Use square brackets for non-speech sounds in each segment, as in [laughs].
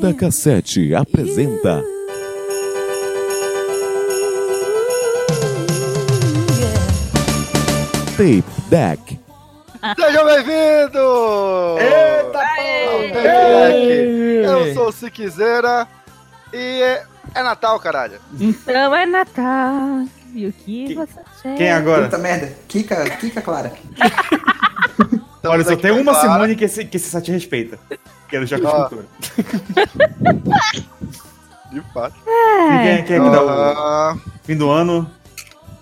Vida Cassete apresenta Tape Deck. Sejam bem-vindos! Eita! Tape Deck. Eu sou o Siquizera e é, é Natal, caralho. Então é Natal. E o que você quer? Quem agora? Puta merda. Kika, Kika Clara. Olha, só tem uma. Simone que esse, que esse site respeita. Que é do Choque de Ó. Cultura. [laughs] De fato. E quem, é- quem é que dá o Ah, fim do ano?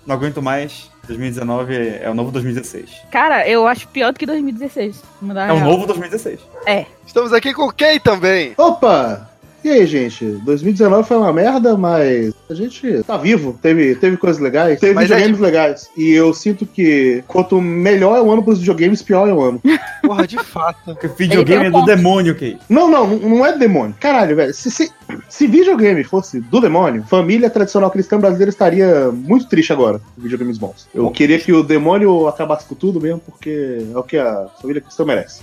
Não aguento mais. 2019 é é o novo 2016. Cara, eu acho pior do que 2016. Vamos dar É o real. novo 2016. É. estamos aqui com quem também? Opa! E aí, gente? 2019 foi uma merda, mas a gente tá vivo. Teve, teve coisas legais, teve Mas é videogames legais. E eu sinto que quanto melhor é o ano pros videogames, pior é o ano. [laughs] Porra, de fato. Porque videogame é do demônio, ok? Não, não, não é demônio. Caralho, velho. Se, se, se videogame fosse do demônio, família tradicional cristã brasileira estaria muito triste agora com videogames bons. Eu queria que o demônio acabasse com tudo mesmo, porque é o que a família cristã merece.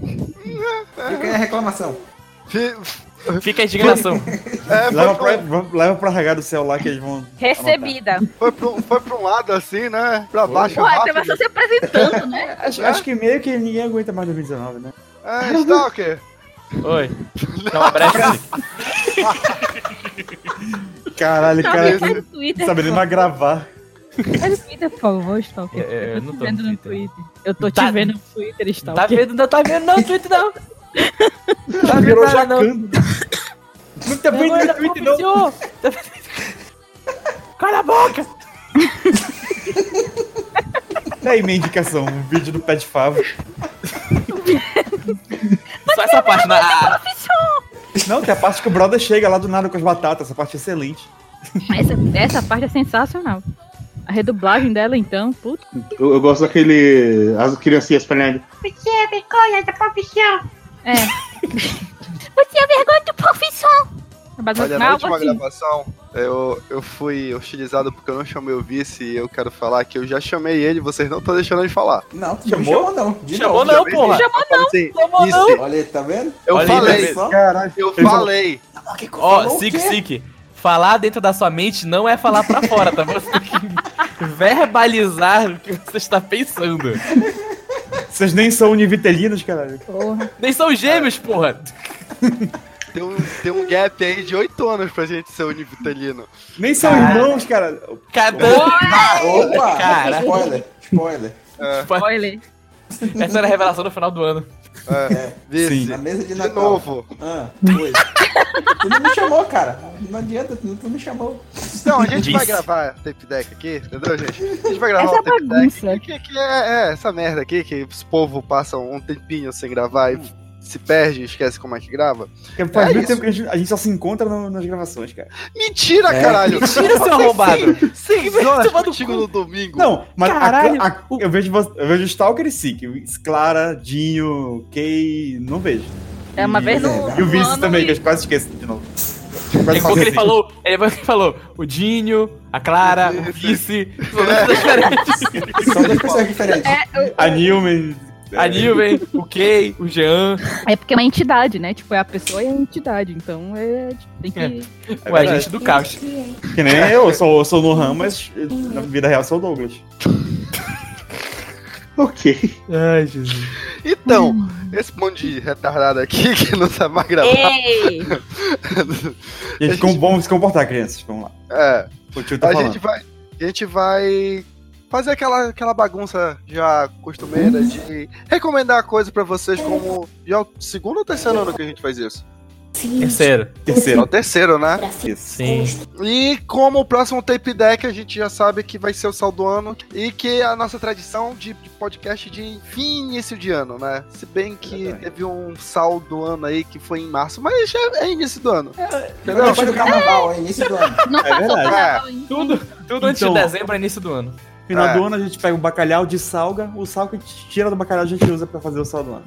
Fica aí a reclamação. Fi- Fica a indignação. É, Leva foi, pra, leva pra regar do céu lá que eles vão. Recebida. foi, pra, um- foi pra um lado assim, né? Pra baixo Pô, você vai só se apresentando, né? [laughs] Acho, acho que meio que ninguém aguenta mais 2019, né? É, Stalker. Oi. [laughs] Dá uma brecha. Caralho, Tá cara, vendo no que Twitter. sabe nem mais gravar. Vai no Twitter, por favor, Stalker. É, é, eu não tô vendo no no Twitter. Twitter. Eu tô te Tá- vendo no Twitter, Tá Stalker. vendo? Não tá vendo, não, Twitter não. Tá Virou jacando. Não tá vendo Vergonha no da Twitter, não. profissão. Tá? Cala a boca. Tá aí minha indicação, um vídeo do Pet Favo. Só essa parte. Na... Ah, Não, tem a parte que o brother chega lá do nada com as batatas, essa parte é excelente. Essa, essa parte é sensacional. A redublagem dela, então, puta. Eu, eu gosto daquele. as criancinhas falando. É. Você é vergonha do profissão. Olha, na última assim, gravação, eu, eu fui hostilizado porque eu não chamei o vice e eu quero falar que eu já chamei ele, vocês não estão deixando ele falar. Não, tu Chamou? chamou não. De Chamou novo. não, porra. Chamou não! Assim, Chamou vice, não. Olha aí, tá vendo? Eu Olha falei, tá. Caralho. eu falei. Ó, Falou o Sick? Sick. Falar dentro da sua mente não é falar pra fora, tá? Você tem que [laughs] verbalizar o que você está pensando. [laughs] Vocês nem são univitelinos, caralho. porra. Nem são gêmeos, porra. [laughs] Tem um, tem um gap aí de 8 anos pra gente ser univitelino. Nem são Caralho. irmãos, cara. Cada. Opa! Cara. Spoiler, spoiler. Spoiler. Essa era a revelação no final do ano. É, vice. Na mesa de De Natal. novo. Ah, foi. tu não me chamou, cara. Não adianta, tu, tu me chamou. Então, a gente vai gravar tape deck aqui, entendeu, gente? A gente vai gravar Essa um tape bagunça. deck. Que, que é, é essa merda aqui, que os povos passam um tempinho sem gravar e se perde e esquece como é que grava. Porque faz É muito isso. tempo que a gente, a gente só se encontra no- nas gravações, cara. Mentira, É. caralho! Tira, seu [laughs] arrombado. Seis horas contigo no domingo. Não, mas a- Caralho. a- eu, vejo, eu vejo Stalker e Sick. Clara, Dinho, Kay, não vejo. É uma E- vez no, E o Vice também, e- que eu quase esqueço de novo. A pouco faço ele falou, ele ele falou, o Dinho, a Clara, o Vice, são todas diferentes. [laughs] São duas pessoas diferentes. A A Nilven, o Kay, o Jean. É porque é uma entidade, né? Tipo, é a pessoa e a entidade. Então é. Tem que. o agente do caos. Que nem eu, eu sou, sou no Ram, mas na vida real sou o Douglas. [laughs] Ok. Ai, Jesus. Então, esse monte de retardado aqui [laughs] que não sabe mais gravar. Ei! [laughs] Gente, como vamos se comportar, crianças? Vamos lá. É, O tio tá a falando. gente vai. A gente vai fazer aquela, aquela bagunça já costumeira de recomendar coisa pra vocês como. Já é o segundo ou terceiro ano que a gente faz isso? Terceiro. É Terceiro. o terceiro, né? Sim. E como o próximo tape deck, a gente já sabe que vai ser o sal do ano e que é a nossa tradição de, de podcast de fim e início de ano, né? Se bem que teve um sal do ano aí que foi em março, mas já é início do ano. Chegou depois do carnaval, é início do ano. Não É verdade. carnaval ainda. Tudo, tudo antes Então- de dezembro é início do ano. Final É. do ano a gente pega o bacalhau de salga, o sal que a gente tira do bacalhau a gente usa pra fazer o sal do ano.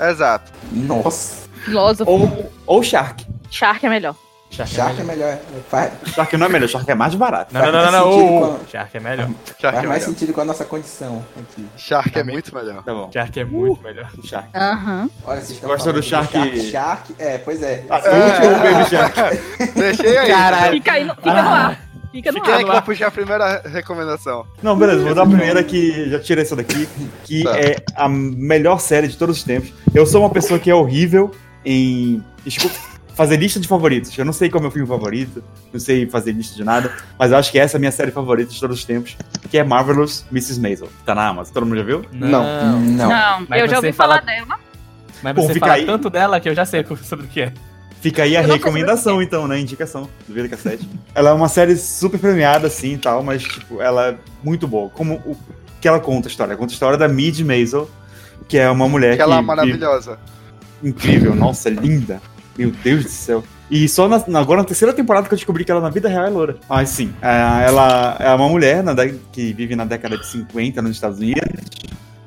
Exato. Nossa, Filósofo. Ou, ou shark. Shark é melhor. Shark é melhor. Faz, Shark não é melhor, shark é mais barato. Não, não, não, não, com- Shark é melhor. Shark faz é mais melhor. sentido com a nossa condição aqui. Shark é Também. muito melhor. Tá bom. Shark é muito melhor. Shark. Aham. Olha, vocês estão Gosta falando do Shark- Shark, Shark, é, pois é. Ah, o último baby shark. Deixei aí. Caralho. Fica aí, no, fica no ar. Fica no Quem é que ar. vai puxar a primeira recomendação? Não, beleza, vou dar a primeira que já tirei essa daqui, que Tá. é a melhor série de todos os tempos. Eu sou uma pessoa que é horrível em desculpa, fazer lista de favoritos. Eu não sei qual é o meu filme favorito, não sei fazer lista de nada, mas eu acho que essa é a minha série favorita de todos os tempos, que é Marvelous Mrs. Maisel. Tá na Amazon, todo mundo já viu? Não. Não. Não, eu já ouvi fala- falar dela. Mas Bom, você fica fala aí. tanto dela que eu já sei [laughs] sobre o que é. Fica aí a recomendação, então, né? Indicação do Vida Cassete. ela é uma série super premiada, assim e tal, mas, tipo, ela é muito boa. Como o que ela conta a história? Ela conta a história da Mid Maisel, que é uma mulher que. Aquela vive- maravilhosa. incrível, nossa, linda. Meu Deus do céu. E só na- agora na terceira temporada que eu descobri que ela na vida real é loura. Mas sim, é, ela é uma mulher na que vive na década de 50 nos Estados Unidos,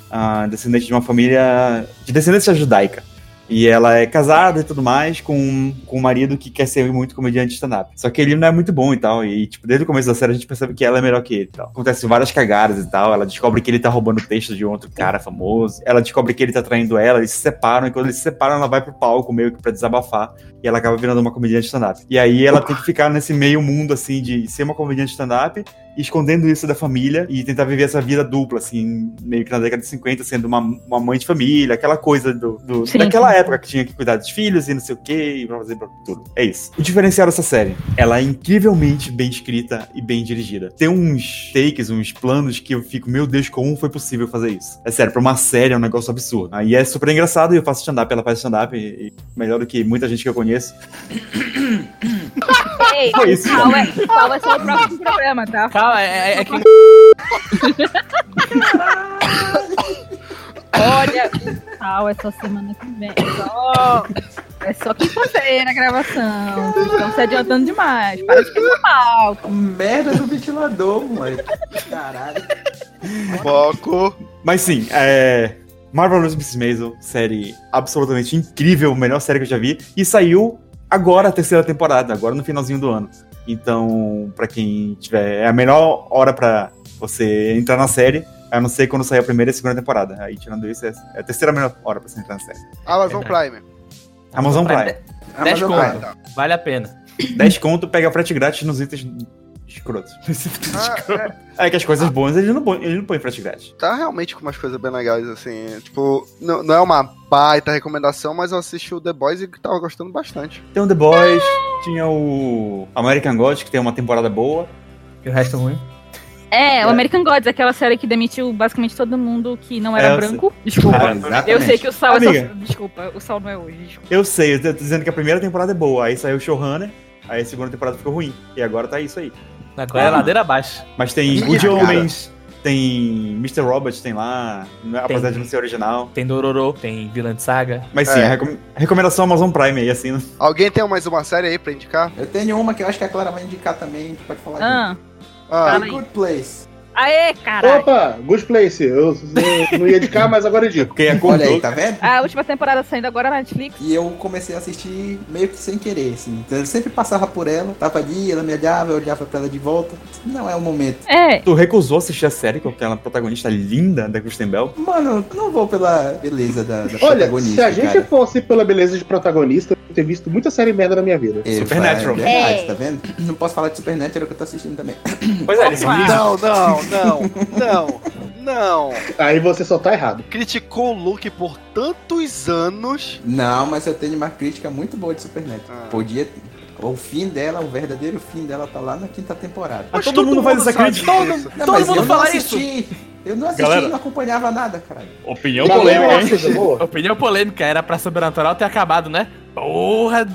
ah, descendente de uma família de descendência judaica. E ela é casada e tudo mais com, com um marido que quer ser muito comediante stand-up. Só que ele não é muito bom e tal. E, tipo, desde o começo da série a gente percebe que ela é melhor que ele e tal. Acontece várias cagadas e tal. Ela descobre que ele tá roubando texto de outro cara famoso. Ela descobre que ele tá traindo ela. Eles se separam. E quando eles se separam, ela vai pro palco meio que pra desabafar. E ela acaba virando uma comediante stand-up. E aí ela tem que ficar nesse meio mundo, assim, de ser uma comediante stand-up escondendo isso da família e tentar viver essa vida dupla, assim, meio que na década de 50, sendo uma, uma mãe de família, aquela coisa do, do- Sim, daquela sim. época que tinha que cuidar dos filhos e não sei o quê, e pra fazer pra tudo. É isso. O diferencial dessa série, ela é incrivelmente bem escrita e bem dirigida. Tem uns takes, uns planos que eu fico, meu Deus, como foi possível fazer isso? É sério, pra uma série é um negócio absurdo. Aí é super engraçado e eu faço stand-up, ela faz stand-up, e, e melhor do que muita gente que eu conheço. [coughs] Ei, Foi isso. qual é, qual é só o próximo programa, tá? Calma, é, é- é que. Olha, qual é só semana que vem. É só, é só quinta-feira a gravação. Vocês estão se adiantando demais. Para de pensar mal. Merda do ventilador, moleque. Caralho. Foco. Mas sim, é. Marvelous Mrs. Maisel, série absolutamente incrível, melhor série que eu já vi. E saiu agora a terceira temporada, agora no finalzinho do ano. Então, pra quem tiver. É a melhor hora pra você entrar na série, a não ser quando sair a primeira e a segunda temporada. Aí, tirando isso, é é a terceira melhor hora pra você entrar na série. Amazon Verdade. Prime. Amazon Prime. 10 Amazon conto. Tá. Vale a pena. 10 conto, pega frete grátis nos itens escrotos. [laughs] Ah, é, É que as coisas boas ele não põe, ele não põe frete grátis. tá realmente com umas coisas bem legais, assim. Tipo, não, não é uma baita recomendação, mas eu assisti o The Boys e tava gostando bastante. Tem o The Boys, tinha o American God, que tem uma temporada boa. E o resto é ruim. É, o American Gods, aquela série que demitiu basicamente todo mundo que não era É, branco. Desculpa. Ah. Eu sei que o Sal é Amiga. só... Desculpa, o Sal não é hoje. Desculpa. Eu sei, eu tô dizendo que a primeira temporada é boa, aí saiu o showrunner, aí a segunda temporada ficou ruim. E agora tá isso aí. Agora é ladeira abaixo. Mas tem Good. Homens, tem Mr. Robot, tem lá, não é- apesar de não ser original. Tem Dororo, tem Vilã de Saga. Mas sim, É. a recom- recomendação Amazon Prime aí, assim. né? Alguém tem mais uma série aí pra indicar? Eu tenho uma que eu acho que a Clara vai indicar também, a gente pode falar Ah, Ah, The aí. Good Place. Aê, caralho. Opa, Good Place. Eu, eu não ia de cá, mas agora eu digo. Porque Olha acordou. aí, tá vendo? A última temporada saindo agora na Netflix. E eu comecei a assistir meio que sem querer, assim. Então, eu sempre passava por ela, tava ali, ela me olhava, eu olhava pra ela de volta. Não é o momento. É, Tu recusou assistir a série com aquela protagonista linda da Kristen Bell? Mano, eu não vou pela beleza da, da Olha, protagonista, se a gente cara. fosse pela beleza de protagonista, eu ter visto muita série merda na minha vida. É, Supernatural. É verdade, É. tá vendo? Não posso falar de Supernatural que eu tô assistindo também. Pois é, eles. Não, não, não, não, não. Aí você só tá errado. Criticou o Luke por tantos anos. Não, mas eu tenho uma crítica muito boa de Supernatural. Ah. Podia. O fim dela, o verdadeiro fim dela tá lá na quinta temporada. Mas todo mundo faz essa crítica. disso. Não, Todo mas mundo eu não fala assisti. Eu não assisti, Galera. não acompanhava nada, cara. Opinião polêmica, é hein? boa. Opinião polêmica, era pra Sobrenatural ter acabado, né? Porra!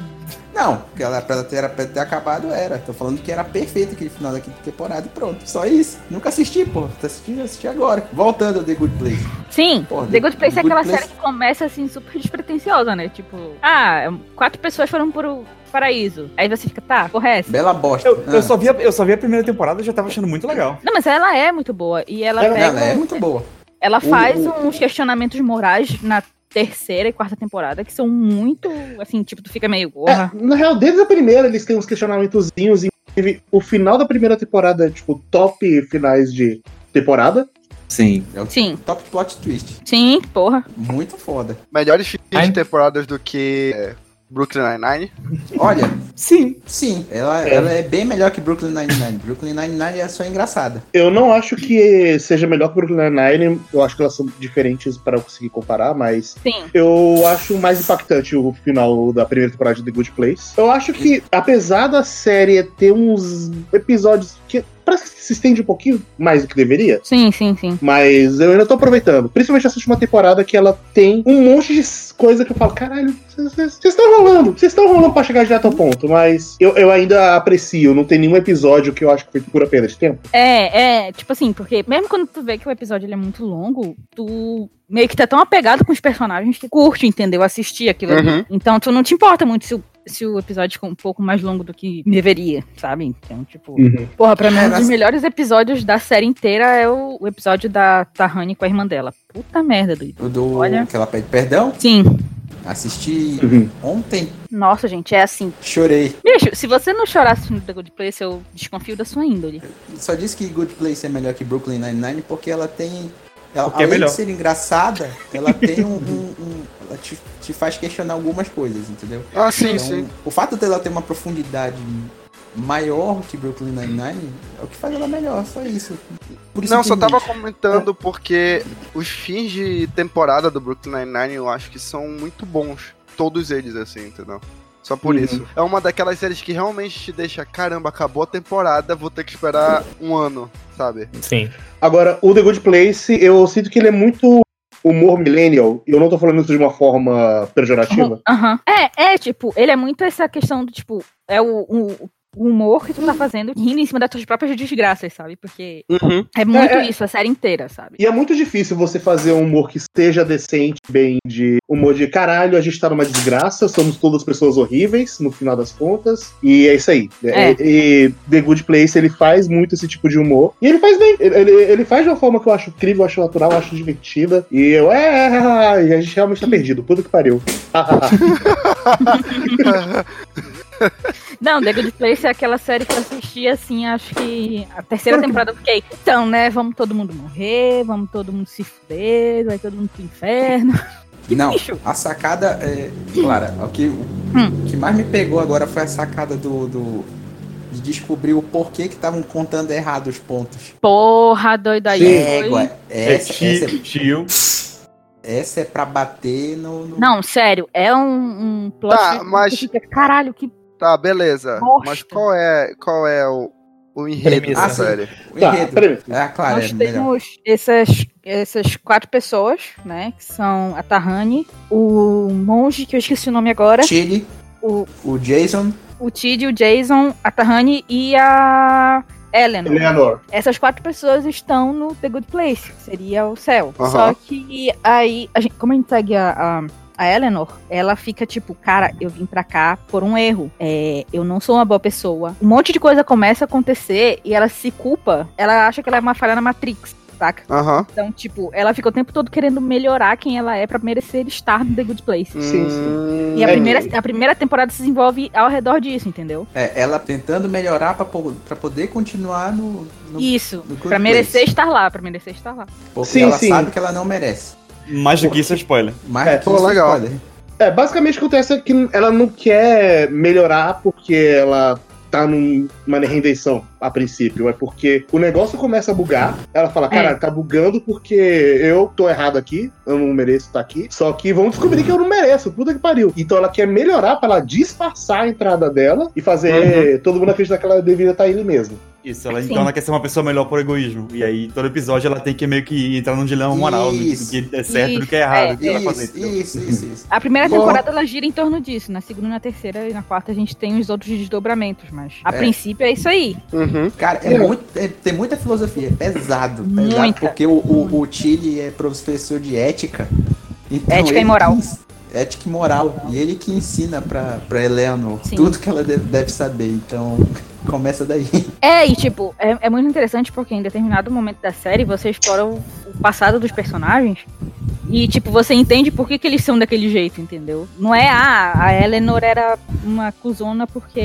Não, porque ela, pra ela ter, era pra ter acabado, era. Tô falando que era perfeito aquele final da quinta temporada e pronto. Só isso. Nunca assisti, pô. Tô assistindo, assisti agora. Voltando ao The Good Place. Sim, Porra, The Good Place The é Good aquela Place- série que começa assim super despretensiosa, né? Tipo, ah, quatro pessoas foram pro paraíso. Aí você fica, tá, porra é? Bela bosta. Eu, eu Ah. só vi a, eu só vi a primeira temporada e já tava achando muito legal. Não, mas ela é muito boa. E ela Ela- pega. Ela é muito boa. Ela faz o- uns questionamentos morais na terceira e quarta temporada que são muito, assim, tipo, tu fica meio, É, porra. na real, desde a primeira eles têm uns questionamentozinhos. Inclusive, o final da primeira temporada é, tipo, top finais de temporada. Sim. É o Sim, top plot twist. sim, porra. Muito foda. Melhores fins Ai. de temporadas do que é, Brooklyn Nine-Nine. Olha, Sim. sim, ela É. ela é bem melhor que Brooklyn Nine-Nine. Brooklyn Nine-Nine é só engraçada. Eu não acho que seja melhor que Brooklyn Nine-Nine. Eu acho que elas são diferentes para eu conseguir comparar, mas Sim. eu acho mais impactante o final da primeira temporada de The Good Place. Eu acho que, apesar da série ter uns episódios que parece que se estende um pouquinho mais do que deveria, Sim, sim, sim. mas eu ainda tô aproveitando. Principalmente essa última temporada que ela tem um monte de coisa que eu falo, caralho, vocês- estão rolando, vocês estão rolando pra chegar direto ao ponto, mas eu, eu ainda aprecio, não tem nenhum episódio que eu acho que foi pura perda de tempo. É, é, tipo assim, porque mesmo quando tu vê que o episódio ele é muito longo, tu meio que tá tão apegado com os personagens que curte, entendeu? Assistir aquilo ali. Uhum. Então tu não te importa muito se o, se o episódio ficou um pouco mais longo do que deveria, sabe? Então, tipo. Uhum. Porra, pra mim, É, um dos mas- melhores episódios da série inteira é o, o episódio da Tahani com a irmã dela. Puta merda, doido. O do Olha. que ela pede perdão. Sim. Assisti Uhum. ontem. Nossa, gente, é assim. Chorei. Bicho, se você não chorasse no The Good Place, eu desconfio da sua índole. Só disse que Good Place é melhor que Brooklyn Nine-Nine porque ela tem. Ela, Porque é além melhor. de ser engraçada, ela tem um. [laughs] um- um- te, te faz questionar algumas coisas, entendeu? Ah, sim, Então, sim. O fato dela ter uma profundidade maior que Brooklyn Nine-Nine é o que faz ela melhor, só isso. Por isso Não, só tava comentando porque os fins de temporada do Brooklyn Nine-Nine eu acho que são muito bons. Todos eles, assim, entendeu? Só por Uhum. isso. É uma daquelas séries que realmente te deixa, caramba, acabou a temporada, vou ter que esperar um ano, sabe? Sim. Agora, o The Good Place, eu sinto que ele é muito humor millennial, e eu não tô falando isso de uma forma pejorativa. Aham. É, é, tipo, ele é muito essa questão do, tipo, é o, o- o humor que tu tá fazendo rindo em cima das tuas próprias desgraças, sabe? Porque Uhum. é muito É, é. isso, a série inteira, sabe? E é muito difícil você fazer um humor que esteja decente, bem de humor de caralho, a gente tá numa desgraça, somos todas pessoas horríveis, no final das contas, e é isso aí. É. E, e The Good Place, ele faz muito esse tipo de humor, e ele faz bem, ele, ele- faz de uma forma que eu acho incrível, eu acho natural, eu acho divertida, e eu, é, é, é, e a gente realmente tá perdido, puta que pariu. [laughs] [laughs] Não, The Good Place é aquela série que eu assisti, assim, acho que a terceira temporada eu fiquei, então, né, vamos todo mundo morrer, vamos todo mundo se fuder, vai todo mundo pro inferno. [laughs] Que Não, bicho. a sacada é. Clara, o que, Hum. o que mais me pegou agora foi a sacada do. do- de descobrir o porquê que estavam contando errado os pontos. Porra, doido aí. Égua, foi- É essa, essa, tio, essa é pra bater no. no- Não, sério, é um, um plot Tá, que mas- fica, caralho, que Tá, beleza. Bosta. Mas qual é, qual é o, o enredo Premissa. da Ah, sim. série? O Tá, enredo. peraí. É a Clara, Nós é temos essas, essas quatro pessoas, né? Que são a Tahani, o monge, que eu esqueci o nome agora, Chile, o, o Jason, o Tid, o Jason, a Tahani e a Eleanor. Eleanor. Essas quatro pessoas estão no The Good Place, que seria o céu. Aham. Só que aí, a gente, como a gente segue a, a, a Eleanor, ela fica tipo, cara, eu vim pra cá por um erro. É, eu não sou uma boa pessoa. Um monte de coisa começa a acontecer e ela se culpa. Ela acha que ela é uma falha na Matrix. Saca? Aham. Então, tipo, ela fica o tempo todo querendo melhorar quem ela é pra merecer estar no The Good Place. Sim, sim. Hum, E a É, primeira, a primeira temporada se desenvolve ao redor disso, entendeu? é, ela tentando melhorar pra poder continuar no. no Isso. no Pra merecer Place. estar lá, pra merecer estar lá. Porque Sim, ela sim. sabe que ela não merece. Mais do que isso é spoiler. Mas É, que pô, isso é legal. spoiler. É, basicamente o que acontece é que ela não quer melhorar porque ela tá num- numa redenção a princípio. É porque o negócio começa a bugar. Ela fala, cara, tá bugando porque eu tô errado aqui, eu não mereço estar aqui. Só que vão descobrir que eu não mereço, puta que pariu. Então ela quer melhorar pra ela disfarçar a entrada dela e fazer todo mundo acreditar que ela deveria estar ali mesmo. Isso, ela, Sim. então ela quer ser uma pessoa melhor por egoísmo. E aí, todo episódio, ela tem que meio que entrar num dilema moral do, do Isso. que é certo e do que é Isso, errado. é. que ela Isso, fazer, entendeu? isso, isso, isso. A primeira Boa. temporada ela gira em torno disso. Na segunda, na terceira e na quarta a gente tem os outros desdobramentos, mas a É. princípio é isso aí. Uhum. Cara, é muito, é- tem muita filosofia, é pesado, pesado Muita. porque o, o, o Chile é professor de ética. Então Ética ele e moral. Ética e moral. E ele que ensina pra, pra Eleanor Sim. tudo que ela deve, deve saber. Então, [laughs] começa daí. É, e tipo, é, é muito interessante porque em determinado momento da série você explora o, o passado dos personagens e, tipo, você entende por que, que eles são daquele jeito, entendeu? Não é, ah, a Eleanor era uma cuzona porque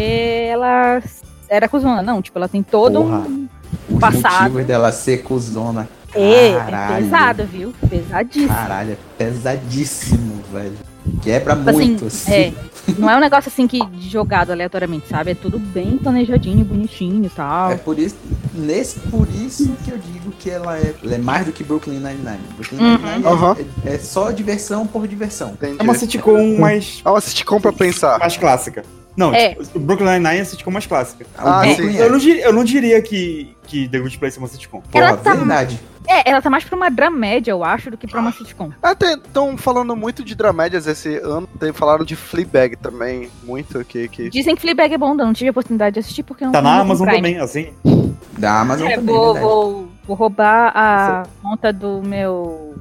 ela era cuzona. Não, tipo, ela tem todo Porra. um. Os Passado. motivos dela ser cuzona. É, é pesado, viu? Pesadíssimo. Caralho, é pesadíssimo, velho. Quebra Tipo assim, muito. assim. é, não é um negócio assim que jogado aleatoriamente, sabe? É tudo bem planejadinho, bonitinho e tal. É por isso, nesse, por isso que eu digo que ela é, ela é mais do que Brooklyn Nine-Nine. Brooklyn Uhum. Nine-Nine Aham. é, é só diversão por diversão. Entendi. É uma sitcom mais, É uma sitcom pra pensar. mais clássica. Não, É. tipo, o Brooklyn Nine-Nine é a sitcom mais clássica. Ah, O sim. Eu é. não, diria, eu não diria que, que The Good Place é uma sitcom. Porra, Ela tá- verdade. É, ela tá mais pra uma dramédia, eu acho, do que pra uma sitcom. Até estão falando muito de dramédias esse ano. Tem, falaram de Fleabag também, muito que, que... Dizem que Fleabag é bom, eu não tive a oportunidade de assistir porque eu não Tá na Amazon Prime. também, assim. Da Amazon É, também, vou, verdade. vou, vou roubar a conta do meu.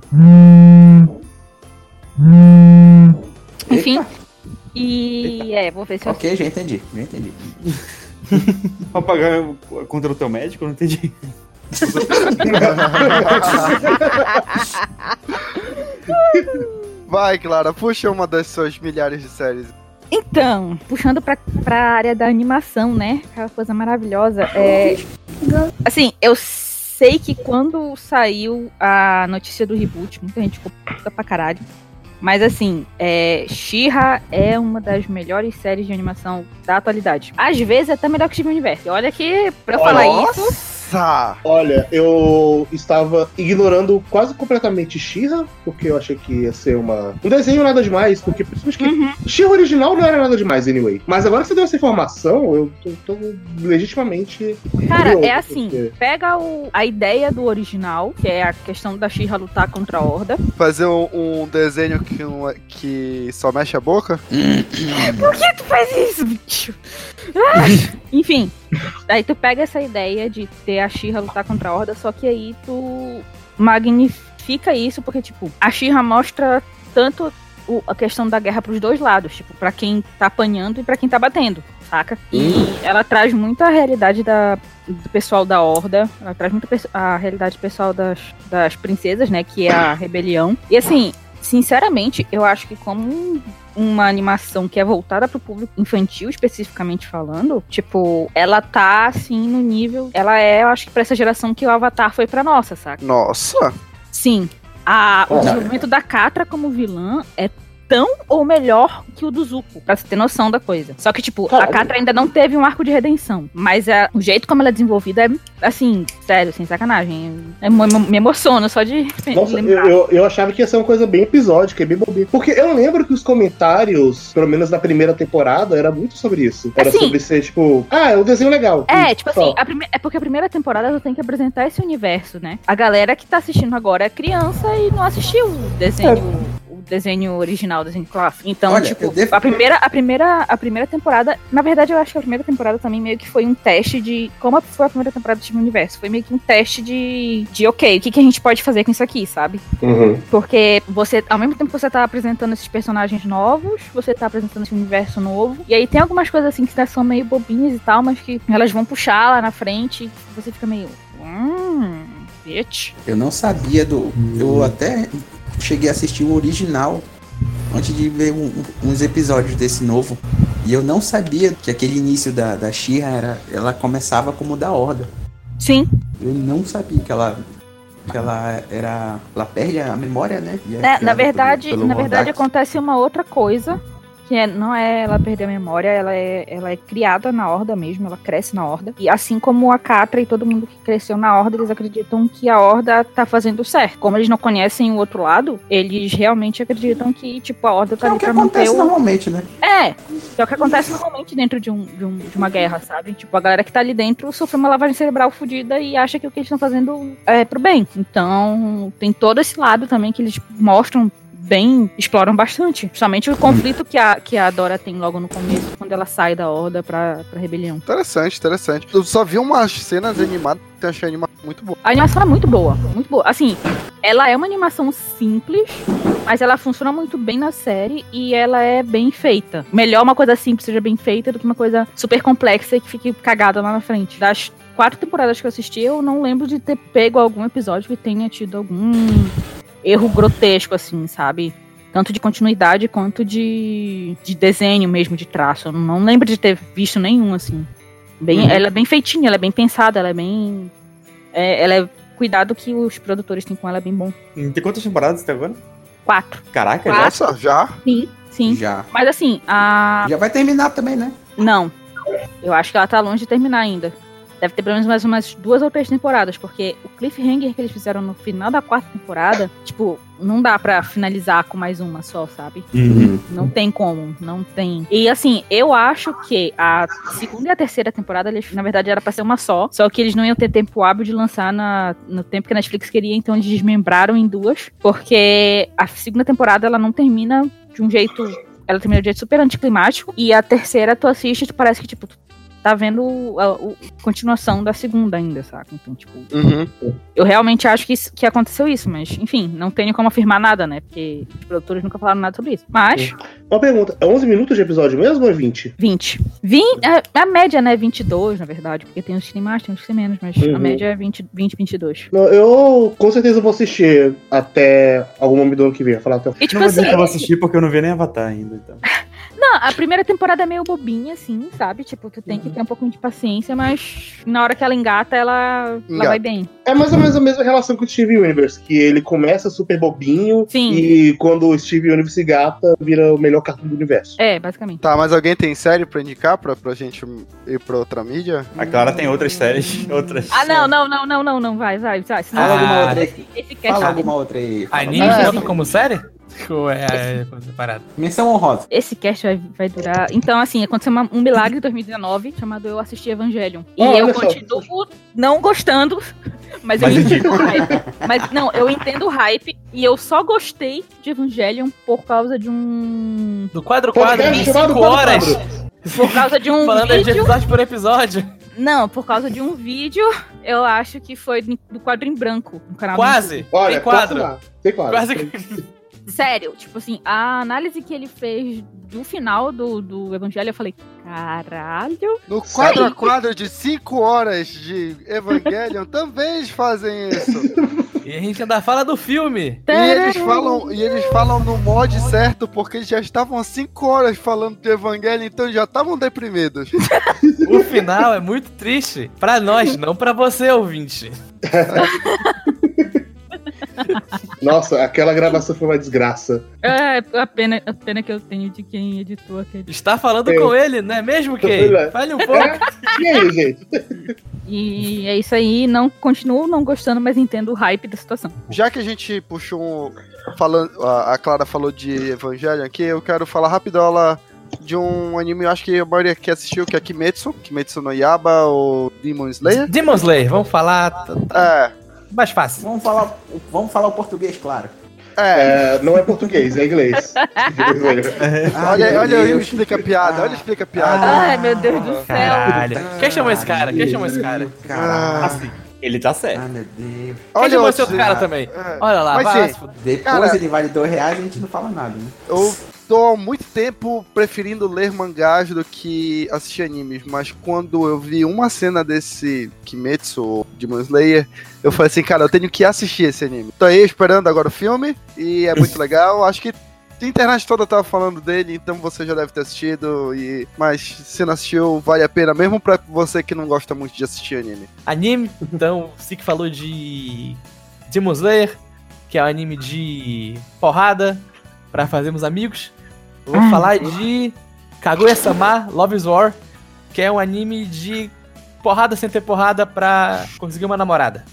Enfim. E é, vou ver se eu. Ok, já entendi, já entendi. [laughs] Pra pagar contra o teu médico, eu não entendi. [laughs] Vai, Clara, puxa uma das suas milhares de séries. Então, puxando pra, pra área da animação, né? Aquela coisa maravilhosa. É, assim, eu sei que quando saiu a notícia do reboot, muita gente ficou puta pra caralho. Mas assim, é, She-Ra é uma das melhores séries de animação da atualidade. Às vezes até melhor que Steven Universe. Olha que, pra eu falar isso, Nossa! Olha, eu estava ignorando quase completamente She-Ra, porque eu achei que ia ser uma. Um desenho nada demais, porque principalmente que Uhum. She-Ra original não era nada demais, anyway. Mas agora que você deu essa informação, eu tô, tô legitimamente. Cara, curioso, é assim, porque- pega o- a ideia do original, que é a questão da She-Ra lutar contra a Horda. Fazer um, um desenho que, é- que só mexe a boca? Por que tu faz isso, bicho? Ah! Enfim, [laughs] daí tu pega essa ideia de ter a She-Ra lutar contra a Horda, só que aí tu magnifica isso, porque, tipo, a She-Ra mostra tanto o- a questão da guerra pros dois lados, tipo, pra quem tá apanhando e pra quem tá batendo, saca? E ela traz muito a realidade da, do pessoal da Horda, ela traz muito a realidade pessoal das, das princesas, né, que é a rebelião. E assim, sinceramente, eu acho que como uma animação que é voltada pro público infantil, especificamente falando, tipo, ela tá assim no nível, ela é, eu acho que pra essa geração que o Avatar foi pra nossa, saca? Nossa! Sim. A, o desenvolvimento da Catra como vilã é tão ou melhor que o do Zuko, pra você ter noção da coisa. Só que, tipo, a Caralho. Catra ainda não teve um arco de redenção. Mas é, o jeito como ela é desenvolvida é, assim, sério, sem sacanagem. É, me, me emociona só de [laughs] Nossa, eu, lembrar. eu, eu achava que ia ser uma coisa bem episódica, bem bobinha. Porque eu lembro que os comentários, pelo menos na primeira temporada, era muito sobre isso. Era Assim- sobre ser, tipo, ah, é um desenho legal. É, Isso, tipo só. assim, a prime- é porque a primeira temporada tu tem que apresentar esse universo, né? A galera que tá assistindo agora é criança e não assistiu o desenho, o desenho original, o desenho clássico. Então, Olha, tipo, devo- a primeira, a primeira, a primeira temporada, na verdade, eu acho que a primeira temporada também meio que foi um teste de como foi a primeira temporada do Steven Universo, foi meio que um teste de de OK, o que que a gente pode fazer com isso aqui, sabe? Uhum. Porque você, ao mesmo tempo que você tá apresentando esses personagens novos, você tá apresentando esse universo novo. E aí tem algumas coisas assim que são meio bobinhas e tal, mas que elas vão puxar lá na frente. E você fica meio. Hum. Bitch. Eu não sabia do. Eu até cheguei a assistir o original antes de ver um- uns episódios desse novo. E eu não sabia que aquele início da, da Shira era. Ela começava como da Horda. Sim. Eu não sabia que ela. Que ela era. Ela perde a memória, né? É É, na verdade, pelo- pelo na verdade acontece uma outra coisa. Que é, não é ela perder a memória, ela é, ela é criada na horda mesmo, ela cresce na horda. E assim como a Catra e todo mundo que cresceu na horda, eles acreditam que a horda tá fazendo certo. Como eles não conhecem o outro lado, eles realmente acreditam que, tipo, a horda Que tá é ali o que pra manter acontece o. normalmente, né? É, Que é o que acontece normalmente dentro de, um, de, um- de uma guerra, sabe? Tipo, a galera que tá ali dentro sofreu uma lavagem cerebral fodida e acha que o que eles estão fazendo é pro bem. Então, tem todo esse lado também que eles mostram bem, exploram bastante. Justamente o conflito que a, que a Dora tem logo no começo, quando ela sai da horda pra, pra rebelião. Interessante, interessante. Eu só vi umas cenas animadas que eu achei animado muito boa. A animação é muito boa, muito boa. Assim, ela é uma animação simples, mas ela funciona muito bem na série e ela é bem feita. Melhor uma coisa simples seja bem feita do que uma coisa super complexa e que fique cagada lá na frente. Das quatro temporadas que eu assisti, eu não lembro de ter pego algum episódio que tenha tido algum erro grotesco, assim, sabe? Tanto de continuidade quanto de, de desenho mesmo, de traço. Eu não lembro de ter visto nenhum, assim. Bem, Ela é bem feitinha, ela é bem pensada, ela é bem. é- ela é. Cuidado que os produtores têm com ela é bem bom. Tem quantas temporadas até agora? Quatro. Caraca, já? Nossa, já? Sim, sim. Já. Mas assim, a. Já vai terminar também, né? Não. Eu acho que ela tá longe de terminar ainda. Deve ter pelo menos mais umas duas ou três temporadas, porque o cliffhanger que eles fizeram no final da quarta temporada, tipo, não dá pra finalizar com mais uma só, sabe? Uhum. Não tem como, não tem. E assim, eu acho que a segunda e a terceira temporada, eles, na verdade, era pra ser uma só. Só que eles não iam ter tempo hábil de lançar na, no tempo que a Netflix queria, então eles desmembraram em duas. Porque a segunda temporada ela não termina de um jeito. Ela termina de um jeito super anticlimático. E a terceira, tu assiste, tu parece que, tipo, tu tá vendo a, o- continuação da segunda ainda, saca? Então, tipo, Uhum. eu realmente acho que, isso- que aconteceu isso, mas, enfim, não tenho como afirmar nada, né? Porque os produtores nunca falaram nada sobre isso. Mas. Uma pergunta: é 11 minutos de episódio mesmo ou é 20? 20. 20 a, a média, né, 22, na verdade, porque tem uns que tem mais, tem uns que tem menos, mas a Uhum. média é 20, 20 22. Não, eu com certeza vou assistir até algum momento do ano que vem. Falar até o E tipo Não assim, eu vou assistir porque eu não vi nem Avatar ainda. Então. [laughs] não, a primeira temporada é meio bobinha, assim, sabe? Tipo, tu tem que ter um pouquinho de paciência, mas na hora que ela engata, ela, ela Engata. vai bem. É mais ou menos a mesma relação com o Steve Universe, que ele começa super bobinho Sim. e quando o Steve Universe se gata, vira o melhor cartoon do universo. É, basicamente. Tá, mas alguém tem série pra indicar pra, pra gente ir pra outra mídia? A Clara tem outras séries, [laughs] outras. Ah, não, não, não, não, não, não, vai, vai, vai. Senão Fala alguma outra aí. esse, esse cast, Fala alguma outra aí. Anime conta como série? É, é coisa separada? Menção honrosa. esse cast vai, vai durar. Então, assim, aconteceu uma- um milagre em 2019 chamado Eu Assisti Evangelion. E Oh, eu olha só. continuo não gostando, [laughs] mas eu Mas entendo o hype. Mas não, eu entendo o hype e eu só gostei de Evangelion por causa de um. Do quadro quadro, Podcast em chamado 5 Quadro horas. Quadro. Por causa de um [laughs] Falando de vídeo. episódio por episódio. Não, por causa de um vídeo, eu acho que foi do quadro em branco no canal. do Quase. Olha, Tem quadro. Tem quadro. Quase. [laughs] Sério, tipo assim, a análise que ele fez do final do, do Evangelho, eu falei, caralho. No quadro a quadro de 5 horas de Evangelion também eles fazem isso. E a gente ainda fala do filme. E eles falam, e eles falam no mod certo, porque eles já estavam 5 horas falando de Evangelion, então já estavam deprimidos. O final é muito triste. Pra nós, não pra você, ouvinte. [laughs] Nossa, aquela gravação foi uma desgraça. É, a pena, a pena que eu tenho de quem editou aquele. Está falando É. com ele, não é mesmo, Kay? É. Fale um pouco. É? E aí, gente? E é isso aí, não continuo não gostando, mas entendo o hype da situação. Já que a gente puxou um, falando, a a Clara falou de Evangelion aqui, eu quero falar rapidola de um anime, eu acho que a maioria que assistiu, que é Kimetsu, Kimetsu no Yaba ou Demon Slayer. Demon Slayer, vamos falar É, mais fácil. Vamos falar, vamos falar o português, claro. é. Não é português, é inglês. [laughs] [laughs] Olha, olha aí, explica a piada, olha explica a piada. Ai, meu Deus do céu. Caralho. Quem chamou esse cara? Quem chamou esse cara? Caralho. Assim, ele tá certo. Ah, meu Deus. Quem chamou esse outro- cara também? É. Olha lá, Mas vai sim. Depois Cara- ele vale dois reais e a gente não fala nada, né? Eu há muito tempo preferindo ler mangás do que assistir animes, mas quando eu vi uma cena desse Kimetsu ou Demon Slayer, eu falei assim, cara, eu tenho que assistir esse anime. Tô aí esperando agora o filme e é [laughs] muito legal. Acho que a internet toda tava falando dele, então você já deve ter assistido. E... Mas se não assistiu, vale a pena, mesmo pra você que não gosta muito de assistir anime. Anime, então, o Sik falou de Demon Slayer, que é um anime de porrada pra fazermos amigos. Eu vou Ai, falar de Kaguya-sama Love is War, que é um anime de porrada sem ter porrada pra conseguir uma namorada.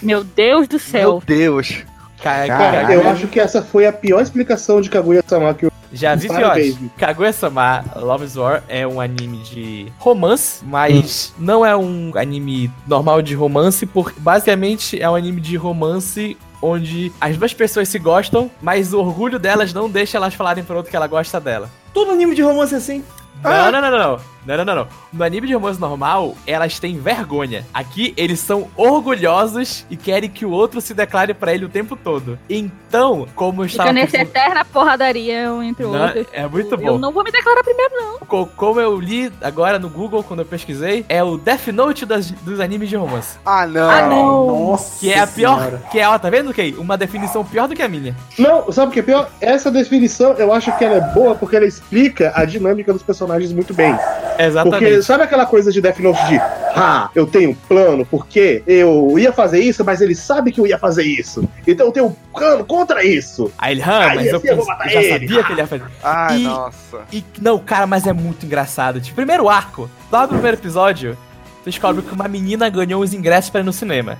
Meu Deus do Meu céu. Deus. Ca- Cara, ca- Eu acho que essa foi a pior explicação de Kaguya-sama que eu Já vi pior. Kaguya-sama Love's War é um anime de romance, mas não é um anime normal de romance, porque basicamente é um anime de romance onde as duas pessoas se gostam, mas o orgulho delas não deixa elas falarem pro outro que ela gosta dela. Todo anime de romance é assim. Não, não, não, não, não. Não, não, não, não. No anime de romance normal, elas têm vergonha. Aqui, eles são orgulhosos e querem que o outro se declare pra ele o tempo todo. Então, como eu estava... Fica nessa pensando- eterna porradaria um entre o Não, outro. é muito Eu bom. não vou me declarar primeiro, não. Co- Como eu li agora no Google, quando eu pesquisei, é o Death Note das- dos animes de romance. Ah, não. Ah, não. Nossa Que é a pior. Senhora. Que é, ó, tá vendo, Kay? Uma definição pior do que a minha. Não, sabe o que é pior? Essa definição eu acho que ela é boa porque ela explica a dinâmica dos personagens muito bem. Exatamente. Porque sabe aquela coisa de Death Note de ah, eu tenho um plano porque eu ia fazer isso, mas ele sabe que eu ia fazer isso. Então eu tenho um plano contra isso. Aí ele, ah, mas eu, assim eu eu já ele. sabia que ele ia fazer. Ai, E- nossa. E, não, cara, mas é muito engraçado. Tipo, primeiro arco, lá no primeiro episódio, tu descobre que uma menina ganhou os ingressos pra ir no cinema.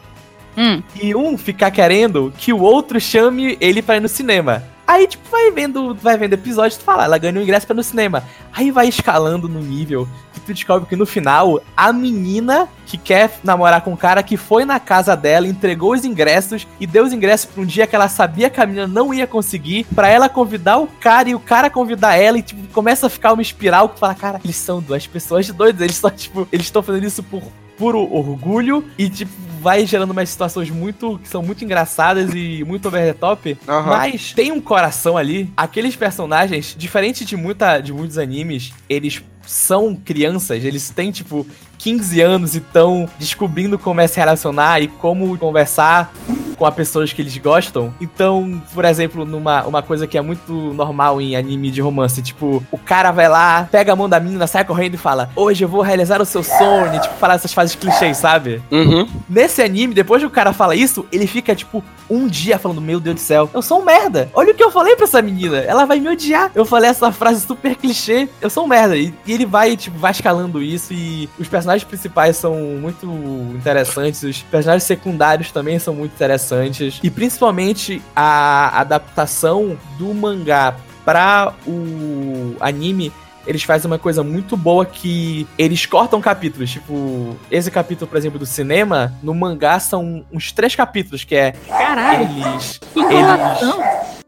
Hum. E um ficar querendo que o outro chame ele pra ir no cinema. Aí, tipo, vai vendo, vai vendo episódio, tu fala, ela ganhou ingresso pra ir no cinema. Aí vai escalando no nível que tu descobre que no final, a menina que quer namorar com o cara que foi na casa dela, entregou os ingressos e deu os ingressos pra um dia que ela sabia que a menina não ia conseguir, pra ela convidar o cara e o cara convidar ela e, tipo, começa a ficar uma espiral que tu fala, cara, eles são duas pessoas doidas, eles só, tipo, eles estão fazendo isso por puro orgulho e, tipo, vai gerando umas situações muito que são muito engraçadas e muito over the top. Aham. Mas tem um coração ali. Aqueles personagens, diferente de, muita, de muitos animes, eles são crianças, eles têm, tipo, 15 anos e estão descobrindo como é se relacionar e como conversar com as pessoas que eles gostam. Então, por exemplo, numa uma coisa que é muito normal em anime de romance, tipo, o cara vai lá, pega a mão da menina, sai correndo e fala: Hoje eu vou realizar o seu sonho, e, tipo, falar essas frases clichês, sabe? Uhum. Nesse anime, depois que o cara fala isso, ele fica, tipo, um dia falando: Meu Deus do céu, eu sou um merda. Olha o que eu falei pra essa menina. Ela vai me odiar. Eu falei essa frase super clichê. Eu sou um merda. E, e ele vai, tipo, vai escalando isso. E os personagens principais são muito interessantes. Os personagens secundários também são muito interessantes. E principalmente a adaptação do mangá pra o anime eles fazem uma coisa muito boa que eles cortam capítulos. Tipo, esse capítulo, por exemplo, do cinema, no mangá são uns três capítulos, que é Caralho, eles. que eles.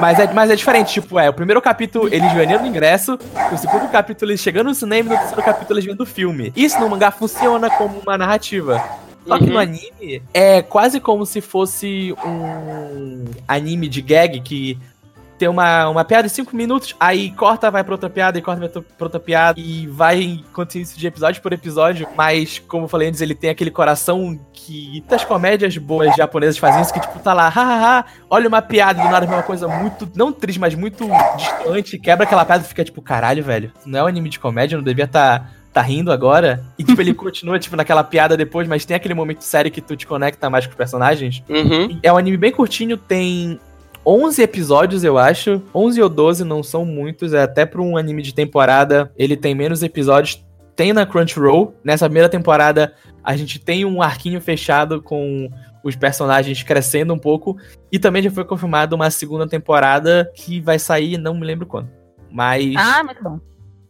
Mas é, mas é diferente, tipo, é, o primeiro capítulo eles ganhando o ingresso, o segundo capítulo eles chegando no cinema e no terceiro capítulo eles vendo o filme. Isso no mangá funciona como uma narrativa. Só que no anime é quase como se fosse um anime de gag que tem uma, uma piada de 5 minutos, aí corta, vai pra outra piada, e corta, vai pra outra piada, e vai continuando isso de episódio por episódio, mas, como eu falei antes, ele tem aquele coração que muitas comédias boas japonesas fazem isso, que tipo, tá lá, hahaha, olha uma piada, do nada vem uma coisa muito, não triste, mas muito distante, quebra aquela piada e fica tipo, caralho, velho, não é um anime de comédia, não devia tá, tá rindo agora. E tipo, ele [laughs] continua, tipo, naquela piada depois, mas tem aquele momento sério que tu te conecta mais com os personagens. Uhum. É um anime bem curtinho, tem 11 episódios, eu acho. 11 ou 12 não são muitos, é até para um anime de temporada, ele tem menos episódios. Tem na Crunchyroll. Nessa primeira temporada, a gente tem um arquinho fechado com os personagens crescendo um pouco. E também já foi confirmada uma segunda temporada que vai sair, não me lembro quando. Mas Ah, muito bom.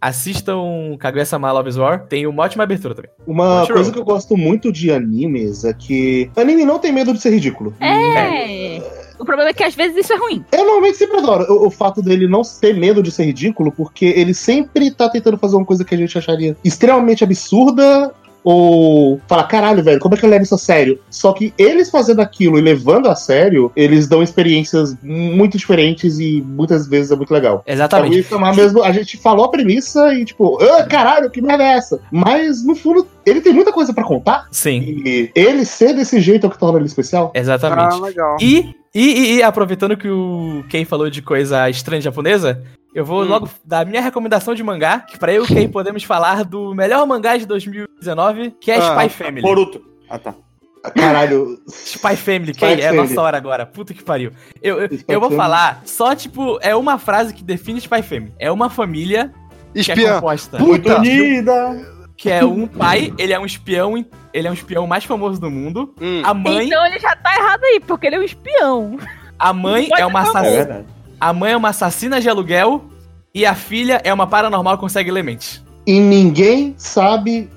assistam Kaguya-sama Love's War. Tem uma ótima abertura também. Uma Crunchyroll. coisa que eu gosto muito de animes é que anime não tem medo de ser ridículo. É. O problema é que às vezes isso é ruim. Eu normalmente sempre adoro o, o fato dele não ter medo de ser ridículo, porque ele sempre tá tentando fazer uma coisa que a gente acharia extremamente absurda. Ou falar, caralho, velho, como é que eu levo isso a sério? Só que eles fazendo aquilo e levando a sério, eles dão experiências muito diferentes e muitas vezes é muito legal. Exatamente. Kaguya Sama mesmo, a gente falou a premissa e tipo, ah, caralho, que merda é essa? Mas no fundo, ele tem muita coisa pra contar. Sim, E ele ser desse jeito é o que torna ele especial. exatamente. Ah, legal. E, e, e, e aproveitando que o Kei falou de coisa estranha japonesa, eu vou Hum. logo dar a minha recomendação de mangá, que pra eu e o Kei podemos falar do melhor mangá de 2019, que é Ah, Spy Family. Boruto. Ah, tá. Caralho, Spy Family, Spy Kei, é a Family. nossa hora agora. Puta que pariu. Eu, eu, eu vou falar só, tipo, é uma frase que define Spy Family. É uma família que é composta. Muito Puta. unida. Que é um pai, ele é um espião, ele é um espião mais famoso do mundo. Hum. A mãe, Então ele já tá errado aí, porque ele é um espião. a mãe é uma É assassina. verdade. A mãe é uma assassina de aluguel E a filha é uma paranormal que consegue elementos. E ninguém sabe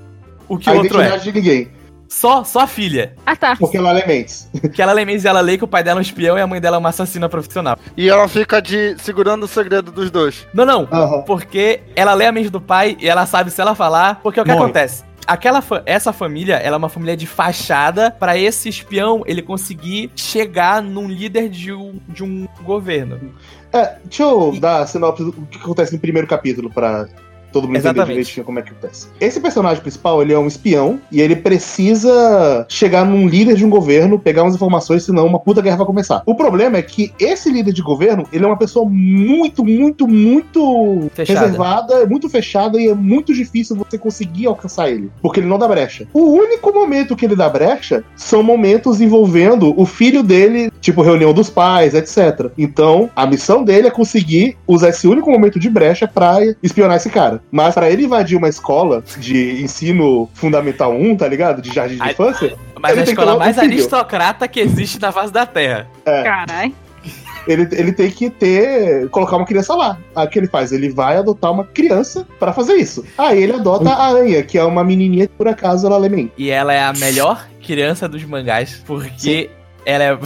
O que a o outro é? identidade de ninguém. Só, só a filha. Ah, tá. Porque ela é Elements. Que ela elementos e ela lê que o pai dela é um espião e a mãe dela é uma assassina profissional. E ela fica de segurando o segredo dos dois. Não, não. Aham. Porque ela lê a mente do pai e ela sabe se ela falar. Porque o que Morre. acontece? Aquela essa família, ela é uma família de fachada pra esse espião ele conseguir chegar num líder de um, de um governo. É, deixa eu dar a sinopse do que acontece no primeiro capítulo pra todo mundo entender Exatamente. direitinho como é que acontece. Esse personagem principal, ele é um espião e ele precisa chegar num líder de um governo, pegar umas informações, senão uma puta guerra vai começar. O problema é que esse líder de governo, ele é uma pessoa muito, muito, muito Fechada. reservada, muito fechada e é muito difícil você conseguir alcançar ele, porque ele não dá brecha. O único momento que ele dá brecha são momentos envolvendo o filho dele, tipo reunião dos pais, etc. Então, a missão dele é conseguir usar esse único momento de brecha pra espionar esse cara. Mas pra ele invadir uma escola de ensino fundamental 1, tá ligado? De jardim de infância, Mas Ele a escola um mais filho. aristocrata que existe na face da Terra. Caralho. ele, ele tem que ter. colocar uma criança lá. Aí o que ele faz? Ele vai adotar uma criança pra fazer isso. Aí ele adota a Aranha, que é uma menininha que por acaso ela lê bem. E ela é a melhor criança dos mangás, porque ela é.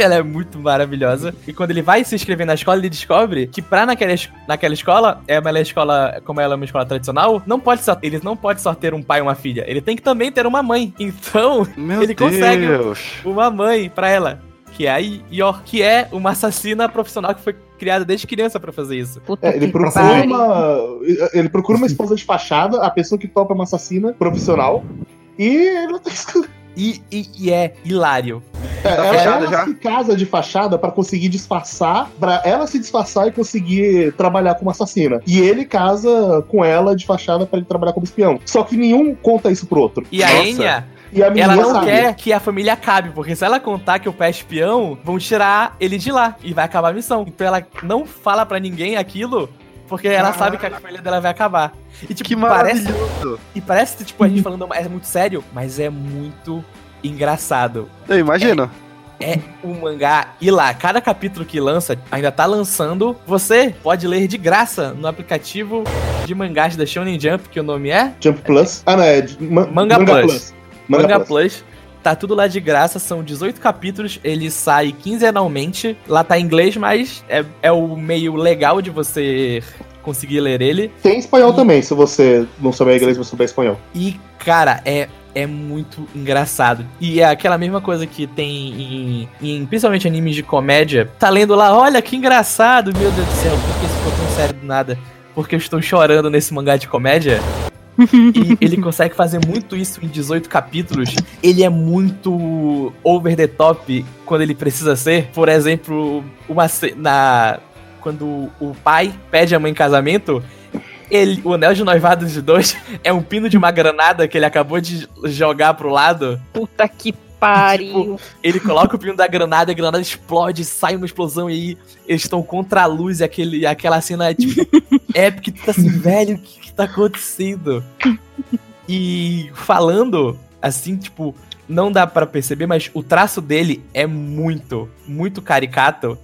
[laughs] Ela é muito maravilhosa. E quando ele vai se inscrever na escola, ele descobre que pra naquela, es- naquela escola, é uma escola, como ela é uma escola tradicional, não pode só, eles não pode só ter um pai e uma filha. Ele tem que também ter uma mãe. [laughs] Então, Meu Ele consegue. Deus. uma mãe pra ela. Que é a Yor, que é uma assassina profissional que foi criada desde criança pra fazer isso. É, ele procura uma. Ele procura uma esposa de fachada, a pessoa que topa é uma assassina profissional. E ele tem [laughs] que E, e, e é hilário. É, Tá ela, ela já? se casa de fachada pra conseguir disfarçar, pra ela se disfarçar e conseguir trabalhar como assassina. E ele casa com ela de fachada pra ele trabalhar como espião. Só que nenhum conta isso pro outro. E a Nossa. Enya, E a menina ela não sabe. quer que a família acabe, porque se ela contar que o pé é espião, vão tirar ele de lá e vai acabar a missão. Então ela não fala pra ninguém aquilo, porque ela sabe que a família dela vai acabar. E tipo, Que parece, e parece tipo a gente [laughs] falando é muito sério, mas é muito engraçado. Eu imagino. É um mangá e lá, cada capítulo que lança, ainda tá lançando, você pode ler de graça no aplicativo de mangás da Shonen Jump, que o nome é Jump Plus. Ah, não, é. de- ma- Manga Plus. Manga, Manga Plus. Plus. Tá tudo lá de graça, são 18 capítulos, ele sai quinzenalmente. Lá tá em inglês, mas é, é o meio legal de você conseguir ler ele. Tem espanhol também, se você não souber inglês, mas souber espanhol. E, cara, é, é muito engraçado. E é aquela mesma coisa que tem em, em principalmente animes de comédia. Tá lendo lá, olha que engraçado, meu Deus do céu, por que isso ficou tão sério do nada? Porque eu estou chorando nesse mangá de comédia. E ele consegue fazer muito isso em 18 capítulos. Ele é muito over the top quando ele precisa ser. Por exemplo, uma na quando o pai pede a mãe em casamento, ele, o anel de noivado dos dois [laughs] é um pino de uma granada que ele acabou de jogar pro lado. Puta que pariu. Ele coloca o pino da granada, e a granada explode, sai uma explosão e aí eles estão contra a luz e aquele, aquela cena é tipo [laughs] épica, tu tá assim, velho, o que, que tá acontecendo? E falando assim, tipo, não dá pra perceber, mas o traço dele é muito, muito caricato.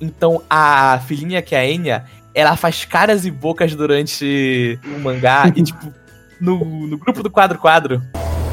Então a filhinha que é a Enya, ela faz caras e bocas durante o mangá e tipo, no, no grupo do quadro quadro.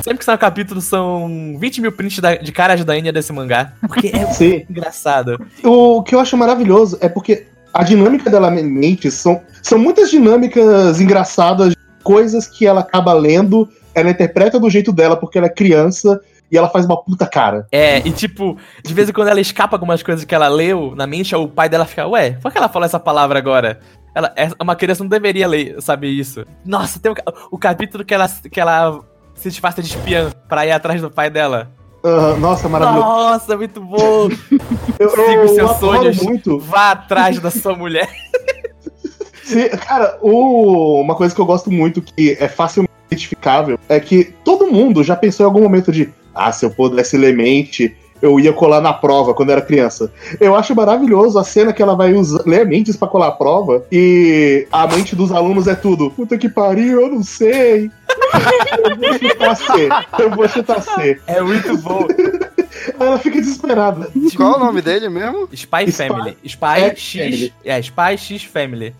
Sempre que sai um capítulo, são 20 mil prints da- de caras da Enya desse mangá. Porque é Sim. engraçado. O que eu acho maravilhoso é porque a dinâmica dela mente são, são muitas dinâmicas engraçadas, coisas que ela acaba lendo, ela interpreta do jeito dela porque ela é criança e ela faz uma puta cara. É, e tipo, de vez em quando ela escapa algumas coisas que ela leu na mente, o pai dela fica, ué, por que ela falou essa palavra agora? Ela, é- uma criança não deveria ler, saber isso. Nossa, tem o, o capítulo que ela, que ela se disfarça de espiã pra ir atrás do pai dela. Nossa, maravilhoso. Nossa, muito bom! [laughs] Eu, siga eu, os seus sonhos. muito. Vá atrás da sua mulher. [laughs] Se- cara, o- uma coisa que eu gosto muito, que é facilmente identificável, é que todo mundo já pensou em algum momento de ah, se eu pudesse ler mente, eu ia colar na prova quando era criança. Eu acho maravilhoso a cena que ela vai usar, ler mentes pra colar a prova e a mente dos alunos é tudo. Puta que pariu, eu não sei. Eu vou chutar C. Eu vou chutar C. É muito bom. Ela fica desesperada. Qual é o nome dele mesmo? Spy Spy Family. Spy X X. Family. É, Spy X Family.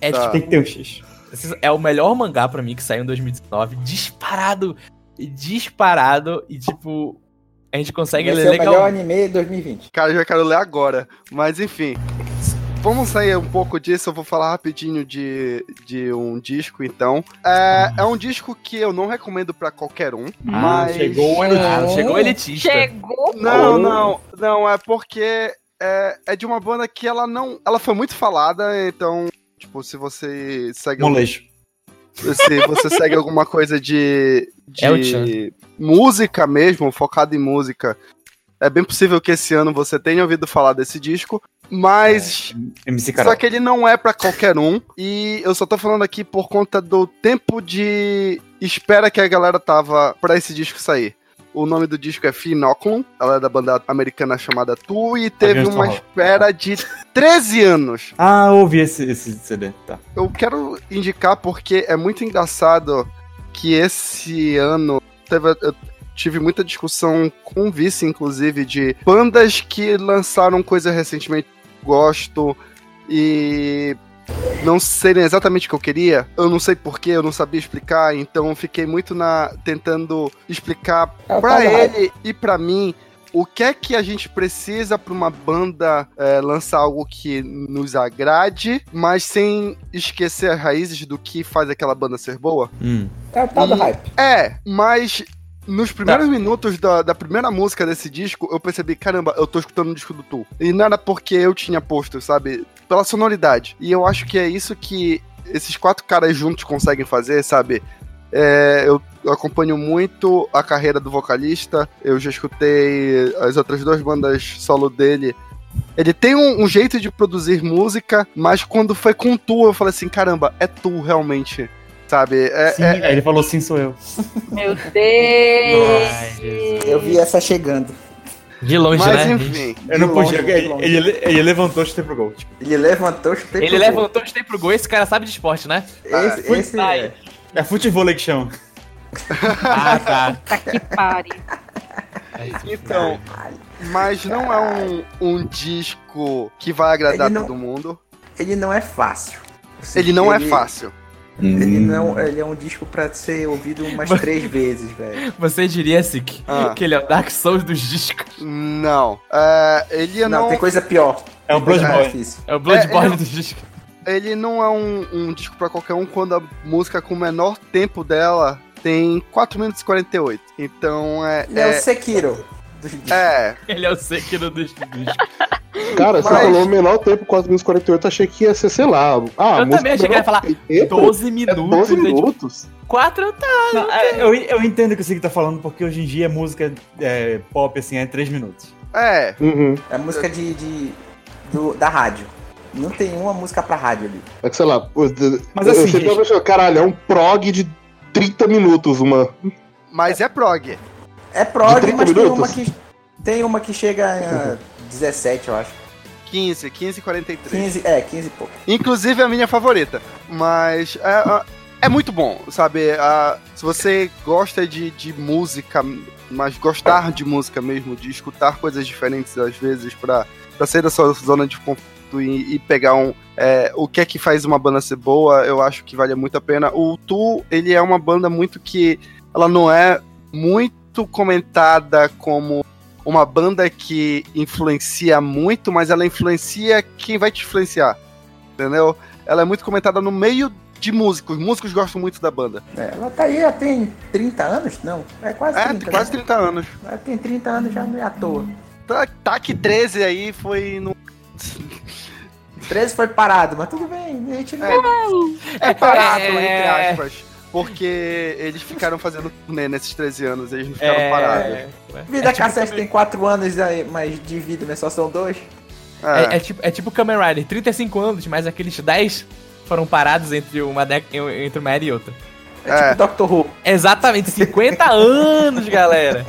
É, Tá. tipo, Tem que ter um X. esse é o melhor mangá pra mim que saiu em 2019. Disparado. Disparado. E, tipo, a gente consegue Vai ler o legal. melhor anime 2020. Cara, eu já quero ler agora. Mas enfim. Vamos sair um pouco disso, eu vou falar rapidinho de, de um disco, então. É, é um disco que eu não recomendo pra qualquer um, mas... chegou o Ah, chegou o elitista. Chegou. Não, não, não, é porque é, é de uma banda que ela não... Ela foi muito falada, então, tipo, se você segue... Molejo. se você segue alguma coisa de, [laughs] É de música mesmo, focado em música, é bem possível que esse ano você tenha ouvido falar desse disco, mas MC Carol. só que ele não é pra qualquer um, e eu só tô falando aqui por conta do tempo de espera que a galera tava pra esse disco sair. O nome do disco é Phenoculum, ela é da banda americana chamada Tu, e teve Aviões uma espera de 13 anos Ah, ouvi esse, esse CD. Tá. eu quero indicar porque é muito engraçado que esse ano teve, eu tive muita discussão com o vice, inclusive, de bandas que lançaram coisa recentemente que gosto e não serem exatamente o que eu queria. Eu não sei porquê, eu não sabia explicar, então eu fiquei muito na tentando explicar É do hype. ele e pra mim o que é que a gente precisa pra uma banda é, lançar algo que nos agrade, mas sem esquecer as raízes do que faz aquela banda ser boa? Hum. É o tal do E- hype. É, mas nos primeiros minutos da, da primeira música desse disco, eu percebi, caramba, eu tô escutando o disco do Tu. E não era porque eu tinha posto, sabe? Pela sonoridade. E eu acho que é isso que esses quatro caras juntos conseguem fazer, sabe? É, eu eu acompanho muito a carreira do vocalista. Eu já escutei as outras duas bandas solo dele. Ele tem um, um jeito de produzir música, mas quando foi com tu, eu falei assim: caramba, é tu realmente. Sabe? É, Sim, é- aí ele falou sim, sou eu. Meu Deus. Ai. Eu vi essa chegando. De longe, mas né? enfim. Eu não longe, podia. Ele, ele, ele levantou chutei pro gol. Tipo, Ele levantou, chutei Ele pro gol. levantou, chutei pro gol. Esse cara sabe de esporte, né? Esse, Fui- esse é. é futebol que chama. Ah, tá. [laughs] Tá que pare. Então, mas não é um, um disco que vai agradar Ele não- todo mundo. Ele não é fácil. Assim, Ele não é fácil. Ele não, ele é um disco pra ser ouvido umas [laughs] três vezes, velho. Você diria, Sik, Ah. que ele é o Dark Souls dos discos. Não. É, ele Não, não, tem coisa pior. É o Bloodborne. difícil. É o Bloodborne É, dos discos. ele não é um, um disco pra qualquer um quando a música com o menor tempo dela tem 4 minutos e 48. Então é. Ele é, o É, Sekiro. Dos é, Ele é o Sekiro dos discos. Cara, você Mas- falou o menor tempo, 4 minutos e 48, achei que ia ser, sei lá. Ah, Eu também achei que ia falar tempo 12 é minutos. 12 né? Tipo, minutos. Quatro tá. Não, é, eu, eu entendo o que o Sig tá falando, porque hoje em dia música é, pop assim é 3 minutos. é. Uhum. É música de, de- do- da rádio. Não tem uma música pra rádio ali. É que sei lá. de- Mas eu assim, sempre gente- caralho, é um prog de 30 minutos, uma. Mas é prog. É prog, 30 mas tem uma, que, tem uma que chega a [laughs] 17, eu acho. 15, 15 e 43. 15, é, 15 e pouco. Inclusive a minha favorita. Mas é, é- é muito bom, sabe? Se você gosta de, de música, mas gostar de música mesmo, de escutar coisas diferentes às vezes pra, pra sair da sua zona de conforto e, e pegar um. é, o que é que faz uma banda ser boa, eu acho que vale muito a pena. O Tu, ele é uma banda muito que. Ela não é muito comentada como uma banda que influencia muito, mas ela influencia quem vai te influenciar. Entendeu? Ela é muito comentada no meio de músicos. Músicos gostam muito da banda. É, ela tá aí, ela tem 30 anos? Não, é quase É, 30. tem quase né? 30 anos. Ela tem 30 anos já não é à toa. Tá, tá que 13 aí foi no. 13 foi parado, mas tudo bem, a gente não. É parado, É. entre aspas. Porque eles ficaram fazendo turnê nesses 13 anos, eles não ficaram É, parados. Vida é tipo Cassete Kamen- tem 4 anos, aí, mas de vida, mas só são dois. É, é tipo, é tipo Kamen Rider, 35 anos, mas aqueles 10 foram parados entre uma, dec- entre uma era e outra. É, É. tipo Doctor Who. Exatamente, 50 [laughs] anos, galera.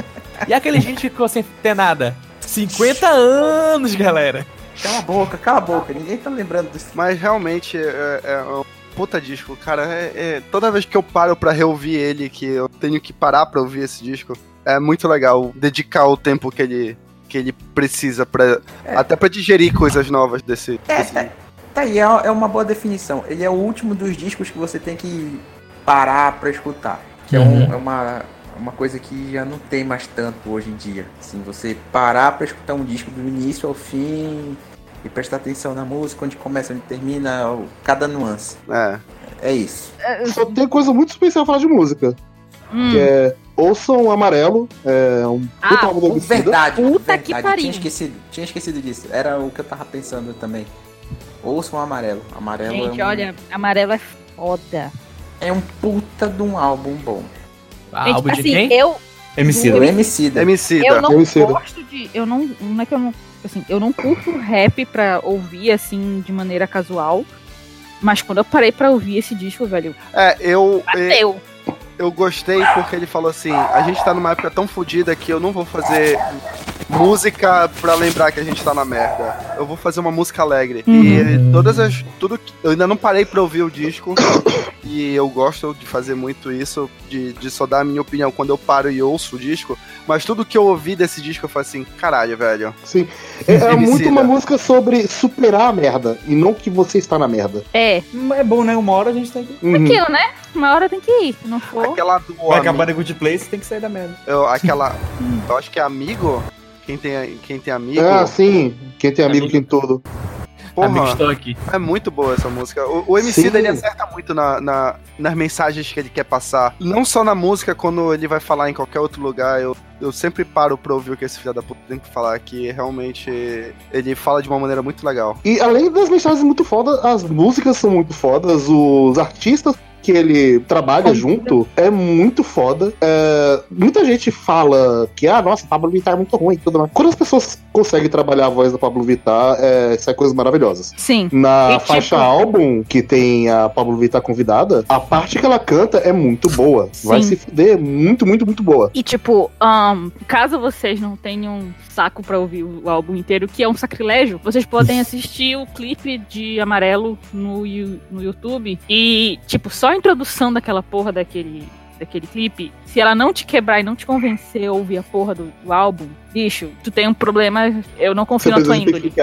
E aquele gente que ficou sem ter nada? 50 anos, galera. Cala a boca, cala a boca, ninguém tá lembrando disso. Mas realmente é, é um puta disco, cara. É, é- toda vez que eu paro pra reouvir ele, que eu tenho que parar pra ouvir esse disco, é muito legal dedicar o tempo que ele, que ele precisa para É. até pra digerir coisas novas desse. É, desse- é, Tá aí, é é uma boa definição. Ele é o último dos discos que você tem que parar pra escutar. Que é, um- Uhum. é uma, uma coisa que já não tem mais tanto hoje em dia. Assim, você parar pra escutar um disco do início ao fim e prestar atenção na música, onde começa, onde termina, cada nuance. É. É isso. Só tem coisa muito especial falar de música. Hum. Que é Ouçam Amarelo, é um Ah, puta álbum do Emicida. Verdade, Puta que verdade. pariu. Tinha esquecido, tinha esquecido disso. Era o que eu tava pensando também. Ouçam o amarelo. Amarelo Gente, é um, olha, amarelo é foda. é um puta de um álbum bom. Ah, Gente, álbum de assim, quem? eu, MC. Do Emicida. Emicida. eu não Emicida. gosto de. Eu não. Não é que eu não. Assim, eu não curto rap pra ouvir assim de maneira casual. Mas quando eu parei pra ouvir esse disco, velho, É, eu, eu, bateu. Eu gostei porque ele falou assim: a gente tá numa época tão fodida que eu não vou fazer música pra lembrar que a gente tá na merda. Eu vou fazer uma música alegre. E todas as. Tudo que, Eu ainda não parei pra ouvir o disco. E eu gosto de fazer muito isso, de, de só dar a minha opinião quando eu paro e ouço o disco. Mas tudo que eu ouvi desse disco eu falei assim, caralho, velho. Sim. É, é muito uma música sobre superar a merda e não que você está na merda. É, Mas É bom, né? Uma hora a gente tem que. Uhum. aquilo, né? Uma hora tem que ir. Não for. Aquela do. Vai ami- acabar de Good Place, tem que sair da merda. eu, aquela. Eu acho que é amigo. Quem tem, quem tem amigo. Ah, sim. Quem tem amigo Amigo. tem tudo. Amigo, Porra, estou aqui. é muito boa essa música. O, o MC Sim. ele acerta muito na, na- nas mensagens que ele quer passar. Não só na música, quando ele vai falar em qualquer outro lugar. Eu, eu sempre paro pra ouvir o que esse filho da puta tem que falar, que realmente ele fala de uma maneira muito legal. E além das mensagens muito fodas, as músicas são muito fodas, os artistas que ele trabalha junto é muito foda. É, muita gente fala que, ah, nossa, Pablo Vittar é muito ruim tudo mais. Quando as pessoas conseguem trabalhar a voz da Pablo Vittar, é, sai coisas maravilhosas. Sim. Na E, tipo- faixa álbum, que tem a Pablo Vittar convidada, a parte que ela canta é muito boa. Vai Sim. se fuder, é muito, muito, muito boa. E tipo, ahn, caso vocês não tenham saco pra ouvir o álbum inteiro, que é um sacrilégio, vocês podem assistir o clipe de Amarelo no, no YouTube e, tipo, só a introdução daquela porra daquele, daquele clipe, se ela não te quebrar e não te convencer a ouvir a porra do, do álbum, bicho, tu tem um problema, eu não Você confio na tua índole.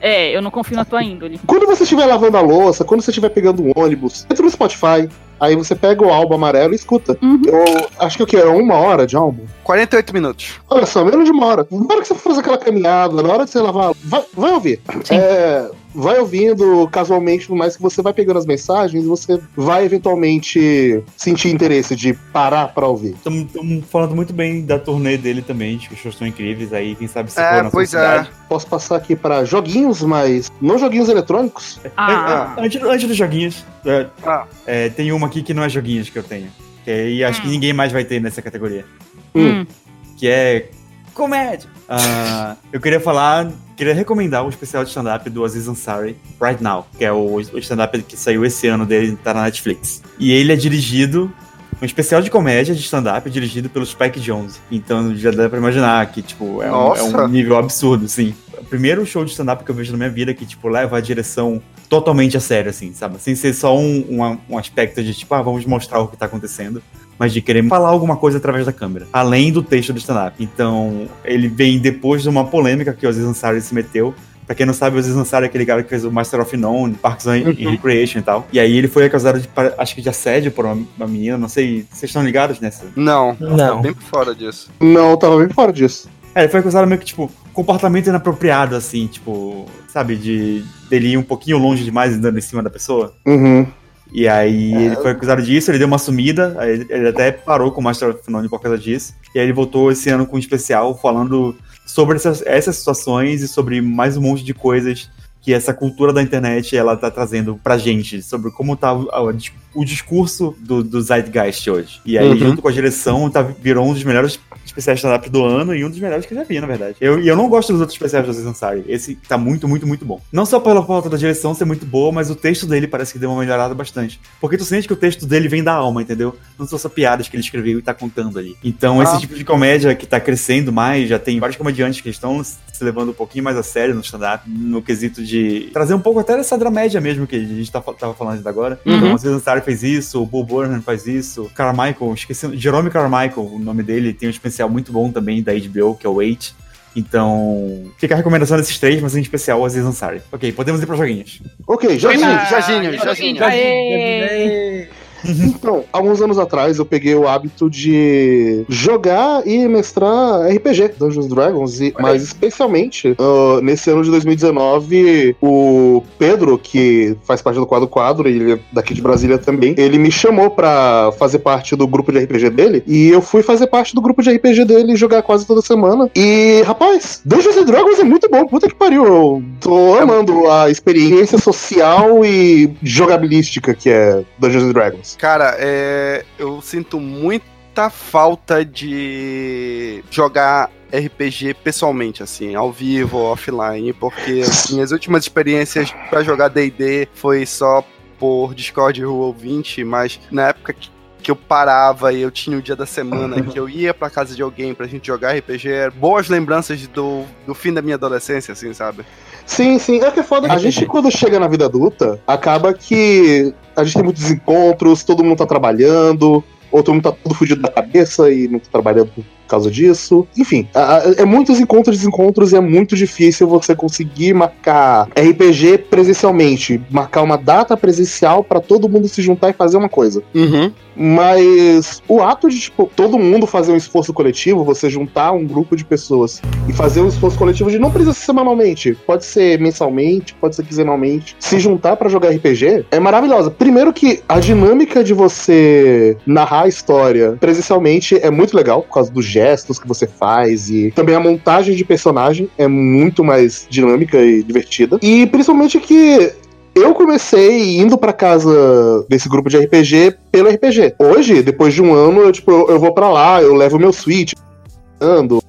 É, eu não confio na tua índole. Quando você estiver lavando a louça, quando você estiver pegando um ônibus, entra no Spotify. Aí você pega o álbum amarelo e escuta. Uhum. Eu acho que o que? É uma hora de álbum? 48 minutos. Olha só, menos de uma hora. Na hora que você for fazer aquela caminhada, na hora de você lavar, vai, vai ouvir. É, vai ouvindo casualmente, tudo mais que você vai pegando as mensagens e você vai eventualmente sentir interesse de parar pra ouvir. Estamos falando muito bem da turnê dele também, de que os shows estão incríveis aí, quem sabe se É, for na pois sua é. cidade. Posso passar aqui pra joguinhos, mas não joguinhos eletrônicos. Ah, É, Antes, antes dos joguinhos, é, Ah. é, tem uma aqui que não é joguinhos que eu tenho. Que aí acho que Hum. ninguém mais vai ter nessa categoria. hum. Que é comédia. Ah, eu queria falar, queria recomendar o especial de stand-up do Aziz Ansari, Right Now, que é o, o stand-up que saiu esse ano dele, tá na Netflix. E ele é dirigido, um especial de comédia de stand-up dirigido pelo Spike Jones. Então já dá pra imaginar que, tipo, é, um, é um nível absurdo, sim. O primeiro show de stand-up que eu vejo na minha vida que, tipo, leva a direção totalmente a sério, assim, sabe? Sem ser só um, um, um aspecto de, tipo, ah, vamos mostrar o que tá acontecendo mas de querer falar alguma coisa através da câmera, além do texto do stand-up. Então, ele vem depois de uma polêmica que o Aziz Ansari se meteu. Pra quem não sabe, o Aziz Ansari é aquele cara que fez o Master of None, Parks and Uhum. Recreation e tal. E aí ele foi acusado de, acho que de assédio por uma, uma menina, não sei, vocês estão ligados nessa? Não, Não. bem por fora disso. Não, eu tava bem fora disso. É, ele foi acusado meio que, tipo, comportamento inapropriado, assim, tipo, sabe, de dele ir um pouquinho longe demais andando em cima da pessoa. Uhum. E aí ele foi acusado disso, ele deu uma sumida, ele, ele até parou com o Master of None por causa disso. E aí ele voltou esse ano com um especial falando sobre essas, essas situações e sobre mais um monte de coisas que essa cultura da internet ela tá trazendo pra gente, sobre como tá o, o discurso do, do Zeitgeist hoje. E aí, Uhum. junto com a direção, tá, virou um dos melhores especiais de stand-up do ano e um dos melhores que eu já vi, na verdade. Eu, e eu não gosto dos outros especiais do Aziz Ansari. Esse tá muito, muito, muito bom. Não só pela falta da direção ser muito boa, mas o texto dele parece que deu uma melhorada bastante. Porque tu sente que o texto dele vem da alma, entendeu? Não são só piadas que ele escreveu e tá contando ali. Então, esse Ah. tipo de comédia que tá crescendo mais, já tem vários comediantes que estão se levando um pouquinho mais a sério no stand-up, no quesito de trazer um pouco até dessa dramédia mesmo que a gente tá, tava falando ainda agora. Uhum. Então, o Aziz Ansari fez isso, o Bob Burnham faz isso, Carmichael, esqueci, Jerome Carmichael, o nome dele, tem um especial muito bom também da HBO, que é o Wait. Então, fica a recomendação desses três, mas em especial o Aziz Ansari. Ok, podemos ir para joguinhos. Ok, já Jorginho, sim. Então, alguns anos atrás eu peguei o hábito de jogar e mestrar RPG, Dungeons Dragons, e, mas especialmente ah, nesse ano de 2019, o Pedro, que faz parte do Quadro Quadro, e ele é daqui de Brasília também, ele me chamou pra fazer parte do grupo de RPG dele, e eu fui fazer parte do grupo de RPG dele e jogar quase toda semana. E, rapaz, Dungeons Dragons é muito bom, puta que pariu, eu tô amando a experiência social e jogabilística que é Dungeons and Cara, é, eu sinto muita falta de jogar RPG pessoalmente, assim, ao vivo ou offline, porque as minhas últimas experiências pra jogar D&D foi só por Discord Roll 20, mas na época que que eu parava e eu tinha o dia da semana [laughs] que eu ia pra casa de alguém pra gente jogar RPG, eram boas lembranças do, do fim da minha adolescência, assim, sabe? Sim, sim. É que é foda. A gente, quando chega na vida adulta, acaba que a gente tem muitos encontros, todo mundo tá trabalhando, ou todo mundo tá todo fudido da cabeça e não tá trabalhando por causa disso. Enfim, é muitos encontros e desencontros e é muito difícil você conseguir marcar RPG presencialmente, marcar uma data presencial pra todo mundo se juntar e fazer uma coisa. Uhum. Mas o ato de, tipo, todo mundo fazer um esforço coletivo, você juntar um grupo de pessoas e fazer um esforço coletivo de não precisa ser semanalmente, pode ser mensalmente, pode ser quinzenalmente, se juntar pra jogar RPG é maravilhosa. Primeiro que a dinâmica de você narrar a história presencialmente é muito legal, por causa dos gestos que você faz e também a montagem de personagem é muito mais dinâmica e divertida. E principalmente que eu comecei indo pra casa desse grupo de RPG pelo RPG. Hoje, depois de um ano, eu, tipo, eu, vou pra lá, eu levo meu Switch, ando.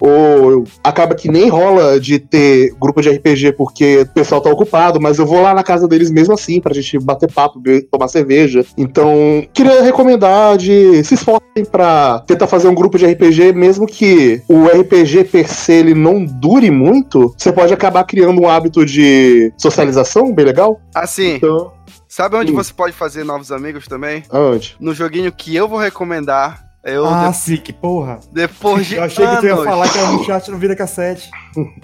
Ou acaba que nem rola de ter grupo de RPG porque o pessoal tá ocupado, mas eu vou lá na casa deles mesmo assim, pra gente bater papo, tomar cerveja. Então, queria recomendar de se esforcem pra tentar fazer um grupo de RPG, mesmo que o RPG per se ele não dure muito, você pode acabar criando um hábito de socialização bem legal. Assim, Então, sabe onde Hum. você pode fazer novos amigos também? aonde? No joguinho que eu vou recomendar. Eu, ah, de- sim, que porra. depois de Eu achei que tu ia anos, falar que era no chat no Vida Cassete.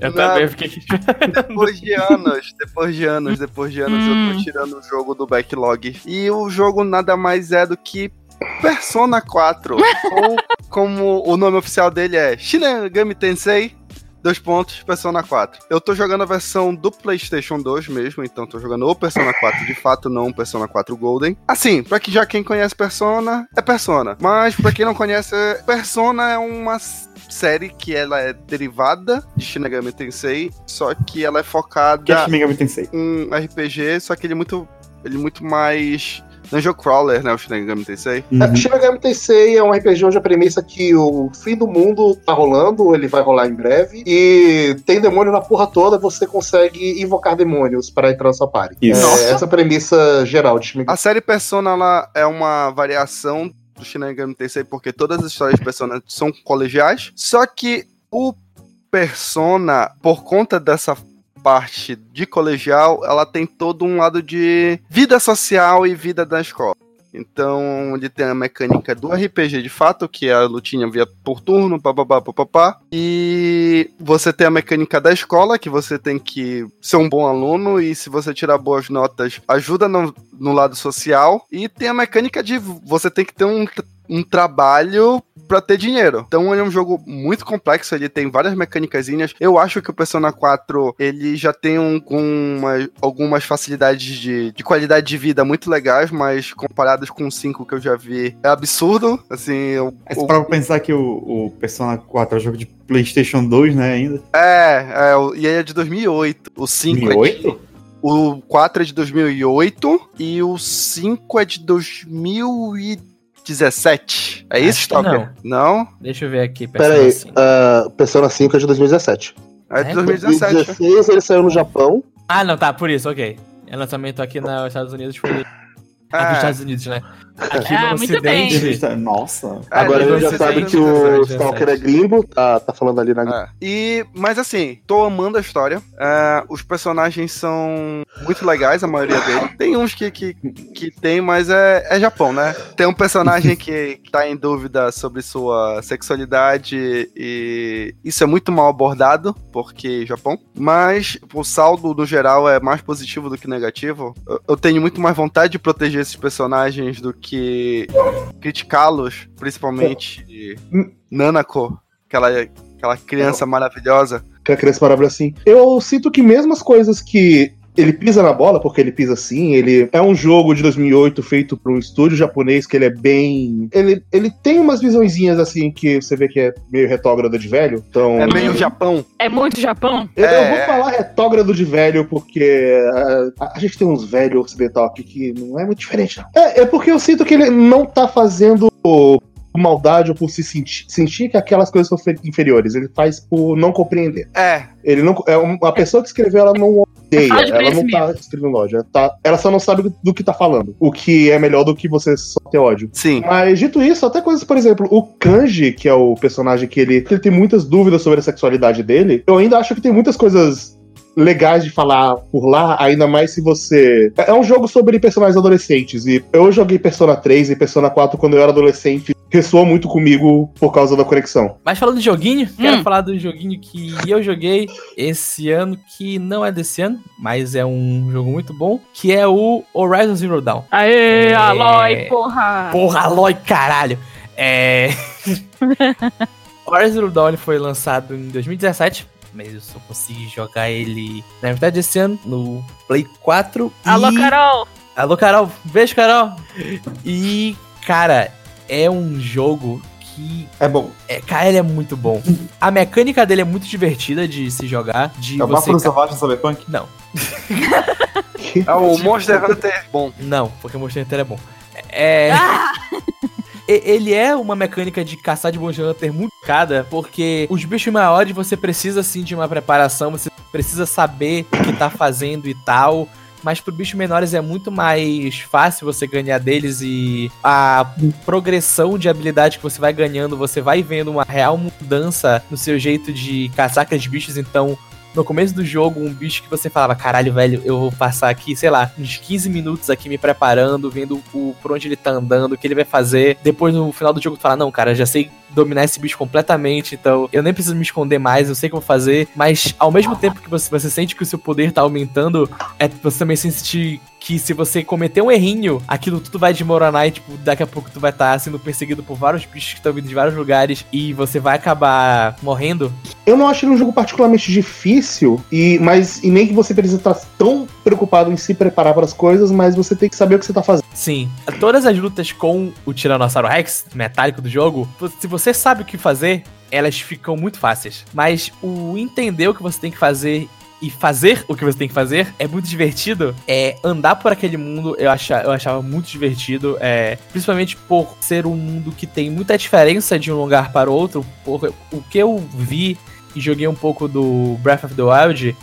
Eu Não. também fiquei. [laughs] Depois de anos, depois de anos, depois de anos, eu Hum. tô tirando o jogo do backlog. E o jogo nada mais é do que Persona 4. [laughs] ou como o nome oficial dele é Shin Megami Tensei. Dois pontos, Persona 4. Eu tô jogando a versão do PlayStation 2 mesmo, então tô jogando o Persona 4 de fato, não o Persona 4 Golden. Assim, pra que já quem conhece Persona, é Persona. Mas pra quem não conhece, Persona é uma série que ela é derivada de Shin Megami Tensei, só que ela é focada Que é Shin Megami Tensei. um RPG, só que ele é muito, ele é muito mais Dungeon Crawler, né, o Shin Megami Tensei. É, Shin Megami Tensei é um RPG onde a premissa é que o fim do mundo tá rolando, ele vai rolar em breve, e tem demônio na porra toda, você consegue invocar demônios para entrar na sua party. Isso. É, Nossa. essa é a premissa geral de Shin Megami A série Persona ela é uma variação do Shin Megami Tensei porque todas as histórias de Persona são colegiais, só que o Persona, por conta dessa parte de colegial, ela tem todo um lado de vida social e vida da escola. Então, ele tem a mecânica do RPG de fato, que é a lutinha via por turno, papapá, papapá. E você tem a mecânica da escola, que você tem que ser um bom aluno, e se você tirar boas notas, ajuda no, no lado social. E tem a mecânica de você tem que ter um, um trabalho pra ter dinheiro. Então ele é um jogo muito complexo, ele tem várias mecânicas. Eu acho que o Persona 4 ele já tem um, uma- algumas facilidades de, de qualidade de vida muito legais, mas comparadas com o 5 que eu já vi, é absurdo. Assim, eu, Mas para pensar que o, o Persona 4 é um jogo de PlayStation 2, né, ainda. é, é, e ele é de 2008. O 5 é de, 2008? O 4 é de 2008 e o 5 é de 2017. É isso, Acho Stalker? Não? Deixa eu ver aqui. Pera Persona aí, 5. uh, Persona 5 é de 2017. É de É? 2017. 2016 ele saiu no Japão. Ah, não, tá, por isso, ok. É lançamento aqui nos Estados Unidos foi. Ah, É. dos Estados Unidos, né? Aqui Ah, no muito bem. Nossa. É, Agora mas ele já você sabe tem que o Stalker é gringo, tá, tá falando ali na. É. E, mas assim, tô amando a história. É, os personagens são muito legais, a maioria deles. Tem uns que, que, que tem, mas é, é Japão, né? Tem um personagem [laughs] que tá em dúvida sobre sua sexualidade e isso é muito mal abordado, porque Japão. Mas o saldo, no geral, é mais positivo do que negativo. Eu, eu tenho muito mais vontade de proteger esses personagens do que criticá-los, principalmente Nanako, aquela, aquela criança maravilhosa. que a criança maravilhosa assim. Eu sinto que mesmo as coisas que ele pisa na bola, porque ele pisa assim, ele é um jogo de 2008 feito por um estúdio japonês que ele é bem... Ele, ele tem umas visõezinhas assim que você vê que é meio retógrado de velho, então... É meio Japão. É muito Japão? Eu, eu É, vou é. falar retógrado de velho porque ah, a, gente tem uns velhos ocidental aqui que não é muito diferente, não. É, é porque eu sinto que ele não tá fazendo maldade ou por se sentir, sentir que aquelas coisas são fe- inferiores. Ele faz por não compreender. É, Ele não, é um- a pessoa que escreveu, ela não odeia. Ela não tá escrevendo ódio. Ela, tá, ela só não sabe do que tá falando. O que é melhor do que você só ter ódio. sim. Mas dito isso, até coisas, por exemplo, o Kanji, que é o personagem que ele, que ele tem muitas dúvidas sobre a sexualidade dele, eu ainda acho que tem muitas coisas legais de falar por lá, ainda mais se você. É um jogo sobre personagens adolescentes. E eu joguei Persona 3 e Persona 4 quando eu era adolescente. Ressoou muito comigo por causa da conexão. Mas falando de joguinho, quero Hum. falar do joguinho que eu joguei esse ano, que não é desse ano, mas é um jogo muito bom, que é o Horizon Zero Dawn. Aê, É. Aloy, porra! Porra, Aloy, caralho! É. [laughs] Horizon Zero Dawn foi lançado em 2017, mas eu só consegui jogar ele na metade desse ano, no Play 4. Alô, e- Carol! Alô, Carol! Beijo, Carol! E, cara, é um jogo que É bom. é, cara, ele é muito bom. A mecânica dele é muito divertida de se jogar. De É o você. Selvagem Cyberpunk? Não, É o Monster Hunter. Bom, não, porque Monster Hunter é bom. É. E- Ele é uma mecânica de caçar de Monster Hunter muito cada, porque os bichos maiores você precisa sim de uma preparação, você precisa saber o que tá fazendo e tal. Mas pro bichos menores é muito mais fácil você ganhar deles e a progressão de habilidade que você vai ganhando, você vai vendo uma real mudança no seu jeito de caçar aqueles bichos. Então, no começo do jogo, um bicho que você falava, caralho, velho, eu vou passar aqui, sei lá, uns 15 minutos aqui me preparando, vendo o, por onde ele tá andando, o que ele vai fazer. Depois, no final do jogo, tu fala, não, cara, já sei dominar esse bicho completamente, então eu nem preciso me esconder mais, eu sei o que eu vou fazer. Mas ao mesmo tempo que você, você sente que o seu poder tá aumentando, é você também sente que se você cometer um errinho, aquilo tudo vai desmoronar e, tipo, daqui a pouco tu vai estar sendo perseguido por vários bichos que estão vindo de vários lugares e você vai acabar morrendo. Eu não acho ele um jogo particularmente difícil, e, mas e nem que você precisa estar tão preocupado em se preparar para as coisas, mas você tem que saber o que você tá fazendo. Sim, todas as lutas com o Tiranossauro Rex, metálico do jogo, se você sabe o que fazer, elas ficam muito fáceis. Mas o entender o que você tem que fazer e fazer o que você tem que fazer é muito divertido. É andar por aquele mundo, eu, acha, eu achava muito divertido. É, principalmente por ser um mundo que tem muita diferença de um lugar para outro. Por, o que eu vi e joguei um pouco do Breath of the Wild.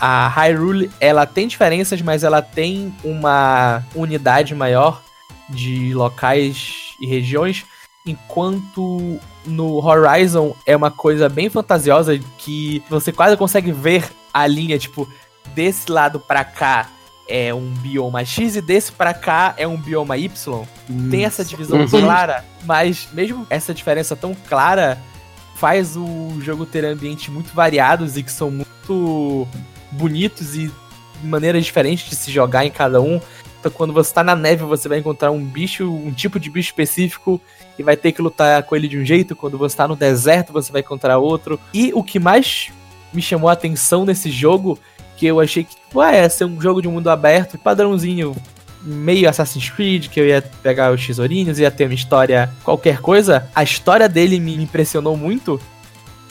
A Hyrule, ela tem diferenças, mas ela tem uma unidade maior de locais e regiões, enquanto no Horizon é uma coisa bem fantasiosa que você quase consegue ver a linha, tipo, desse lado pra cá é um bioma X e desse pra cá é um bioma Y. Tem essa divisão Uhum. clara, mas mesmo essa diferença tão clara faz o jogo ter ambientes muito variados e que são muito bonitos e maneiras diferentes de se jogar em cada um. Então, quando você tá na neve, você vai encontrar um bicho, um tipo de bicho específico e vai ter que lutar com ele de um jeito. Quando você tá no deserto, você vai encontrar outro. E o que mais me chamou a atenção nesse jogo, que eu achei que, ué, ia ser um jogo de mundo aberto, padrãozinho, meio Assassin's Creed, que eu ia pegar os tesourinhos, ia ter uma história, qualquer coisa. A história dele me impressionou muito,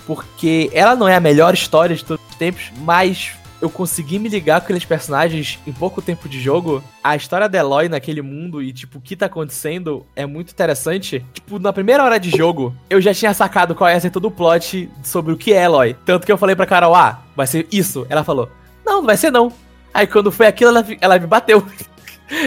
porque ela não é a melhor história de todos os tempos, mas eu consegui me ligar com aqueles personagens em pouco tempo de jogo. A história da Eloy naquele mundo e, tipo, o que tá acontecendo é muito interessante. Tipo, na primeira hora de jogo, eu já tinha sacado qual ia ser todo o plot sobre o que é Eloy. Tanto que eu falei pra Carol, ah, vai ser isso. Ela falou, não, não vai ser não. Aí quando foi aquilo, ela, ela me bateu. [laughs]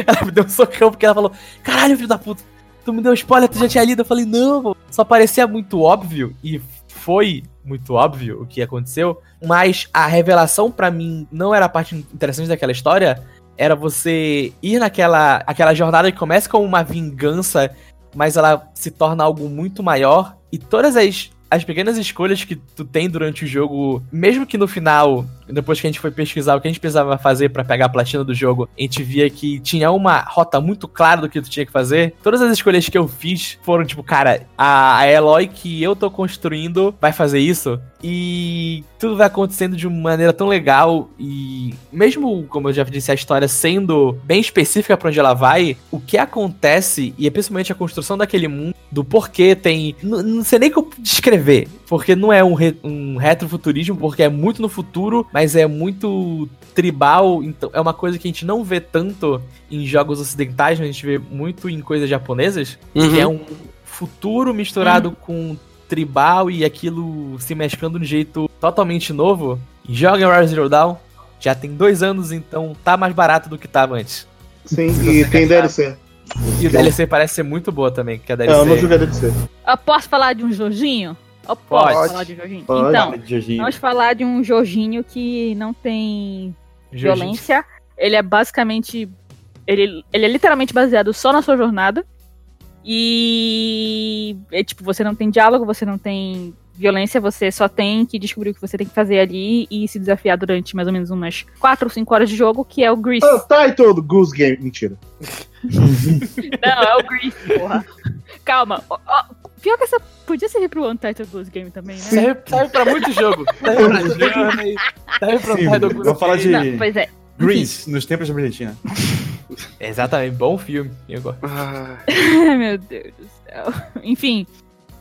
Ela me deu um socão porque ela falou: Caralho, filho da puta, tu me deu spoiler, tu já tinha lido. Eu falei: Não, só parecia muito óbvio e foi muito óbvio o que aconteceu, mas a revelação pra mim não era a parte interessante daquela história. Era você ir naquela aquela jornada que começa como uma vingança, mas ela se torna algo muito maior. E todas as, as pequenas escolhas que tu tem durante o jogo, mesmo que no final, depois que a gente foi pesquisar o que a gente precisava fazer pra pegar a platina do jogo, a gente via que tinha uma rota muito clara do que tu tinha que fazer. Todas as escolhas que eu fiz foram tipo, cara, a, a Eloy que eu tô construindo vai fazer isso. E tudo vai acontecendo de uma maneira tão legal e mesmo, como eu já disse, a história sendo bem específica pra onde ela vai, o que acontece e é principalmente a construção daquele mundo, do porquê tem, não sei nem como descrever, porque não é um, re, um retrofuturismo, porque é muito no futuro, mas é muito tribal, então é uma coisa que a gente não vê tanto em jogos ocidentais, mas a gente vê muito em coisas japonesas, que é um futuro misturado com tribal e aquilo se mesclando de um jeito totalmente novo. Joga Horizon Zero Dawn, já tem dois anos, então tá mais barato do que tava antes. Sim, e tem DLC. E o DLC parece ser muito boa também, que a É, eu não DLC... joguei DLC. Eu posso falar de um Jorginho? Eu posso Pode. falar de um Jorginho? Pode. Então, Jorginho. vamos falar de um Jorginho que não tem Jorginho. violência. Ele é basicamente. Ele, ele é literalmente baseado só na sua jornada. E. É tipo, você não tem diálogo, você não tem violência, você só tem que descobrir o que você tem que fazer ali e se desafiar durante mais ou menos umas 4 ou 5 horas de jogo, que é o Grease. Untitled Ah, Goose Game. Mentira. [laughs] Não, é o Grease, porra. Calma. ó, ó, pior que essa podia servir pro Untitled Goose Game também, né? Serve, serve pra muito jogo. Serve pra serve pra Sim, Tidal vou falar de Não, pois é. Grease, nos tempos da Brilhantina. [laughs] Exatamente, bom filme. Eu gosto. Ah, Ai, [laughs] meu Deus do céu. Enfim,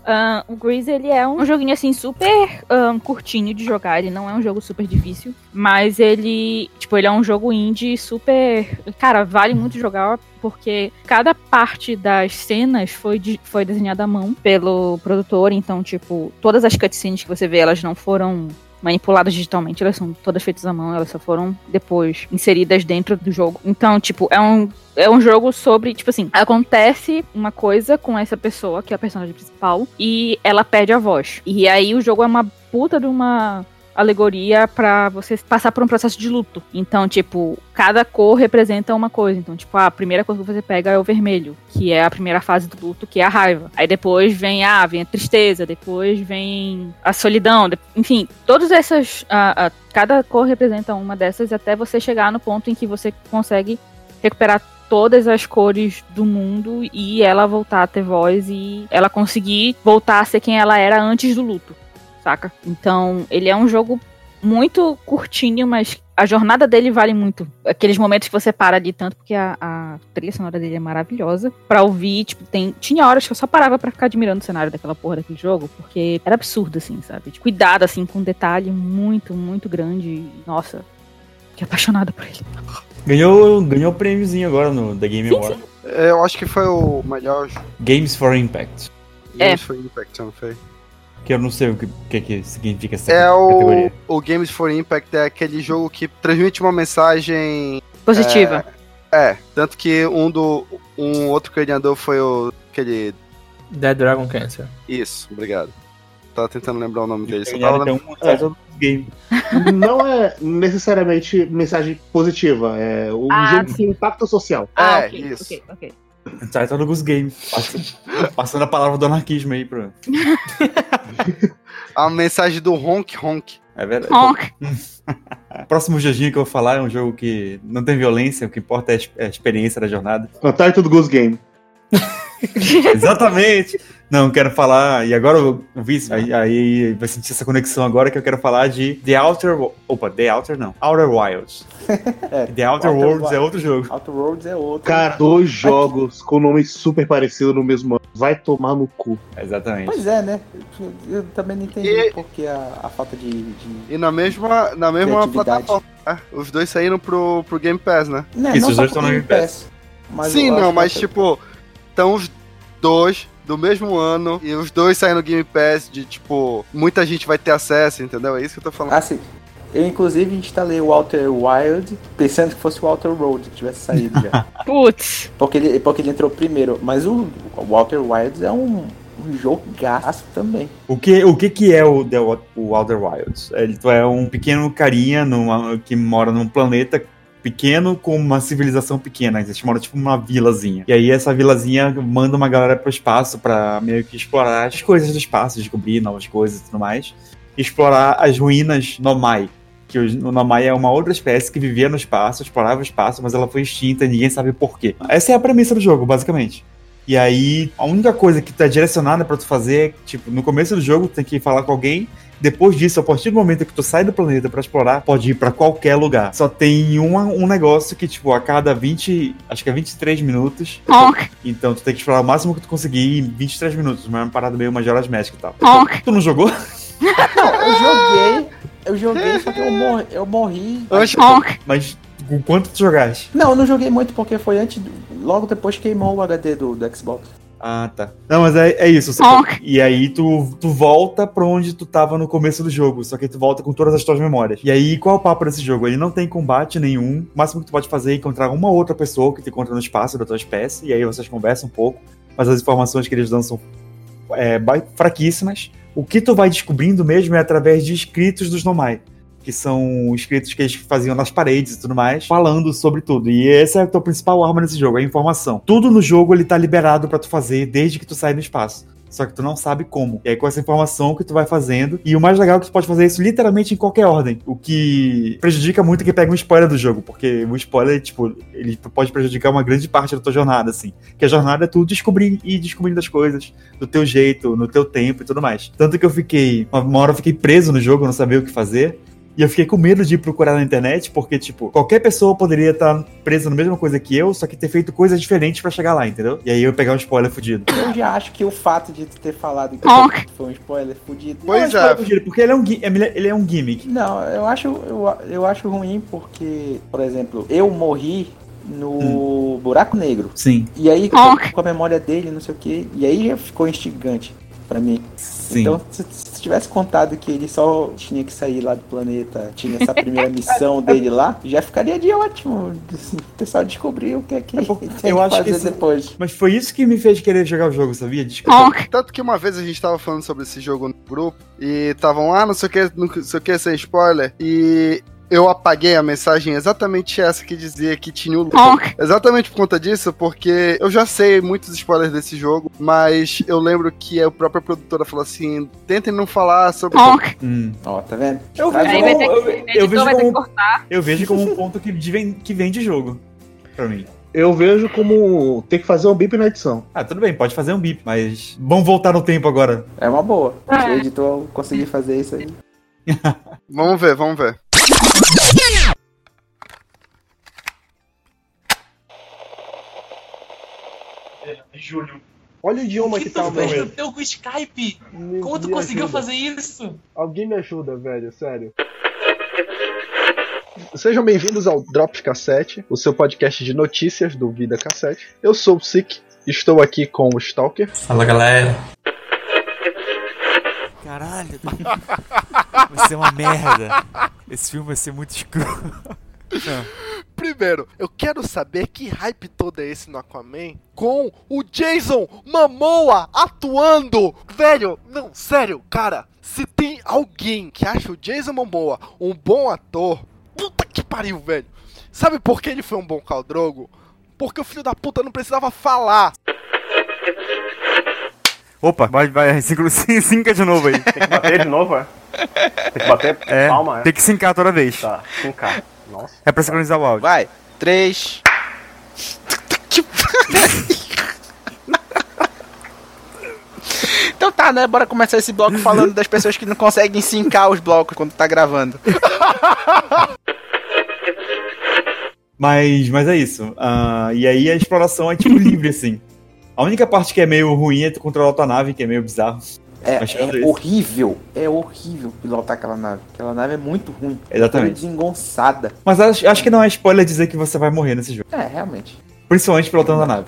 ah, o Grease, ele é um joguinho, assim, super ah, curtinho de jogar. Ele não é um jogo super difícil. Mas ele, tipo, ele é um jogo indie super... Cara, vale muito jogar porque cada parte das cenas foi, de- foi desenhada à mão pelo produtor. Então, tipo, todas as cutscenes que você vê, elas não foram manipuladas digitalmente, elas são todas feitas à mão, elas só foram depois inseridas dentro do jogo. Então, tipo, é um é um jogo sobre, tipo assim, acontece uma coisa com essa pessoa, que é a personagem principal, e ela perde a voz. E aí o jogo é uma puta de uma alegoria pra você passar por um processo de luto. Então, tipo, cada cor representa uma coisa. Então, tipo, a primeira cor que você pega é o vermelho, que é a primeira fase do luto, que é a raiva. Aí depois vem a, vem a tristeza, depois vem a solidão, enfim, todas essas, a- a- cada cor representa uma dessas até você chegar no ponto em que você consegue recuperar todas as cores do mundo e ela voltar a ter voz e ela conseguir voltar a ser quem ela era antes do luto, saca? Então, ele é um jogo muito curtinho, mas a jornada dele vale muito. Aqueles momentos que você para ali tanto, porque a, a trilha sonora dele é maravilhosa. Pra ouvir, tipo, tem, tinha horas que eu só parava pra ficar admirando o cenário daquela porra daquele jogo, porque era absurdo, assim, sabe? De cuidado, assim, com um detalhe muito, muito grande. Nossa, fiquei apaixonada por ele. Ganhou, ganhou prêmiozinho agora no The Game Award. eu acho que foi o melhor Games for Impact. É. Games for Impact, não foi? Que eu não sei o que, que, que significa essa É o, categoria. o Games for Impact, é aquele jogo que transmite uma mensagem. Positiva. É, tanto que um do. Um outro ganhador foi o. aquele. Dead Dragon Cancer. Isso, obrigado. Tava tentando lembrar o nome dele. Só tava Untitled Game. Não é necessariamente mensagem positiva. É um Ah, jogo com impacto social. É, ok, isso. ok, ok. Goose Game. Passa- Passando a palavra do anarquismo aí pro. A mensagem do Honk Honk. É verdade. Honk. [laughs] Próximo joguinho que eu vou falar é um jogo que não tem violência, o que importa é a ex- a experiência da jornada. Goose Game. [laughs] Exatamente! Não, quero falar, e agora eu vi isso, aí, aí vai sentir essa conexão agora que eu quero falar de The Outer. Opa, The Outer não. Outer Wilds. [laughs] The Outer Outer Worlds Wilds. é outro jogo. Outer Worlds é outro. Cara, dois jogos com nome super parecido no mesmo ano. Vai tomar no cu. Exatamente. Pois é, né? Eu, eu também não entendi E- porque a, a falta de, de... E na mesma, na mesma plataforma. né? Os dois saíram pro, pro Game Pass, né? Não, Isso, não os só dois estão no Game Pass, mas Sim, não, mas que- tipo, estão os dois do mesmo ano e os dois saem no Game Pass de tipo, muita gente vai ter acesso, entendeu? É isso que eu tô falando. Ah, sim. Eu, inclusive, instalei o Walter Wild pensando que fosse o Walter Road que tivesse saído já. [laughs] Putz. porque, ele, porque ele entrou primeiro. Mas o, o Walter Wild é um, um jogaço também. O que, o que que é o, The, o Outer Wilds? Ele é um pequeno carinha numa, que mora num planeta pequeno com uma civilização pequena. A gente mora tipo numa vilazinha. E aí essa vilazinha manda uma galera pro espaço pra meio que explorar as coisas do espaço, descobrir novas coisas e tudo mais. Explorar as ruínas Nomai. Que o Nomai é uma outra espécie que vivia no espaço, explorava o espaço, mas ela foi extinta e ninguém sabe por quê. Essa é a premissa do jogo, basicamente. E aí, a única coisa que tá direcionada pra tu fazer é, tipo, no começo do jogo, tu tem que falar com alguém. Depois disso, a partir do momento que tu sai do planeta pra explorar, pode ir pra qualquer lugar. Só tem uma- um negócio que, tipo, a cada 20, acho que é 23 minutos. Honk, Então tu tem que explorar o máximo que tu conseguir em 23 minutos, mas é uma parada meio Majora's Mask e tal. honk. Tu não jogou? Não, eu joguei. Eu joguei, só que eu morri. Eu morri. Oxe. Mas com quanto tu jogaste? Não, eu não joguei muito porque foi antes. do- Logo depois queimou o HD do, do Xbox. Ah, tá. Não, mas é, é isso. Você-. E aí tu, tu volta pra onde tu tava no começo do jogo, só que tu volta com todas as tuas memórias. E aí, qual é o papo desse jogo? Ele não tem combate nenhum. O máximo que tu pode fazer é encontrar uma outra pessoa que te encontra no espaço da tua espécie, e aí vocês conversam um pouco, mas as informações que eles dão são é, fraquíssimas. O que tu vai descobrindo mesmo é através de escritos dos Nomai. Que são escritos que eles faziam nas paredes e tudo mais, falando sobre tudo. E essa é a tua principal arma nesse jogo, é a informação. Tudo no jogo ele tá liberado pra tu fazer desde que tu sai no espaço. Só que tu não sabe como. E aí, com essa informação que tu vai fazendo. E o mais legal é que tu pode fazer isso literalmente em qualquer ordem. O que prejudica muito quem pega um spoiler do jogo. Porque o spoiler, tipo, ele pode prejudicar uma grande parte da tua jornada, assim. Que a jornada é tu descobrir e descobrindo as coisas do teu jeito, no teu tempo e tudo mais. Tanto que eu fiquei. Uma hora eu fiquei preso no jogo, não sabia o que fazer. E eu fiquei com medo de ir procurar na internet, porque, tipo, qualquer pessoa poderia estar presa na mesma coisa que eu, só que ter feito coisas diferentes pra chegar lá, entendeu? E aí eu pegar um spoiler fudido. Eu já acho que o fato de tu ter falado que foi um spoiler fudido. Pois Não é. spoiler fudido, Porque ele é um, gui- ele é um gimmick. Não, eu acho, eu, eu acho ruim porque, por exemplo, eu morri no buraco negro. Sim. E aí, com a memória dele, não sei o que, e aí já ficou instigante pra mim. Sim. Então, se, se tivesse contado que ele só tinha que sair lá do planeta, tinha essa primeira [laughs] missão dele lá, já ficaria de ótimo. Assim, o pessoal descobriu o que é que É porque tem eu que acho que fazer esse- depois. Mas foi isso que me fez querer jogar o jogo, sabia? Desculpa. Tanto que uma vez a gente tava falando sobre esse jogo no grupo e estavam, ah, não sei o que, não sei o que, sem spoiler. E eu apaguei a mensagem exatamente essa que dizia que tinha o. Honk. Exatamente por conta disso, porque eu já sei muitos spoilers desse jogo, mas eu lembro que a própria produtora falou assim: tentem não falar sobre. Hum. Ó, tá vendo? Eu Tá vejo, Aí como, que, eu, editor vejo que como, cortar. eu vejo como um ponto que vem, que vem de jogo. Pra mim. Eu vejo como ter que fazer um bip na edição. Ah, tudo bem, pode fazer um bip, mas vamos voltar no tempo agora. É uma boa. Se É. o editor conseguir fazer isso aí. Vamos ver, vamos ver. Júlio. Olha o idioma que que tu tá, velho. no teu Skype? Me- Como tu conseguiu ajuda. fazer isso? Alguém me ajuda, velho, sério. Sejam bem-vindos ao Drops Cassete, o seu podcast de notícias do Vida Cassete. Eu sou o Sick, estou aqui com o Stalker. Fala galera. Caralho. [laughs] Vai ser uma merda. Esse filme vai ser muito escuro. Primeiro, eu quero saber que hype todo é esse no Aquaman com o Jason Momoa atuando. Velho, não, sério, cara, se tem alguém que acha o Jason Momoa um bom ator, puta que pariu, velho. Sabe por que ele foi um bom caldrogo? Porque o filho da puta não precisava falar. Opa, vai, vai, [laughs] sinca de novo aí. Tem que bater de novo, é? Tem que bater É, palma, é? tem que sincar toda vez. Tá, K. Nossa. É pra sincronizar o áudio. Vai, três. [laughs] Então tá, né? Bora começar esse bloco falando das pessoas que não conseguem sincar os blocos quando tá gravando. [laughs] Mas, mas é isso. Ah, e aí a exploração é tipo livre, assim. A única parte que é meio ruim é tu controlar a tua nave, que é meio bizarro. É, que é é horrível. É horrível pilotar aquela nave. Aquela nave é muito ruim. Exatamente. Toda desengonçada. Mas acho, acho que não é spoiler dizer que você vai morrer nesse jogo. É, realmente. Principalmente pilotando a nave.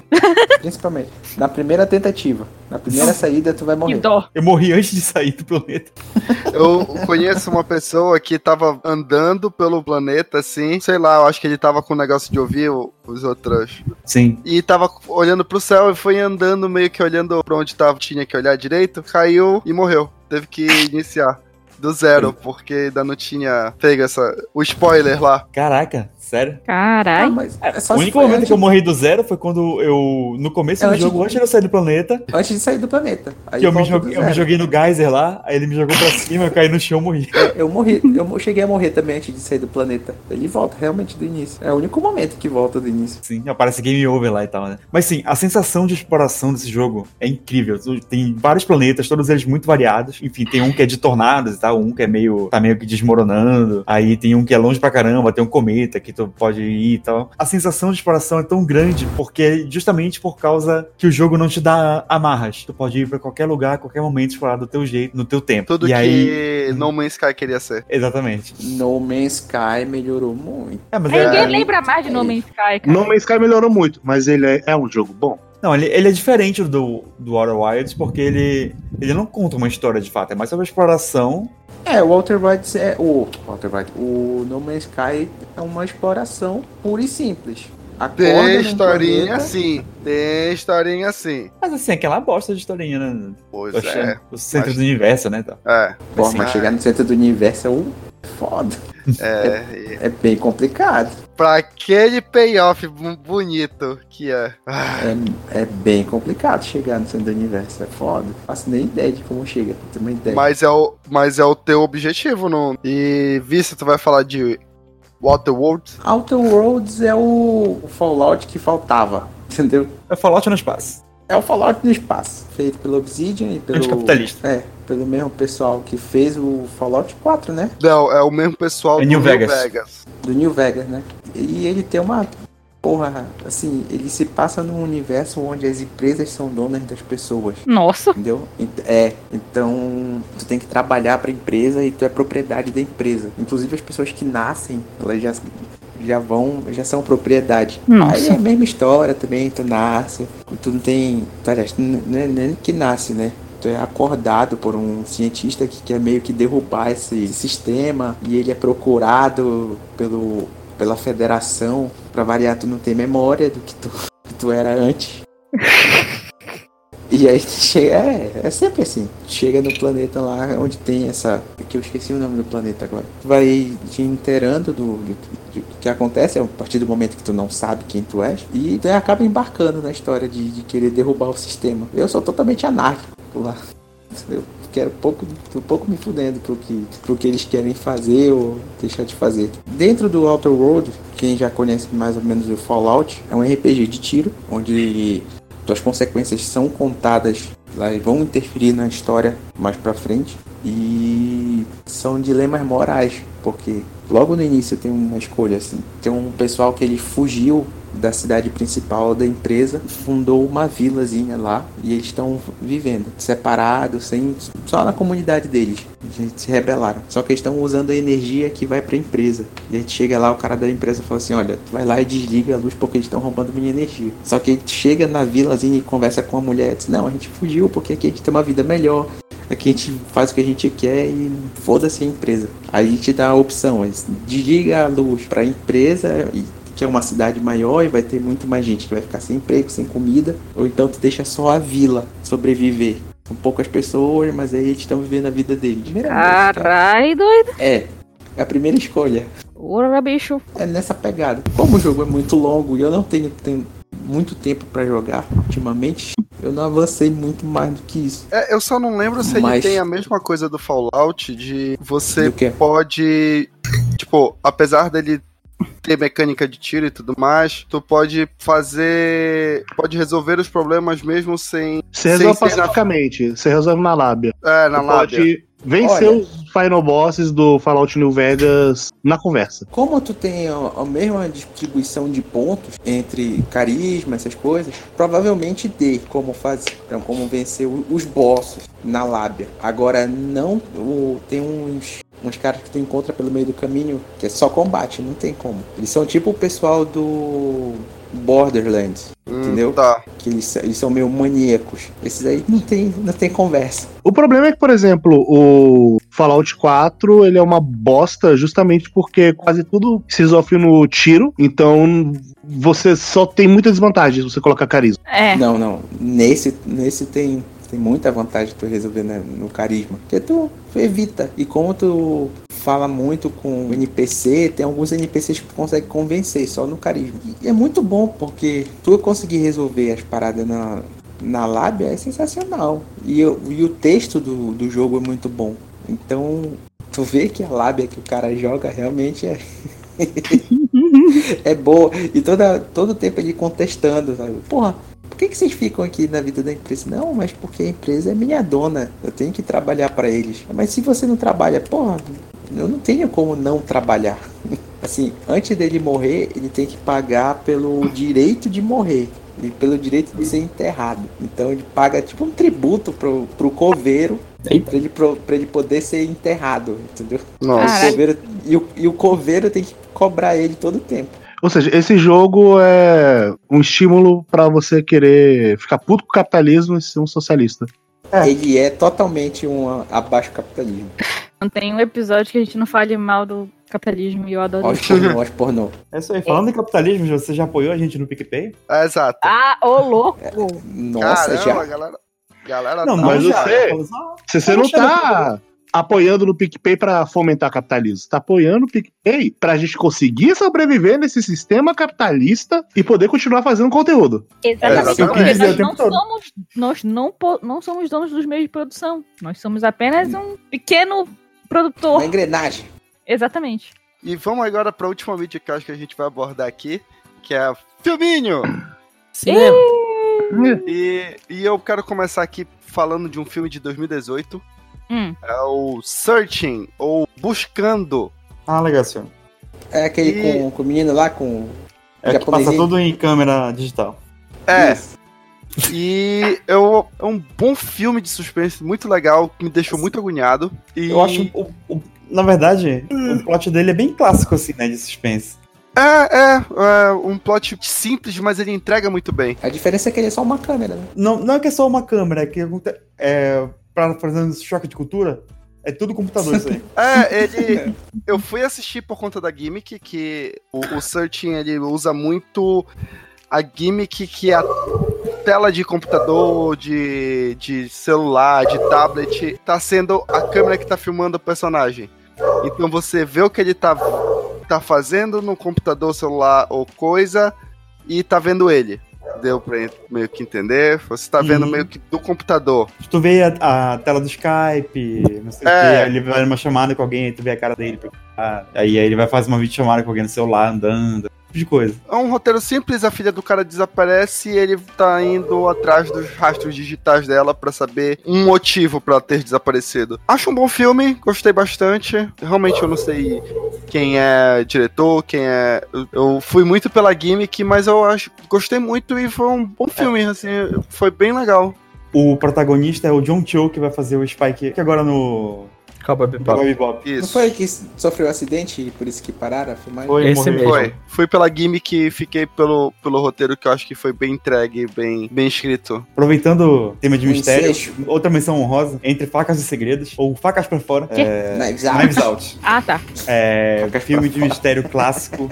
Principalmente. Na primeira tentativa. Na primeira saída, tu vai morrer. dó. Eu morri antes de sair do planeta. [laughs] Eu conheço uma pessoa que tava andando pelo planeta, assim, sei lá, eu acho que ele tava com o negócio de ouvir os outros. Sim. E tava olhando pro céu e foi andando meio que olhando pra onde tava, tinha que olhar direito, caiu e morreu. Teve que iniciar do zero, porque ainda não tinha pego essa, o spoiler lá. Caraca, sério? Caralho. Ah, mas é só o único momento antes- que eu morri do zero foi quando eu. No começo É, do jogo, de- antes de eu sair do planeta, Antes de sair do planeta. Aí que eu me, joguei, do eu me joguei no geyser lá, aí ele me jogou pra cima, eu caí no chão e morri. É, Eu morri, eu cheguei a morrer também antes de sair do planeta. Ele volta realmente do início. É o único momento que volta do início. Sim, aparece game over lá e tal, né? Mas sim, a sensação de exploração desse jogo é incrível. Tem vários planetas, todos eles muito variados. Enfim, tem um que é de tornados e tal, um que é meio. tá meio que desmoronando. Aí tem um que é longe pra caramba, tem um cometa que tu pode ir e tal. A sensação de exploração é tão grande porque justamente por causa que o jogo não te dá amarras. Tu pode ir pra qualquer lugar, a qualquer momento, explorar do teu jeito, no teu tempo. Tudo e que aí. No Man's Sky queria ser. Exatamente. No Man's Sky melhorou muito. É, mas Ninguém é- lembra mais de No Man's Sky, cara. No Man's Sky melhorou muito, mas ele é, é um jogo bom. Não, ele, ele é diferente do, do Outer Wilds porque ele, ele não conta uma história de fato, é mais sobre a exploração. É, o Walter White é. O Walter White. O No Man's Sky é uma exploração pura e simples. Acorda Tem historinha planeta- assim, tem historinha assim. Mas assim, aquela bosta de historinha, né? Pois Poxa, é. O centro Mas- do universo, né? Tal. É. Pô, Assim, mas é. chegar no centro do universo é um foda. [laughs] É, e É bem complicado. Pra aquele payoff bonito que é. Ah, É, é bem complicado chegar no centro do universo. É foda. Não faço nem ideia de como chega. Não tenho uma ideia. Mas é o, mas é o teu objetivo, não? E Vista, tu vai falar de Waterworld? Outer Worlds é o, o Fallout que faltava. [laughs] Entendeu? É Fallout no espaço. É o Fallout no espaço, feito pelo Obsidian e pelo. Anticapitalista. É, pelo mesmo pessoal que fez o Fallout 4, né? Não, é o mesmo pessoal É do New New Vegas. Vegas. Do New Vegas, né? E ele tem uma. Porra, assim, ele se passa num universo onde as empresas são donas das pessoas. Nossa. Entendeu? Ent- É, então tu tem que trabalhar pra empresa e tu é propriedade da empresa. Inclusive as pessoas que nascem, elas já, já vão, já são propriedade. Nossa. Aí é a mesma história também, tu nasce, tu não tem. tu- Aliás, não é nem que nasce, né? Tu é acordado por um cientista que quer meio que derrubar esse sistema e ele é procurado pelo, pela federação. Pra variar, tu não tem memória do que tu, que tu era antes. E aí chega, é, é sempre assim. Chega no planeta lá onde tem essa. Que eu esqueci o nome do planeta agora. Tu vai te inteirando do, do, do que acontece a partir do momento que tu não sabe quem tu és. E tu acaba embarcando na história de, de querer derrubar o sistema. Eu sou totalmente anárquico lá. Eu quero pouco, tô pouco me fudendo pro que, pro que eles querem fazer ou deixar de fazer. Dentro do Outer World, quem já conhece mais ou menos o Fallout, é um RPG de tiro, onde suas consequências são contadas lá e vão interferir na história mais pra frente e são dilemas morais porque logo no início tem uma escolha assim tem um pessoal que ele fugiu da cidade principal da empresa fundou uma vilazinha lá e eles estão vivendo separados sem só na comunidade deles. Eles se rebelaram. Só que eles estão usando a energia que vai pra empresa. E a gente chega lá o cara da empresa fala assim olha vai lá e desliga a luz porque eles estão roubando minha energia. Só que a gente chega na vilazinha e conversa com a mulher diz não a gente fugiu porque aqui a gente tem uma vida melhor. Aqui a gente faz o que a gente quer e foda-se a empresa. Aí a gente dá a opção desliga a luz pra empresa e que é uma cidade maior e vai ter muito mais gente que vai ficar sem emprego, sem comida, ou então tu deixa só a vila sobreviver. São poucas pessoas, mas aí eles estão vivendo a vida deles. Caralho, doido. É, é a primeira escolha. Ora, bicho. É nessa pegada. Como o jogo é muito longo e eu não tenho, tenho muito tempo pra jogar ultimamente, eu não avancei muito mais do que isso. É, eu só não lembro se ele Mas- tem a mesma coisa do Fallout de você pode. Tipo, apesar dele ter mecânica de tiro e tudo mais, tu pode fazer. Pode resolver os problemas mesmo sem. Você resolve sem pacificamente, você resolve na lábia. É, na Você lábia. pode vencer Olha. os final bosses do Fallout New Vegas na conversa. Como tu tem a, a mesma distribuição de pontos entre carisma, essas coisas, provavelmente dê como fazer, então, como vencer os bosses na lábia. Agora não, o- tem uns uns caras que tu encontra pelo meio do caminho que é só combate, não tem como. Eles são tipo o pessoal do Borderlands, entendeu? Tá. Que eles, eles são meio maníacos. Esses aí não tem, não tem conversa. O problema é que, por exemplo, o Fallout 4, ele é uma bosta justamente porque quase tudo se resolve no tiro, então você só tem muita desvantagem se você colocar carisma. É. Não, não. Nesse, nesse tem, tem muita vantagem tu resolver né, no carisma. Porque tu, tu evita. E como tu fala muito com o NPC, tem alguns NPCs que tu consegue convencer só no carisma. E é muito bom, porque tu conseguir resolver as paradas na, na lábia é sensacional. E, o- e o texto do, do jogo é muito bom. Então, tu vê que a lábia que o cara joga realmente é. [laughs] é boa. E toda, todo tempo ele contestando, sabe? Porra, por que, que vocês ficam aqui na vida da empresa? Não, mas porque a empresa é minha dona. Eu tenho que trabalhar para eles. Mas se você não trabalha, porra, eu não tenho como não trabalhar. [laughs] Assim, antes dele morrer, ele tem que pagar pelo direito de morrer. E pelo direito de ser enterrado. Então ele paga tipo um tributo pro, pro coveiro pra ele, pro- pra ele poder ser enterrado, entendeu? Nossa. O coveiro- e, o, e o coveiro tem que cobrar ele todo o tempo. Ou seja, esse jogo é um estímulo pra você querer ficar puto com o capitalismo e ser um socialista. Ele é totalmente um abaixo capitalismo. [laughs] Não tem um episódio que a gente não fale mal do capitalismo e eu adoro Ó, isso. pornô, ó, pornô. É isso aí. Falando em capitalismo, você já apoiou a gente no PicPay? É, exato. Ah, ô louco! Nossa, Caramba, já. galera. Galera, Não, tá- Mas já, você, se você não tá apoiando no PicPay pra fomentar capitalismo, você tá apoiando o PicPay pra gente conseguir sobreviver nesse sistema capitalista e poder continuar fazendo conteúdo. Exatamente, Exatamente. porque Dizer o nós não, somos, nós não, não somos donos dos meios de produção. Nós somos apenas um pequeno produtor. Uma engrenagem. Exatamente. E vamos agora pra última mídia que eu acho que a gente vai abordar aqui, que é Filminho! Cinema. E, e eu quero começar aqui falando de um filme de 2018. Hum. É o Searching, ou Buscando. Ah, legal, senhor. É aquele E- com, com o menino lá com. É que passa tudo em câmera digital. É, Isso. E eu, é um bom filme de suspense, muito legal, que me deixou muito agoniado. E Eu acho, o- o- na verdade, o plot dele é bem clássico, assim, né, de suspense. É, é, é um plot simples, mas ele entrega muito bem. A diferença é que ele é só uma câmera, né? Não, não é que é só uma câmera, é que é, pra fazer um choque de cultura, é tudo computador isso aí. [laughs] É, ele. Eu fui assistir por conta da gimmick, que o, o Searching ele usa muito a gimmick que a tela de computador, de, de celular, de tablet, tá sendo a câmera que tá filmando o personagem. Então você vê o que ele tá, tá fazendo no computador, celular ou coisa, e tá vendo ele. Deu pra meio que entender? Você tá vendo Uhum. meio que do computador. Tu vê a, a tela do Skype, não sei É. o quê, aí ele vai numa chamada com alguém, aí tu vê a cara dele. Aí, aí ele vai fazer uma videochamada com alguém no celular, andando, tipo de coisa. É um roteiro simples, a filha do cara desaparece e ele tá indo atrás dos rastros digitais dela pra saber um motivo pra ela ter desaparecido. Acho um bom filme, gostei bastante. Realmente eu não sei quem é diretor, quem é. eu- Eu fui muito pela gimmick, mas eu acho gostei muito e foi um bom filme, assim, foi bem legal. O protagonista é o John Cho, que vai fazer o Spike, que agora no Cowboy Bebop. Cowboy Bebop. Não Isso. foi ele que sofreu um acidente e por isso que pararam a filmagem? Foi, Esse morreu. mesmo. Foi. Fui pela gimmick e fiquei pelo, pelo roteiro que eu acho que foi bem entregue, bem, bem escrito. Aproveitando o tema de Um mistério, incesto. outra menção honrosa, Entre Facas e Segredos, ou Facas pra Fora, Quê? é... Knives Out. Knives Out. Ah, tá. É, Facas filme de mistério clássico,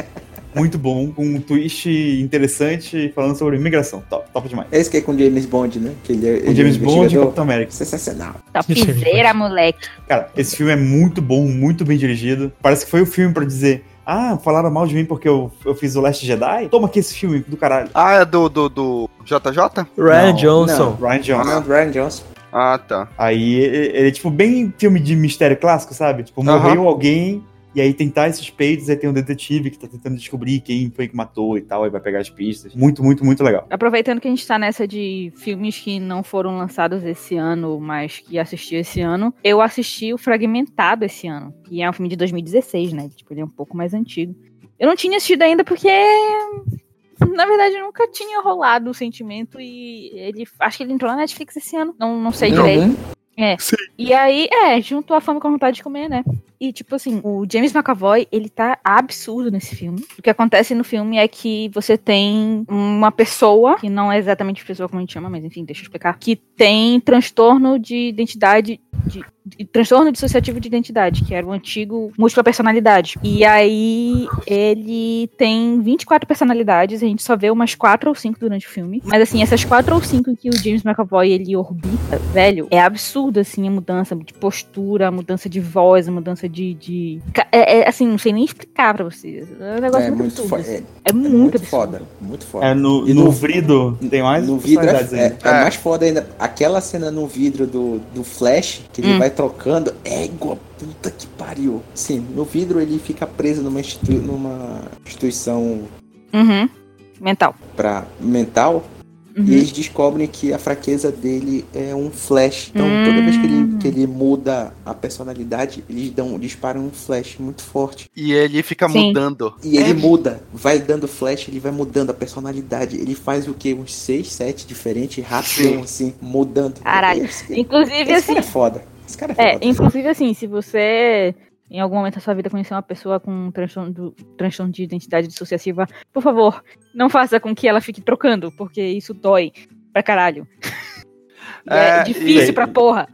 muito bom, com um twist interessante, falando sobre imigração. Top, top demais. Esse que é com James Bond, né? Que ele é, O ele é James Bond e. Capitão América. Sensacional. Topzera, moleque. Cara, esse filme é muito bom, muito bem dirigido. Parece que foi o filme pra dizer. Ah, falaram mal de mim porque eu, eu fiz o Last Jedi? Toma aqui esse filme do caralho. Ah, é do, do, do JJ? Ryan Não, Johnson. Ryan Johnson. Não, Ryan Johnson. Ah, tá. Aí ele, ele é tipo bem filme de mistério clássico, sabe? Tipo, morreu alguém e aí tem tais suspeitos, aí tem um detetive que tá tentando descobrir quem foi que matou e tal, aí vai pegar as pistas. Muito, muito, muito legal. Aproveitando que a gente tá nessa de filmes que não foram lançados esse ano, mas que assisti esse ano, eu assisti o Fragmentado esse ano, que é um filme de 2016, né? Tipo, ele é um pouco mais antigo. Eu não tinha assistido ainda porque, na verdade, nunca tinha rolado o sentimento e ele, acho que ele entrou na Netflix esse ano, não, não sei direito. É. E aí, é, juntou a fome com a vontade de comer, né? E, tipo assim, o James McAvoy, ele tá absurdo nesse filme. O que acontece no filme é que você tem uma pessoa, que não é exatamente pessoa como a gente chama, mas enfim, deixa eu explicar, que tem transtorno de identidade, de, de- transtorno dissociativo de identidade, que era o antigo múltipla personalidade. E aí, ele tem 24 personalidades, a gente só vê umas 4 ou 5 durante o filme. Mas assim, essas 4 ou 5 que o James McAvoy, ele orbita, velho, é absurdo, assim, a mudança de postura, a mudança de voz, a mudança de... de... É, é, assim, não sei nem explicar pra vocês. É um negócio É muito, muito, absurdo. fo- assim. é, É, muito, muito absurdo. foda. Muito foda. É, no, no, no- vidro tem mais No vidro é, é, é mais foda ainda. Aquela cena no vidro do, do Flash, que ele Hum. vai trocando, é igual puta que pariu. Sim, no vidro ele fica preso numa, institui numa instituição Uhum. Mental. pra, mental. Uhum. E eles descobrem que a fraqueza dele é um flash. Então, toda vez que Hum. ele, que ele muda a personalidade, eles dão, disparam um flash muito forte. E ele fica Sim. mudando. E É. ele muda, vai dando flash, ele vai mudando a personalidade. Ele faz o que? Uns 6, 7 diferentes, rapidão, assim, mudando. Caralho. Esse, Inclusive, esse assim, cara é foda. Esse cara é É, foda. inclusive assim, se você em algum momento da sua vida conhecer uma pessoa com um transtorno, de identidade dissociativa, por favor, não faça com que ela fique trocando, porque isso dói pra caralho. [laughs] É, É, difícil e- pra porra.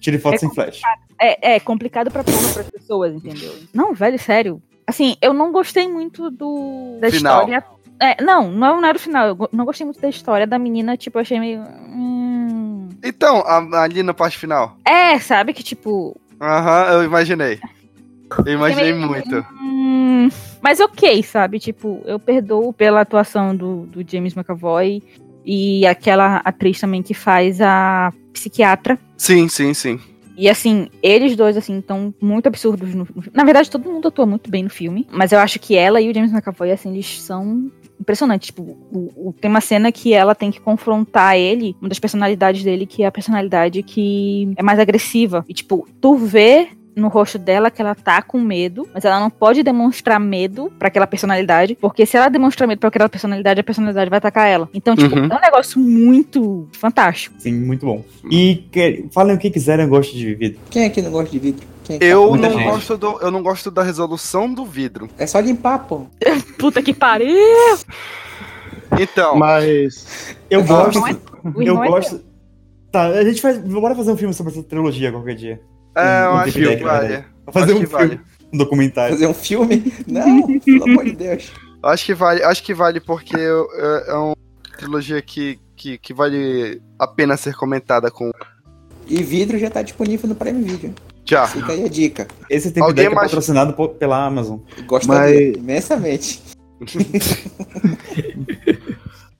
Tire foto É sem flash. É, é complicado pra porra pras pessoas, entendeu? Não, velho, sério. Assim, eu não gostei muito do da Final. história. É, não, não, não era o final. Eu não gostei muito da história da menina, tipo, eu achei meio. hum, Então, ali na parte final. É, sabe que tipo. Aham, eu imaginei. Eu imaginei meio- muito. Hum, mas ok, sabe? Tipo, eu perdoo pela atuação do, do James McAvoy e aquela atriz também que faz a psiquiatra. Sim, sim, sim. E assim, eles dois, assim, estão muito absurdos no, Na verdade, todo mundo atua muito bem no filme. Mas eu acho que ela e o James McAvoy, assim, eles são impressionantes. Tipo, o, o- tem uma cena que ela tem que confrontar ele, uma das personalidades dele, que é a personalidade que é mais agressiva. E, tipo, tu vê no rosto dela que ela tá com medo, mas ela não pode demonstrar medo pra aquela personalidade, porque se ela demonstrar medo pra aquela personalidade, a personalidade vai atacar ela. Então, tipo, Uhum. é um negócio muito fantástico. Sim, muito bom. E que- falem o que quiserem, eu gosto de vidro. Quem é que não gosta de vidro? É Eu não, gente. gosto do, eu não gosto da resolução do vidro. É só limpar, pô. [laughs] Puta que pariu! Então, Mas. Eu gosto. É- Eu é gosto. Tá, a gente faz. Bora fazer um filme sobre essa trilogia qualquer dia. É, eu um acho que vale. Vou fazer Acho um que filme, um documentário. Fazer um filme? Não, pelo amor de Deus. Eu [laughs] Acho que vale, acho que vale porque é, é uma trilogia que, que, que vale a pena ser comentada com. E vidro já tá disponível no Prime Video. Já. Fica aí a dica. Esse tempo Alguém deck é mais- patrocinado por- pela Amazon. Gostaria Mas- imensamente. [laughs]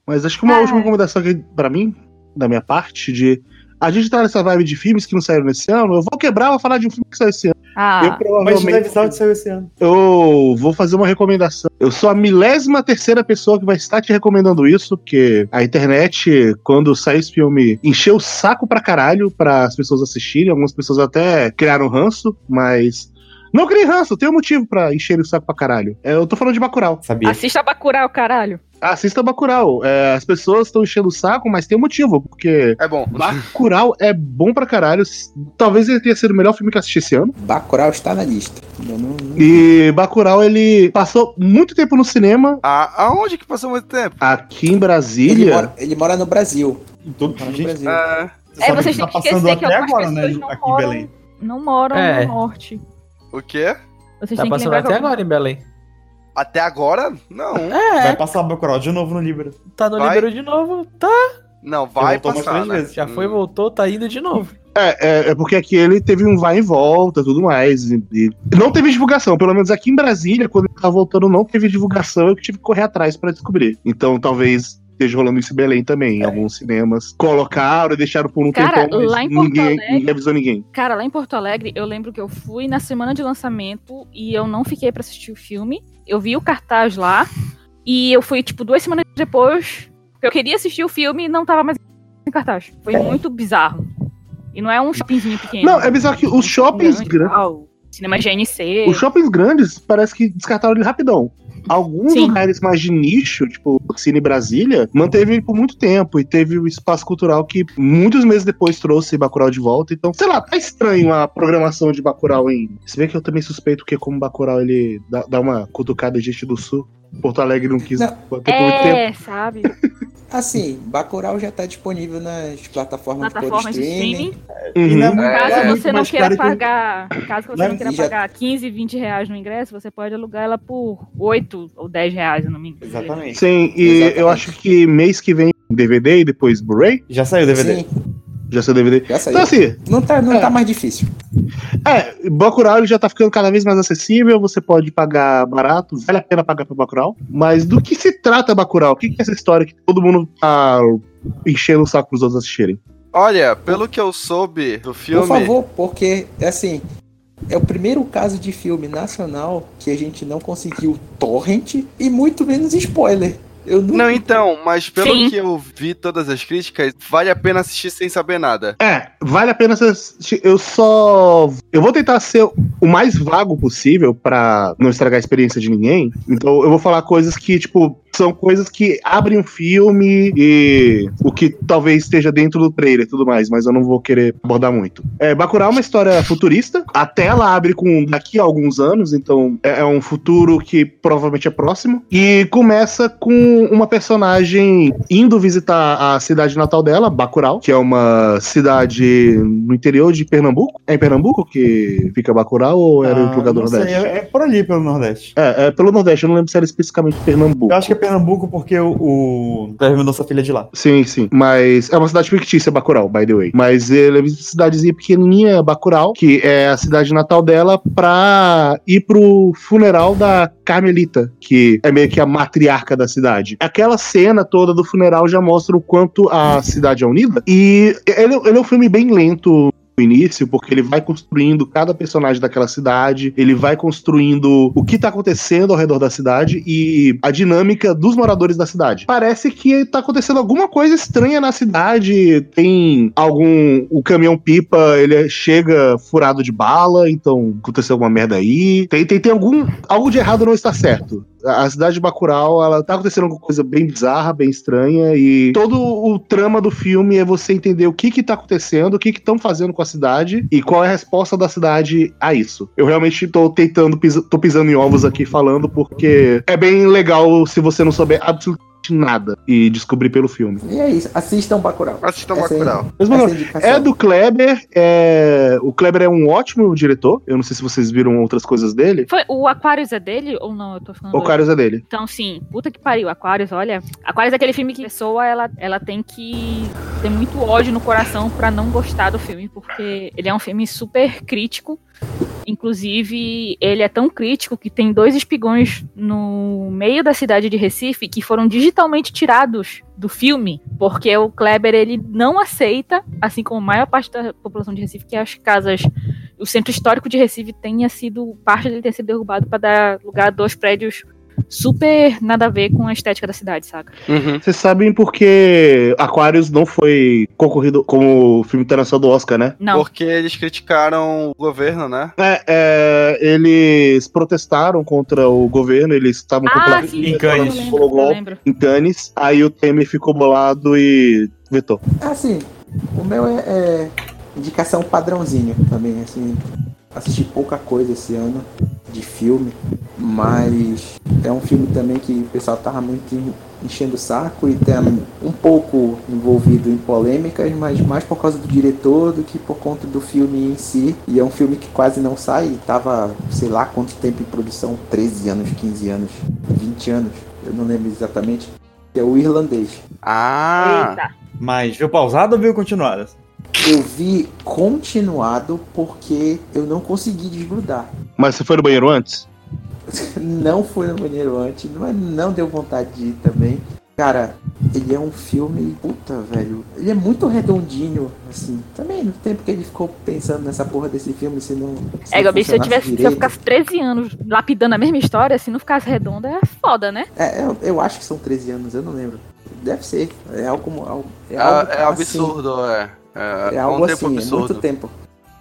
Mas acho que uma Ah. última recomendação aqui pra mim, da minha parte, de. A gente tá nessa vibe de filmes que não saíram nesse ano. Eu vou quebrar, vou falar de um filme que saiu esse ano. Ah, eu Mas provavelmente. Deve Sound saiu esse ano. Eu vou fazer uma recomendação. Eu sou a milésima terceira pessoa que vai estar te recomendando isso, porque a internet, quando saiu esse filme, encheu o saco pra caralho para as pessoas assistirem. Algumas pessoas até criaram ranço, mas. Não criei ranço, tem um motivo pra encher o saco pra caralho. É, eu tô falando de Bacurau. Sabia. assista Bacurau, caralho. Assista Bacurau. É, as pessoas estão enchendo o saco, mas tem um motivo, porque É bom. Bacurau é bom pra caralho. Talvez ele tenha sido o melhor filme que eu assisti esse ano. Bacurau está na lista. Não- não- E Bacurau, ele passou muito tempo no cinema, A, aonde que passou muito tempo? aqui em Ele, Brasília. mora, ele mora no Brasil. Todo, Mora no gente, Brasil. É, É, vocês que têm que esquecer que algumas pessoas não aqui em moram- Belém. Não moram É. no norte. O quê? Vocês Tá têm que passando lembrar até agora em Belém. Até agora? Não. É, Vai passar Bacurau de novo no Libra. tá no Vai. Libero de novo. Tá, Não, vai passar, três né? já foi, Hum. voltou, tá indo de novo. É, é, é porque aqui ele teve um vai e volta e tudo mais. E, e não teve divulgação, pelo menos aqui em Brasília, quando ele tava voltando, não teve divulgação, eu tive que correr atrás pra descobrir. Então talvez esteja rolando isso em Belém também, em alguns cinemas. Colocaram e deixaram por um Cara, tempão, lá em Porto ninguém, Alegre- ninguém avisou ninguém. Cara, lá em Porto Alegre, eu lembro que eu fui na semana de lançamento e eu não fiquei pra assistir o filme. Eu vi o cartaz lá e eu fui, tipo, duas semanas depois. Eu queria assistir o filme e não tava mais em cartaz. Foi muito bizarro. E não é um shoppingzinho pequeno. Não, é bizarro que os shoppings grande, grandes. Cinema GNC. Os shoppings grandes parece que descartaram ele rapidão. Alguns Sim. lugares mais de nicho, tipo Cine Brasília, manteve ele por muito tempo e teve o espaço cultural que muitos meses depois trouxe Bacurau de volta. Então, sei lá, tá estranho a programação de Bacurau em. Se bem que eu também suspeito que como Bacurau ele dá, dá uma cutucada de gente do sul, Porto Alegre não quis Não. bater por muito tempo. É, sabe? [laughs] Assim, Bacurau já tá disponível nas plataformas, Plataformas de streaming. streaming. Uhum. E não Caso é você não queira caro que- pagar, caso você Não é- não queira já- pagar 15, 20 reais no ingresso, você pode alugar ela por 8 ou 10 reais, eu não me engano. Exatamente. Sim, e Exatamente. eu acho que mês que vem DVD e depois Blu-ray. Já saiu DVD. Sim, Já saiu DVD. já saiu. Então, assim, Não tá, não É. tá mais difícil. É, Bacurau já tá ficando cada vez mais acessível, você pode pagar barato, vale a pena pagar pra Bacurau. Mas do que se trata Bacurau? O que que é essa história que todo mundo tá enchendo o saco pros outros assistirem? Olha, pelo que eu soube do filme. Por favor, porque, assim, é o primeiro caso de filme nacional que a gente não conseguiu torrent e muito menos spoiler. Eu nunca... Não, então, mas pelo Sim. que eu vi todas as críticas, vale a pena assistir sem saber nada. É, vale a pena assistir. Eu só. Eu vou tentar ser o mais vago possível pra não estragar a experiência de ninguém. Então eu vou falar coisas que, tipo, são coisas que abrem um filme e o que talvez esteja dentro do trailer e tudo mais, mas eu não vou querer abordar muito. É, Bacurau é uma história futurista. A tela abre com daqui a alguns anos, então é é um futuro que provavelmente é próximo. E começa com uma personagem indo visitar a cidade natal dela, Bacurau, que é uma cidade no interior de Pernambuco. É em Pernambuco que fica Bacurau ou era em outro Ah, lugar do não sei, Nordeste? é, é por ali, pelo Nordeste. É, é pelo Nordeste, eu não lembro se era especificamente Pernambuco. Eu acho que é Pernambuco porque o, o Cleber mandou sua filha de lá. Sim, sim. Mas é uma cidade fictícia, Bacurau, by the way. Mas ele é uma cidadezinha pequenininha, Bacurau, que é a cidade natal dela, pra ir pro funeral da Carmelita, que é meio que a matriarca da cidade. Aquela cena toda do funeral já mostra o quanto a cidade é unida. E ele, ele é um filme bem lento início, porque ele vai construindo cada personagem daquela cidade, ele vai construindo o que tá acontecendo ao redor da cidade e a dinâmica dos moradores da cidade. Parece que tá acontecendo alguma coisa estranha na cidade, tem algum o caminhão pipa, ele chega furado de bala, então aconteceu alguma merda aí. Tem tem, tem algum algo de errado não está certo. A cidade de Bacurau, ela tá acontecendo alguma coisa bem bizarra, bem estranha, e todo o trama do filme é você entender o que que tá acontecendo, o que que estão fazendo com a cidade, e qual é a resposta da cidade a isso. Eu realmente tô tentando, pisa- tô pisando em ovos aqui falando, porque é bem legal se você não souber absolutamente nada e descobrir pelo filme. E é isso, assistam Bacurau. Assistam Essa é- Bacurau. Mas, mano, indicação. É do Kleber, é... o Kleber é um ótimo diretor, eu não sei se vocês viram outras coisas dele, Foi, o Aquarius é dele ou não? Eu tô ficando o. Carlos é dele. Então, sim, puta que pariu. Aquarius, olha. Aquarius é aquele filme que a pessoa ela, ela tem que ter muito ódio no coração pra não gostar do filme, porque ele é um filme super crítico. Inclusive, ele é tão crítico que tem dois espigões no meio da cidade de Recife que foram digitalmente tirados do filme, porque o Kleber ele não aceita, assim como a maior parte da população de Recife, que as casas o centro histórico de Recife tenha sido parte dele ter sido derrubado para dar lugar a dois prédios super nada a ver com a estética da cidade, saca? Uhum. Vocês sabem porque Aquarius não foi concorrido como filme internacional do Oscar, né? Não. Porque eles criticaram o governo, né? É, é, eles protestaram contra o governo, eles estavam Ah, contra sim, em Cannes. em Cannes. Aí o Temer ficou bolado e vetou. Assim, o meu é, é indicação padrãozinho também, assim. Assisti pouca coisa esse ano de filme, mas é um filme também que o pessoal tava muito en- enchendo o saco e tá um pouco envolvido em polêmicas, mas mais por causa do diretor do que por conta do filme em si. E é um filme que quase não sai, tava sei lá quanto tempo em produção, 13 anos, 15 anos, 20 anos, eu não lembro exatamente. Que é o irlandês. Ah! Eita. Mas viu pausado ou viu continuado? Eu vi continuado porque eu não consegui desgrudar. Mas você foi no banheiro antes? [laughs] Não fui no banheiro antes, mas não deu vontade de ir também. Cara, ele é um filme. Puta, velho. Ele é muito redondinho, assim. Também no tempo que ele ficou pensando nessa porra desse filme, se não. Se É, não Gabi, se eu tivesse, se eu direito. ficasse 13 anos lapidando a mesma história, se não ficasse redonda, é foda, né? É, eu, eu acho que são 13 anos, eu não lembro. Deve ser. É algo. algo- É, É, algo é assim. absurdo, é. É, É é algo um assim, é absurdo. muito tempo.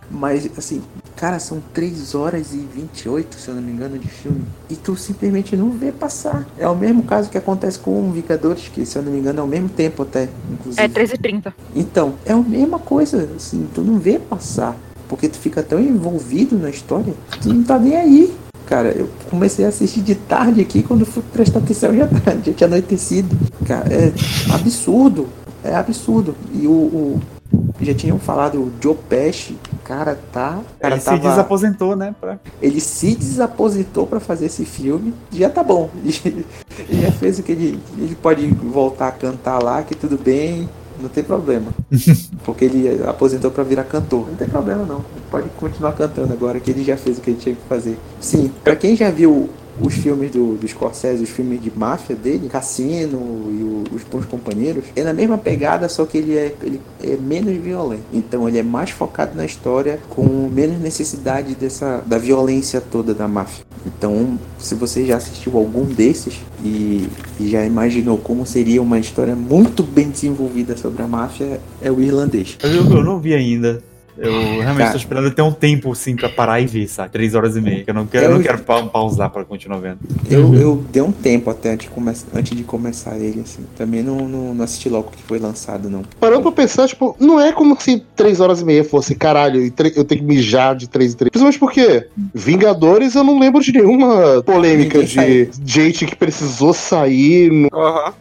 Mas, assim, Cara, são 3 horas e 28, se eu não me engano, de filme. E tu simplesmente não vê passar. É o mesmo caso que acontece com Vingadores, que se eu não me engano é o mesmo tempo até, inclusive. É 13h30. Então, é a mesma coisa, assim, tu não vê passar. Porque tu fica tão envolvido na história, tu não tá nem aí. Cara, eu comecei a assistir de tarde aqui, quando fui prestar atenção já, [laughs] já tinha anoitecido. Cara, é absurdo. É absurdo. E o. o- já tinham falado, o Joe Pesci, cara, tá. Cara, Ele se tava- desaposentou, né? Pra... ele se desaposentou pra fazer esse filme. Já tá bom. [laughs] Ele já fez o que ele. Ele pode voltar a cantar lá, que tudo bem, não tem problema. [laughs] Porque ele aposentou pra virar cantor. Não tem problema não. Ele pode continuar cantando agora, que ele já fez o que ele tinha que fazer. Sim, pra quem já viu os filmes do, do Scorsese, os filmes de máfia dele, Cassino e o- os Bons Companheiros, é na mesma pegada, só que ele é, ele é menos violento. Então ele é mais focado na história, com menos necessidade dessa da violência toda da máfia. Então, se você já assistiu algum desses e, e já imaginou como seria uma história muito bem desenvolvida sobre a máfia, é o irlandês. Eu, eu não vi ainda. Eu realmente tô esperando ter um tempo, assim, pra parar e ver, sabe? Três horas e meia. Que eu não quero, eu Eu- não quero pa- pausar pra continuar vendo. Eu, eu dei um tempo até antes de, antes de começar ele, assim. Também não, não, não assisti logo que foi lançado, não. Parando pra pensar, tipo, não é como se três horas e meia fosse, caralho, e eu tenho que mijar de três em três. Principalmente porque Vingadores eu não lembro de nenhuma polêmica Ninguém de gente que precisou sair no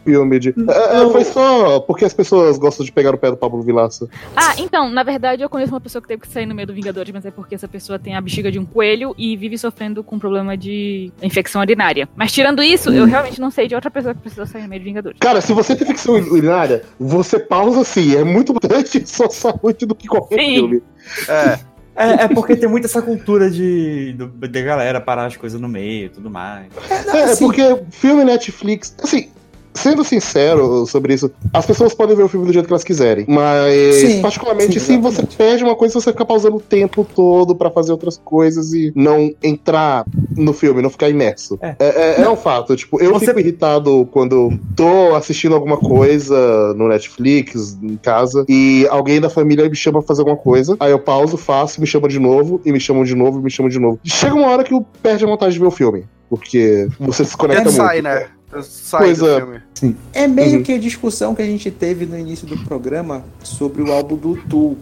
filme de. É, é, foi só porque as pessoas gostam de pegar o pé do Pablo Vilaça. Ah, então, na verdade eu conheço uma pessoa que teve que sair no meio do Vingadores, mas é porque essa pessoa tem a bexiga de um coelho e vive sofrendo com problema de infecção urinária. Mas tirando isso, eu realmente não sei de outra pessoa que precisou sair no meio do Vingadores. Cara, se você tem ficção urinária, você pausa assim. É muito importante [laughs] sua saúde do que qualquer Sim. filme. É. É, é porque tem muita essa cultura de, da galera parar as coisas no meio e tudo mais. É, é porque filme Netflix, assim, sendo sincero sobre isso, as pessoas podem ver o filme do jeito que elas quiserem. Mas, Sim, particularmente, sim, se você perde uma coisa, você fica pausando o tempo todo pra fazer outras coisas e não entrar no filme, não ficar imerso. É. É, é- é um fato. Tipo, eu Você- fico irritado quando tô assistindo alguma coisa no Netflix, em casa, e alguém da família me chama pra fazer alguma coisa. Aí eu pauso, faço, me chama de novo, e me chamam de novo, e me chamam de novo. Chega uma hora que eu perde a vontade de ver o filme. Porque você se conecta Ele muito. sai, né? Sai Pois do é. filme. É meio Uhum. que a discussão que a gente teve no início do programa sobre o álbum do Tu.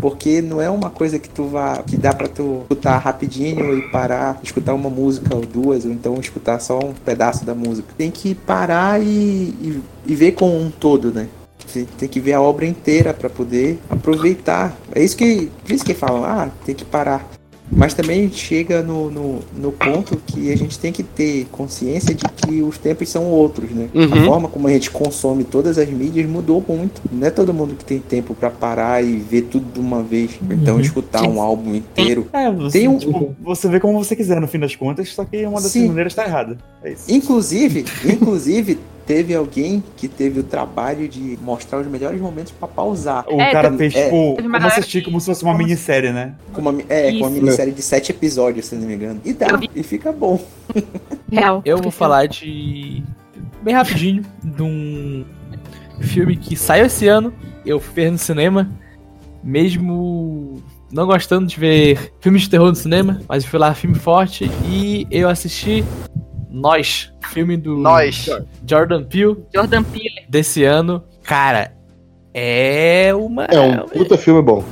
Porque não é uma coisa que tu vá. que dá pra tu escutar rapidinho e parar, escutar uma música ou duas, ou então escutar só um pedaço da música. Tem que parar e, e, e ver como um todo, né? Tem, tem que ver a obra inteira pra poder aproveitar. É isso que. Por isso que falam, ah, tem que parar. Mas também chega no, no, no ponto que a gente tem que ter consciência de que os tempos são outros, né? A Uhum. forma como a gente consome todas as mídias mudou muito. Não é todo mundo que tem tempo pra parar e ver tudo de uma vez. Então Uhum. escutar um álbum inteiro. É, você, Tem um- tipo, você vê como você quiser no fim das contas, só que uma dessas Sim. maneiras tá errada. É isso. Inclusive, inclusive, teve alguém que teve o trabalho de mostrar os melhores momentos pra pausar. O É, cara fez, é, tipo, uma como assistir como se fosse uma minissérie, né? Com uma, é, com uma Isso. minissérie de sete episódios, se não me engano. E dá, e fica bom. Real. Eu vou falar de. Bem rapidinho, de um filme que saiu esse ano. Eu fui ver no cinema, mesmo não gostando de ver filmes de terror no cinema, mas eu fui lá, filme forte, e eu assisti Nós, filme do Nós. Jordan Peele Jordan Peele. desse ano. Cara, é uma. É um puta filme bom.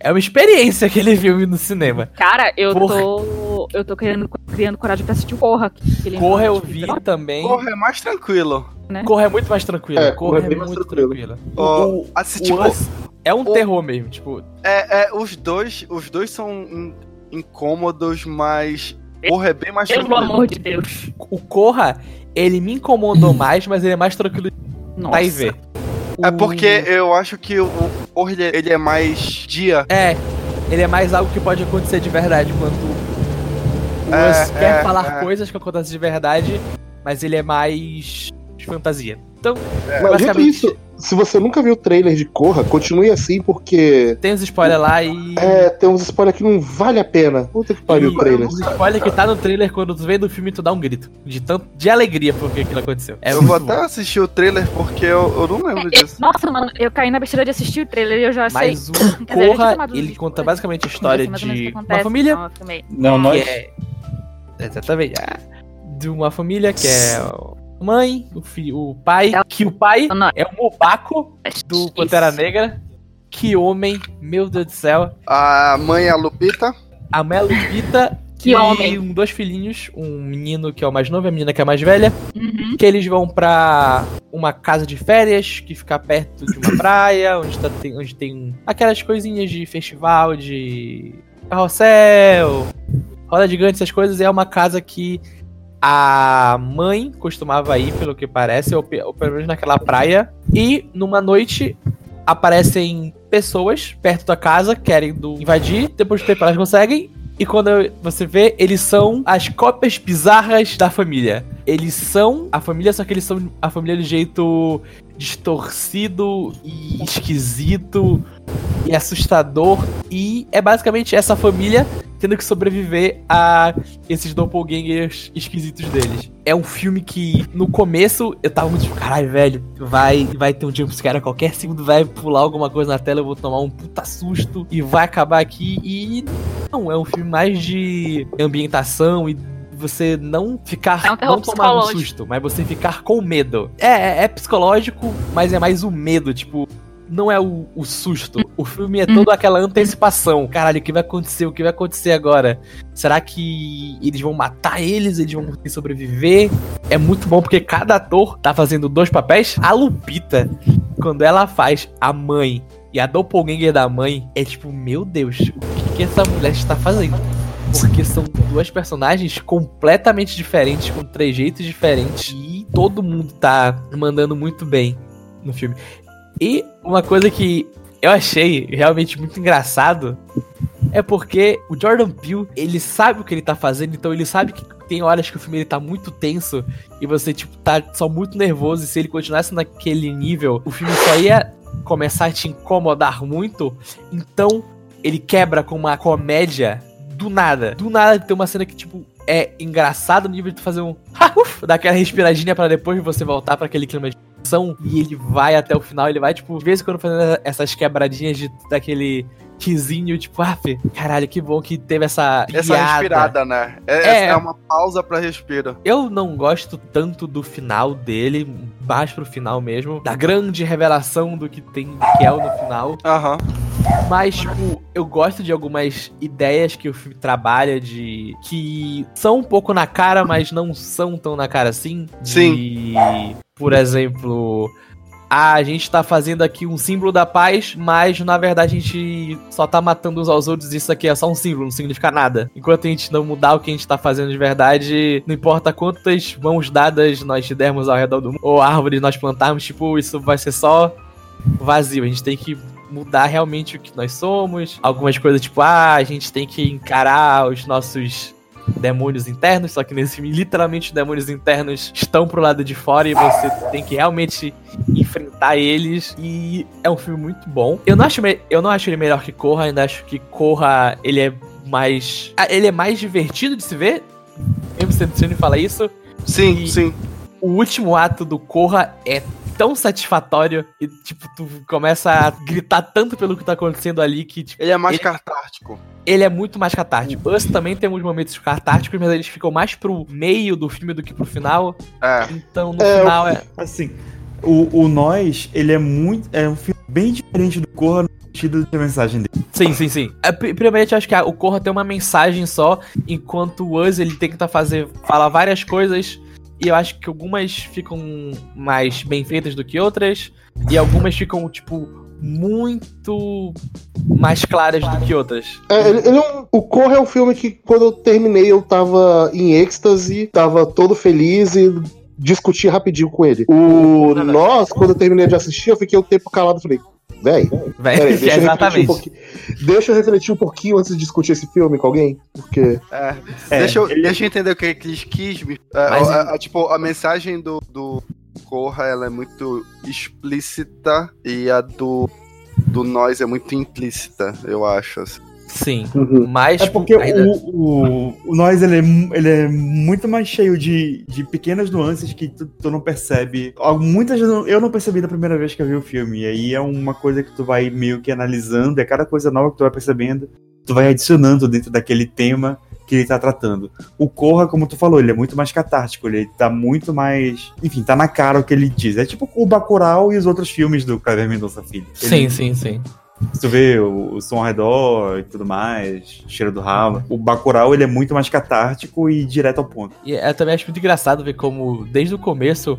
É uma experiência aquele filme no cinema. Cara, eu Porra. tô. Eu tô querendo, criando coragem pra assistir o Corra. que ele Corra eu vi também. Porra, é mais tranquilo. né? Corra é muito mais tranquilo. É, Corra Corra é é bem mais muito tranquilo. tranquila. Ó, O- assim, o tipo, é um o- terror mesmo, tipo, é, é, os dois, os dois são in- incômodos, mas porra, é bem mais Pelo tranquilo. amor de Deus. o Corra, ele me incomodou mais, mas ele é mais tranquilo de Nossa. e ver. É porque eu acho que o porra ele, é- ele é mais dia. É, ele é mais algo que pode acontecer de verdade, enquanto o É, quer é, falar é. coisas que acontecem de verdade, mas ele é mais de fantasia. Então, Mas dito basicamente, isso, se você nunca viu o trailer de Corra, continue assim, porque. tem os spoilers lá e. É, tem uns spoilers que não vale a pena. Puta que pariu e o trailer. Os spoilers que tá no trailer, quando tu vê do filme, tu dá um grito. De, tanto, de alegria porque aquilo aconteceu. É eu vou até assistir o trailer porque eu, eu não lembro disso. Nossa, mano, eu caí na besteira de assistir o trailer e eu já Mas sei. o dizer, já tinha Corra, uns ele conta basicamente a história o de que uma acontece, família. então filmei. Não, que nós. é. Exatamente. ah, De uma família que é mãe, o, fi, o pai. Que o pai é o Mobaco do Pantera Negra. Que homem, meu Deus do céu. A mãe é a Lupita. A Mel Lupita. [laughs] Que e homem. um, dois filhinhos, um menino que é o mais novo e a menina que é a mais velha. Uhum. Que eles vão pra uma casa de férias que fica perto de uma praia, onde, tá- tem, onde tem aquelas coisinhas de festival, de carrossel, roda gigante, essas coisas. E é uma casa que a mãe costumava ir, pelo que parece, ou, ou pelo menos naquela praia. E numa noite aparecem pessoas perto da casa querendo invadir. Depois do tempo elas conseguem. E quando você vê, eles são as cópias bizarras da família. Eles são a família, só que eles são a família de jeito distorcido e esquisito e assustador. E é basicamente essa família tendo que sobreviver a esses doppelgangers esquisitos deles. É um filme que, no começo, eu tava muito tipo, caralho, velho, vai, vai ter um jumpscare a qualquer segundo, vai pular alguma coisa na tela, eu vou tomar um puta susto e vai acabar aqui. E não, é um filme mais de ambientação e você não ficar, É um não tomar um susto, mas você ficar com medo. É, é, é psicológico, mas é mais o medo, tipo, não é o, o susto. O filme é toda aquela antecipação. Caralho, o que vai acontecer? O que vai acontecer agora? Será que eles vão matar eles? Eles vão sobreviver? É muito bom porque cada ator tá fazendo dois papéis. A Lupita, quando ela faz a mãe e a doppelganger da mãe, é tipo, meu Deus, o que, que essa mulher está fazendo? Porque são duas personagens completamente diferentes, com trejeitos diferentes. E todo mundo tá mandando muito bem no filme. E uma coisa que eu achei realmente muito engraçado é porque o Jordan Peele, ele sabe o que ele tá fazendo, então ele sabe que tem horas que o filme ele tá muito tenso e você, tipo, tá só muito nervoso. E se ele continuasse naquele nível, o filme só ia começar a te incomodar muito. Então, ele quebra com uma comédia do nada. Do nada tem uma cena que, tipo, é engraçado no nível de fazer um. [laughs] uf, dar aquela respiradinha pra depois você voltar pra aquele clima de ação. E ele vai até o final, ele vai, tipo, de vez em quando fazendo essas quebradinhas de, daquele risinho, tipo, ah, caralho, que bom que teve essa. Essa piada." respirada, né? É, É. é uma pausa pra respiro. Eu não gosto tanto do final dele, mais pro final mesmo, da grande revelação do que tem o no final. Aham. Mas, tipo, eu gosto de algumas ideias que o filme trabalha de. que são um pouco na cara, mas não são tão na cara assim. De, Por exemplo. A gente tá fazendo aqui um símbolo da paz, mas na verdade a gente só tá matando uns aos outros isso aqui é só um símbolo, não significa nada. Enquanto a gente não mudar o que a gente tá fazendo de verdade, não importa quantas mãos dadas nós dermos ao redor do mundo, ou árvores nós plantarmos, tipo, isso vai ser só vazio. A gente tem que mudar realmente o que nós somos. Algumas coisas, tipo, ah, a gente tem que encarar os nossos demônios internos, só que nesse filme, literalmente, os demônios internos estão pro lado de fora e você tem que realmente enfrentar eles. E é um filme muito bom. Eu não acho, eu não acho ele melhor que Corra, ainda acho que Corra, ele é mais. ah, Ele é mais divertido de se ver. Eu me fala isso. Sim, sim. O último ato do Corra é tão satisfatório e, tipo, tu começa a gritar tanto pelo que tá acontecendo ali que, tipo, Ele é mais catártico. ele é muito mais catártico. Us também tem uns momentos catárticos, mas eles ficam mais pro meio do filme do que pro final. É. Então, no final é. Assim, o, o Nós, ele é muito. É um filme bem diferente do Corra no sentido da mensagem dele. Sim, sim, sim. É, pri- primeiramente, eu acho que a- o Corra tem uma mensagem só, enquanto o Us ele tenta fazer. falar várias coisas. E eu acho que algumas ficam mais bem feitas do que outras. E algumas ficam, tipo, muito mais claras do que outras. É, ele, ele é um- o Corra é um filme que, quando eu terminei, eu tava em êxtase, tava todo feliz e discuti rapidinho com ele. O Nós, quando eu terminei de assistir, eu fiquei um tempo calado e falei, véi, Véi, peraí, [laughs] deixa, refletir exatamente. um deixa eu refletir um pouquinho antes de discutir esse filme com alguém, porque... É. deixa, eu, deixa eu entender o que, quis me. é, Mas- a- a- tipo, a mensagem do, do Corra ela é muito explícita e a do do Nós é muito implícita, eu acho. assim. Sim. Uhum. Mas É porque ainda- o, o, o Nós ele é, ele é muito mais cheio de, de pequenas nuances que tu, tu não percebe. Muitas eu não- eu não percebi da primeira vez que eu vi o filme. E aí é uma coisa que tu vai meio que analisando, é cada coisa nova que tu vai percebendo, tu vai adicionando dentro daquele tema que ele tá tratando. O Corra, como tu falou, ele é muito mais catártico, ele tá muito mais. Enfim, tá na cara o que ele diz. É tipo o Bacurau e os outros filmes do Cleber Mendonça Filho. Sim, Ele- sim, sim. se tu vê o, o som ao redor e tudo mais, cheiro do ralo. O Bacurau, ele é muito mais catártico e direto ao ponto. E eu também acho muito engraçado ver como, desde o começo,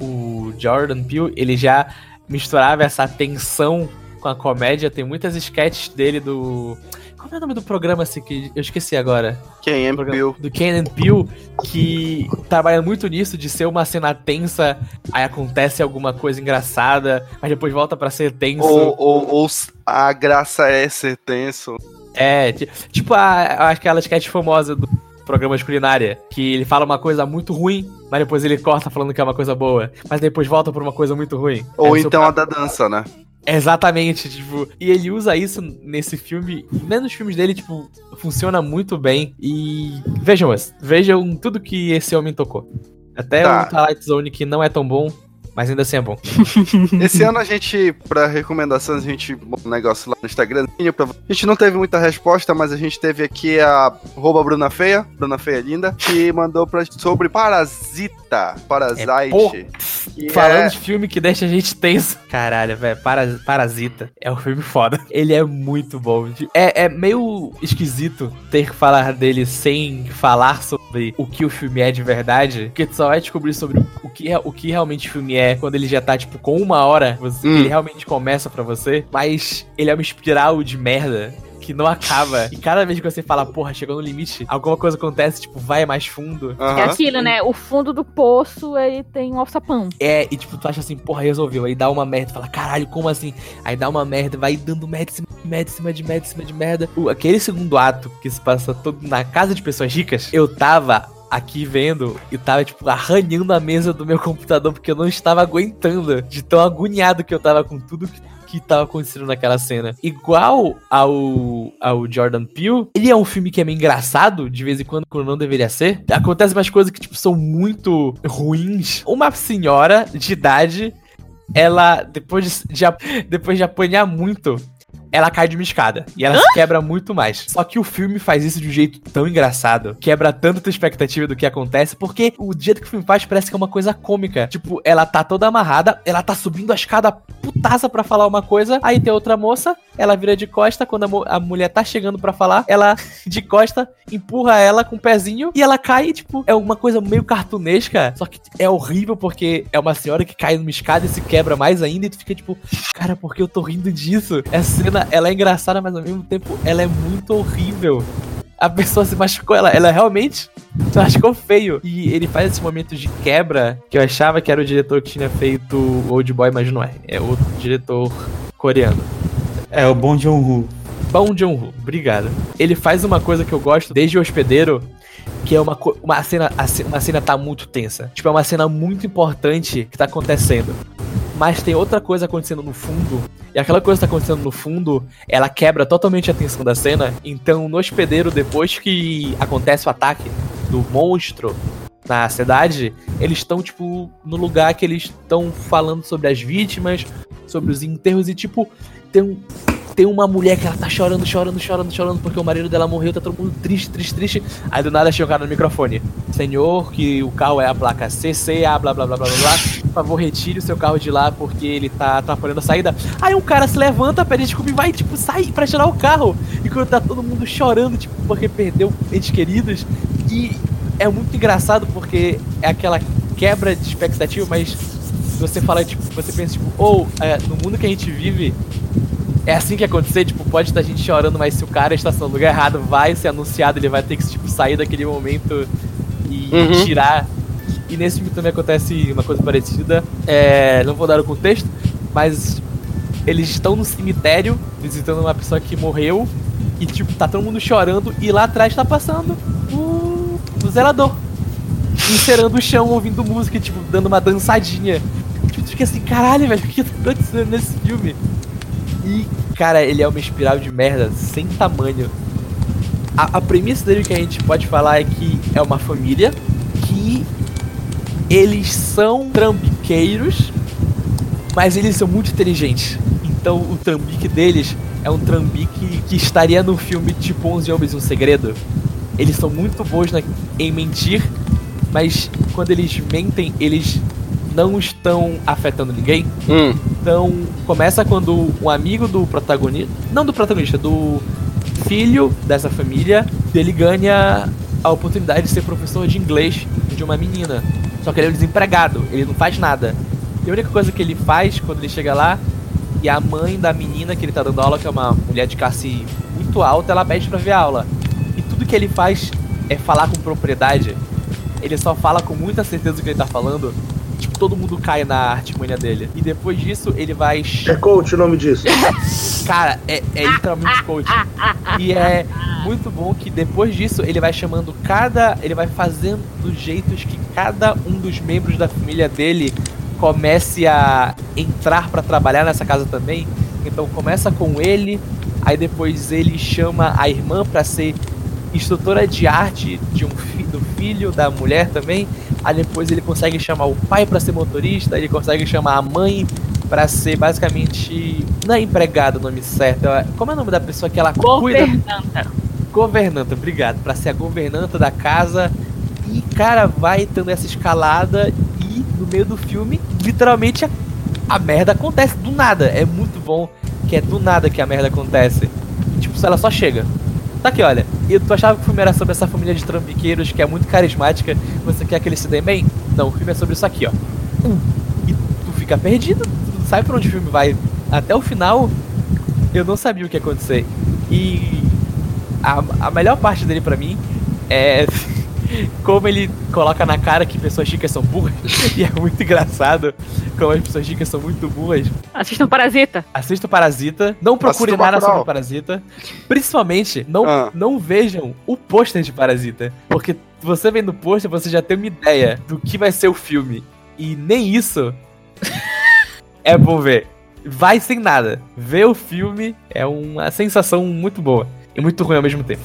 o Jordan Peele, ele já misturava essa tensão com a comédia. Tem muitas sketches dele do... Qual é o nome do programa assim que eu esqueci agora? Quem é Programa- Do Ken Peele, que trabalha muito nisso, de ser uma cena tensa, aí acontece alguma coisa engraçada, mas depois volta pra ser tenso. Ou, ou, ou a graça é ser tenso. É, ti- tipo a, aquela sketch famosa do programa de culinária, que ele fala uma coisa muito ruim, mas depois ele corta falando que é uma coisa boa, mas depois volta pra uma coisa muito ruim. Ou É, então a da dança, né? Exatamente, tipo, e ele usa isso nesse filme, e nos filmes dele, tipo, funciona muito bem. E vejam, vejam tudo que esse homem tocou. Até Tá. o Twilight Zone, que não é tão bom, mas ainda assim é bom. [laughs] Esse ano a gente, pra recomendações, a gente botou um negócio lá no Instagram. A gente não teve muita resposta, mas a gente teve aqui a arroba Bruna Feia, Bruna Feia Linda, que mandou pra, sobre Parasita, Parasite. que Falando é- de filme que deixa a gente tenso. Caralho, velho, Para- Parasita é um filme foda. Ele é muito bom. É, é meio esquisito ter que falar dele sem falar sobre o que o filme é de verdade. Porque tu só vai descobrir sobre o que, é- o que realmente o filme é quando ele já tá, tipo, com uma hora. Você, Hum. Ele realmente começa pra você. Mas ele é uma espiral de merda. Que não acaba. E cada vez que você fala, porra, chegou no limite, alguma coisa acontece, tipo, vai mais fundo. É aquilo, né? O fundo do poço, ele tem um alçapão. É, e tipo, tu acha assim, porra, resolveu. Aí dá uma merda, fala, caralho, como assim? Aí dá uma merda, vai dando merda, em cima de merda, em cima de merda, em cima de merda. O- aquele segundo ato que se passa todo na casa de pessoas ricas, eu tava aqui vendo e tava, tipo, arranhando a mesa do meu computador porque eu não estava aguentando de tão agoniado que eu tava com tudo que. Que tava acontecendo naquela cena. Igual ao, ao Jordan Peele, ele é um filme que é meio engraçado, de vez em quando, quando não deveria ser. Acontece umas coisas que, tipo, são muito ruins. Uma senhora de idade ela, depois de, de, depois de apanhar muito, ela cai de uma escada. E ela se quebra muito mais. Só que o filme faz isso de um jeito tão engraçado. Quebra tanto a tua expectativa do que acontece. Porque o jeito que o filme faz parece que é uma coisa cômica. Tipo, ela tá toda amarrada, ela tá subindo a escada putaça pra falar uma coisa. Aí tem outra moça, ela vira de costa. Quando a, a mulher tá chegando pra falar, ela de costa empurra ela com o pezinho e ela cai. Tipo, é uma coisa meio cartunesca. Só que é horrível porque é uma senhora que cai numa escada e se quebra mais ainda. E tu fica tipo, cara, por que eu tô rindo disso? Essa cena, ela é engraçada, mas ao mesmo tempo ela é muito horrível. A pessoa se machucou, ela, ela realmente se machucou feio. E ele faz esse momento de quebra que eu achava que era o diretor que tinha feito Old Boy, mas não é. É outro diretor coreano. É o Bong Joon-ho. Bong Joon-ho, obrigado. Ele faz uma coisa que eu gosto desde o hospedeiro, que é uma, uma cena, uma cena tá muito tensa. Tipo, é uma cena muito importante que tá acontecendo. Mas tem outra coisa acontecendo no fundo. E aquela coisa que tá acontecendo no fundo, ela quebra totalmente a tensão da cena. Então, no hospedeiro, depois que acontece o ataque do monstro na cidade, eles estão, tipo, no lugar que eles estão falando sobre as vítimas, sobre os enterros e, tipo, tem um. Tem uma mulher que ela tá chorando, chorando, chorando, chorando porque o marido dela morreu, tá todo mundo triste, triste, triste. Aí do nada chega o cara no microfone. Senhor, que o carro é a placa CCA, blá blá blá blá blá. Por favor, retire o seu carro de lá porque ele tá atrapalhando a saída. Aí um cara se levanta, pede desculpa e vai, tipo, sair pra tirar o carro. Enquanto tá todo mundo chorando, tipo, porque perdeu entes queridos. E é muito engraçado porque é aquela quebra de expectativa, mas você fala, tipo, você pensa, tipo, ou é, no mundo que a gente vive, é assim que acontecer, tipo, pode estar a gente chorando, mas se o cara está no lugar errado, vai ser anunciado, ele vai ter que, tipo, sair daquele momento e Uhum. tirar. E nesse filme também acontece uma coisa parecida. É, não vou dar o contexto, mas eles estão no cemitério visitando uma pessoa que morreu e, tipo, tá todo mundo chorando e lá atrás tá passando o, o zelador. encerando o chão, ouvindo música, tipo, dando uma dançadinha. Tipo, tu fica assim, caralho, velho, o que tá acontecendo nesse filme? E, cara, ele é uma espiral de merda sem tamanho. A, a premissa dele que a gente pode falar é que é uma família que eles são trambiqueiros, mas eles são muito inteligentes. Então o trambique deles é um trambique que estaria no filme tipo 11 Homens e um Segredo. Eles são muito bons na- em mentir, mas quando eles mentem, eles não estão afetando ninguém. Hum. Então, começa quando um amigo do protagonista, não do protagonista, do filho dessa família, ele ganha a oportunidade de ser professor de inglês de uma menina. Só que ele é um desempregado, ele não faz nada. E a única coisa que ele faz quando ele chega lá, e a mãe da menina que ele tá dando aula, que é uma mulher de classe muito alta, ela pede pra ver a aula. E tudo que ele faz é falar com propriedade. Ele só fala com muita certeza do que ele tá falando. Todo mundo cai na artimanha dele. E depois disso, ele vai. É coach o nome disso. [laughs] Cara, é, é literalmente coach. E é muito bom que depois disso ele vai chamando cada. Ele vai fazendo jeitos que cada um dos membros da família dele comece a entrar pra trabalhar nessa casa também. Então começa com ele, aí depois ele chama a irmã pra ser instrutora de arte de um fi do filho da mulher também. Aí depois ele consegue chamar o pai pra ser motorista, ele consegue chamar a mãe pra ser basicamente não é empregada o nome certo. é- Como é o nome da pessoa que ela cuida? Governanta. Governanta, obrigado. Pra ser a governanta da casa. E, cara, vai tendo essa escalada e no meio do filme, literalmente, a, a merda acontece do nada. É muito bom que é do nada que a merda acontece. Tipo, ela só chega. Tá aqui, olha. E tu achava que o filme era sobre essa família de trambiqueiros que é muito carismática. Você quer que eles se deem bem? Não, o filme é sobre isso aqui, ó. Hum. E tu fica perdido. Tu não sabe pra onde o filme vai. Até o final, eu não sabia o que ia acontecer. E a, a melhor parte dele pra mim é como ele coloca na cara que pessoas ricas são burras. [laughs] e é muito engraçado como as pessoas ricas são muito burras. Assistam Parasita. Assista o Parasita. Não procure nada Bacurau. sobre o Parasita. Principalmente, não, Ah. não vejam o pôster de Parasita. Porque você vendo o pôster, você já tem uma ideia do que vai ser o filme. E nem isso [laughs] é bom ver. Vai sem nada. Ver o filme é uma sensação muito boa. E muito ruim ao mesmo tempo.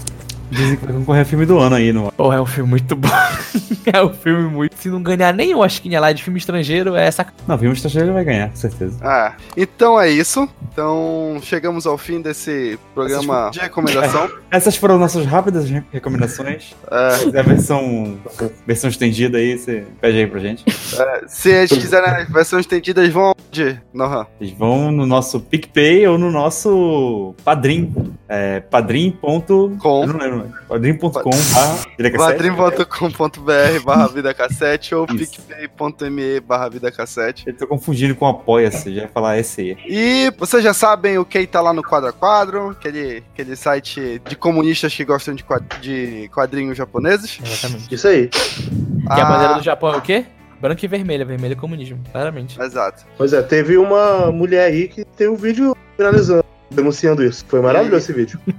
Dizem que vai concorrer a filme do ano aí, no Porra, é um filme muito bom. [laughs] é um filme muito. Se não ganhar nem o Oscar lá de filme estrangeiro, é essa. Não, filme estrangeiro vai ganhar, com certeza. Ah, então é isso. Então chegamos ao fim desse programa de recomendação. [laughs] Essas foram nossas rápidas re- recomendações. É, Se quiser a versão, versão estendida aí, você pede aí pra gente. é, se eles quiserem as versões estendidas, vão onde? Nohan. Eles vão no nosso PicPay ou no nosso Padrim. É, padrim.com. Padrim.com. padrim.com.br barra vida cassete ou picpay.me barra vida cassete. Eu tô confundindo com Apoia-se, já ia falar esse aí. E vocês já sabem o que tá lá no Quadro a Quadro, aquele, aquele site de comunistas que gostam de, quad- de quadrinhos japoneses. Exatamente. Isso aí. E a Ah, bandeira do Japão é o quê? Branca e vermelha. Vermelho é comunismo, claramente. Exato. Pois é, teve uma mulher aí que tem um vídeo finalizando, denunciando isso. Foi maravilhoso esse vídeo. [laughs]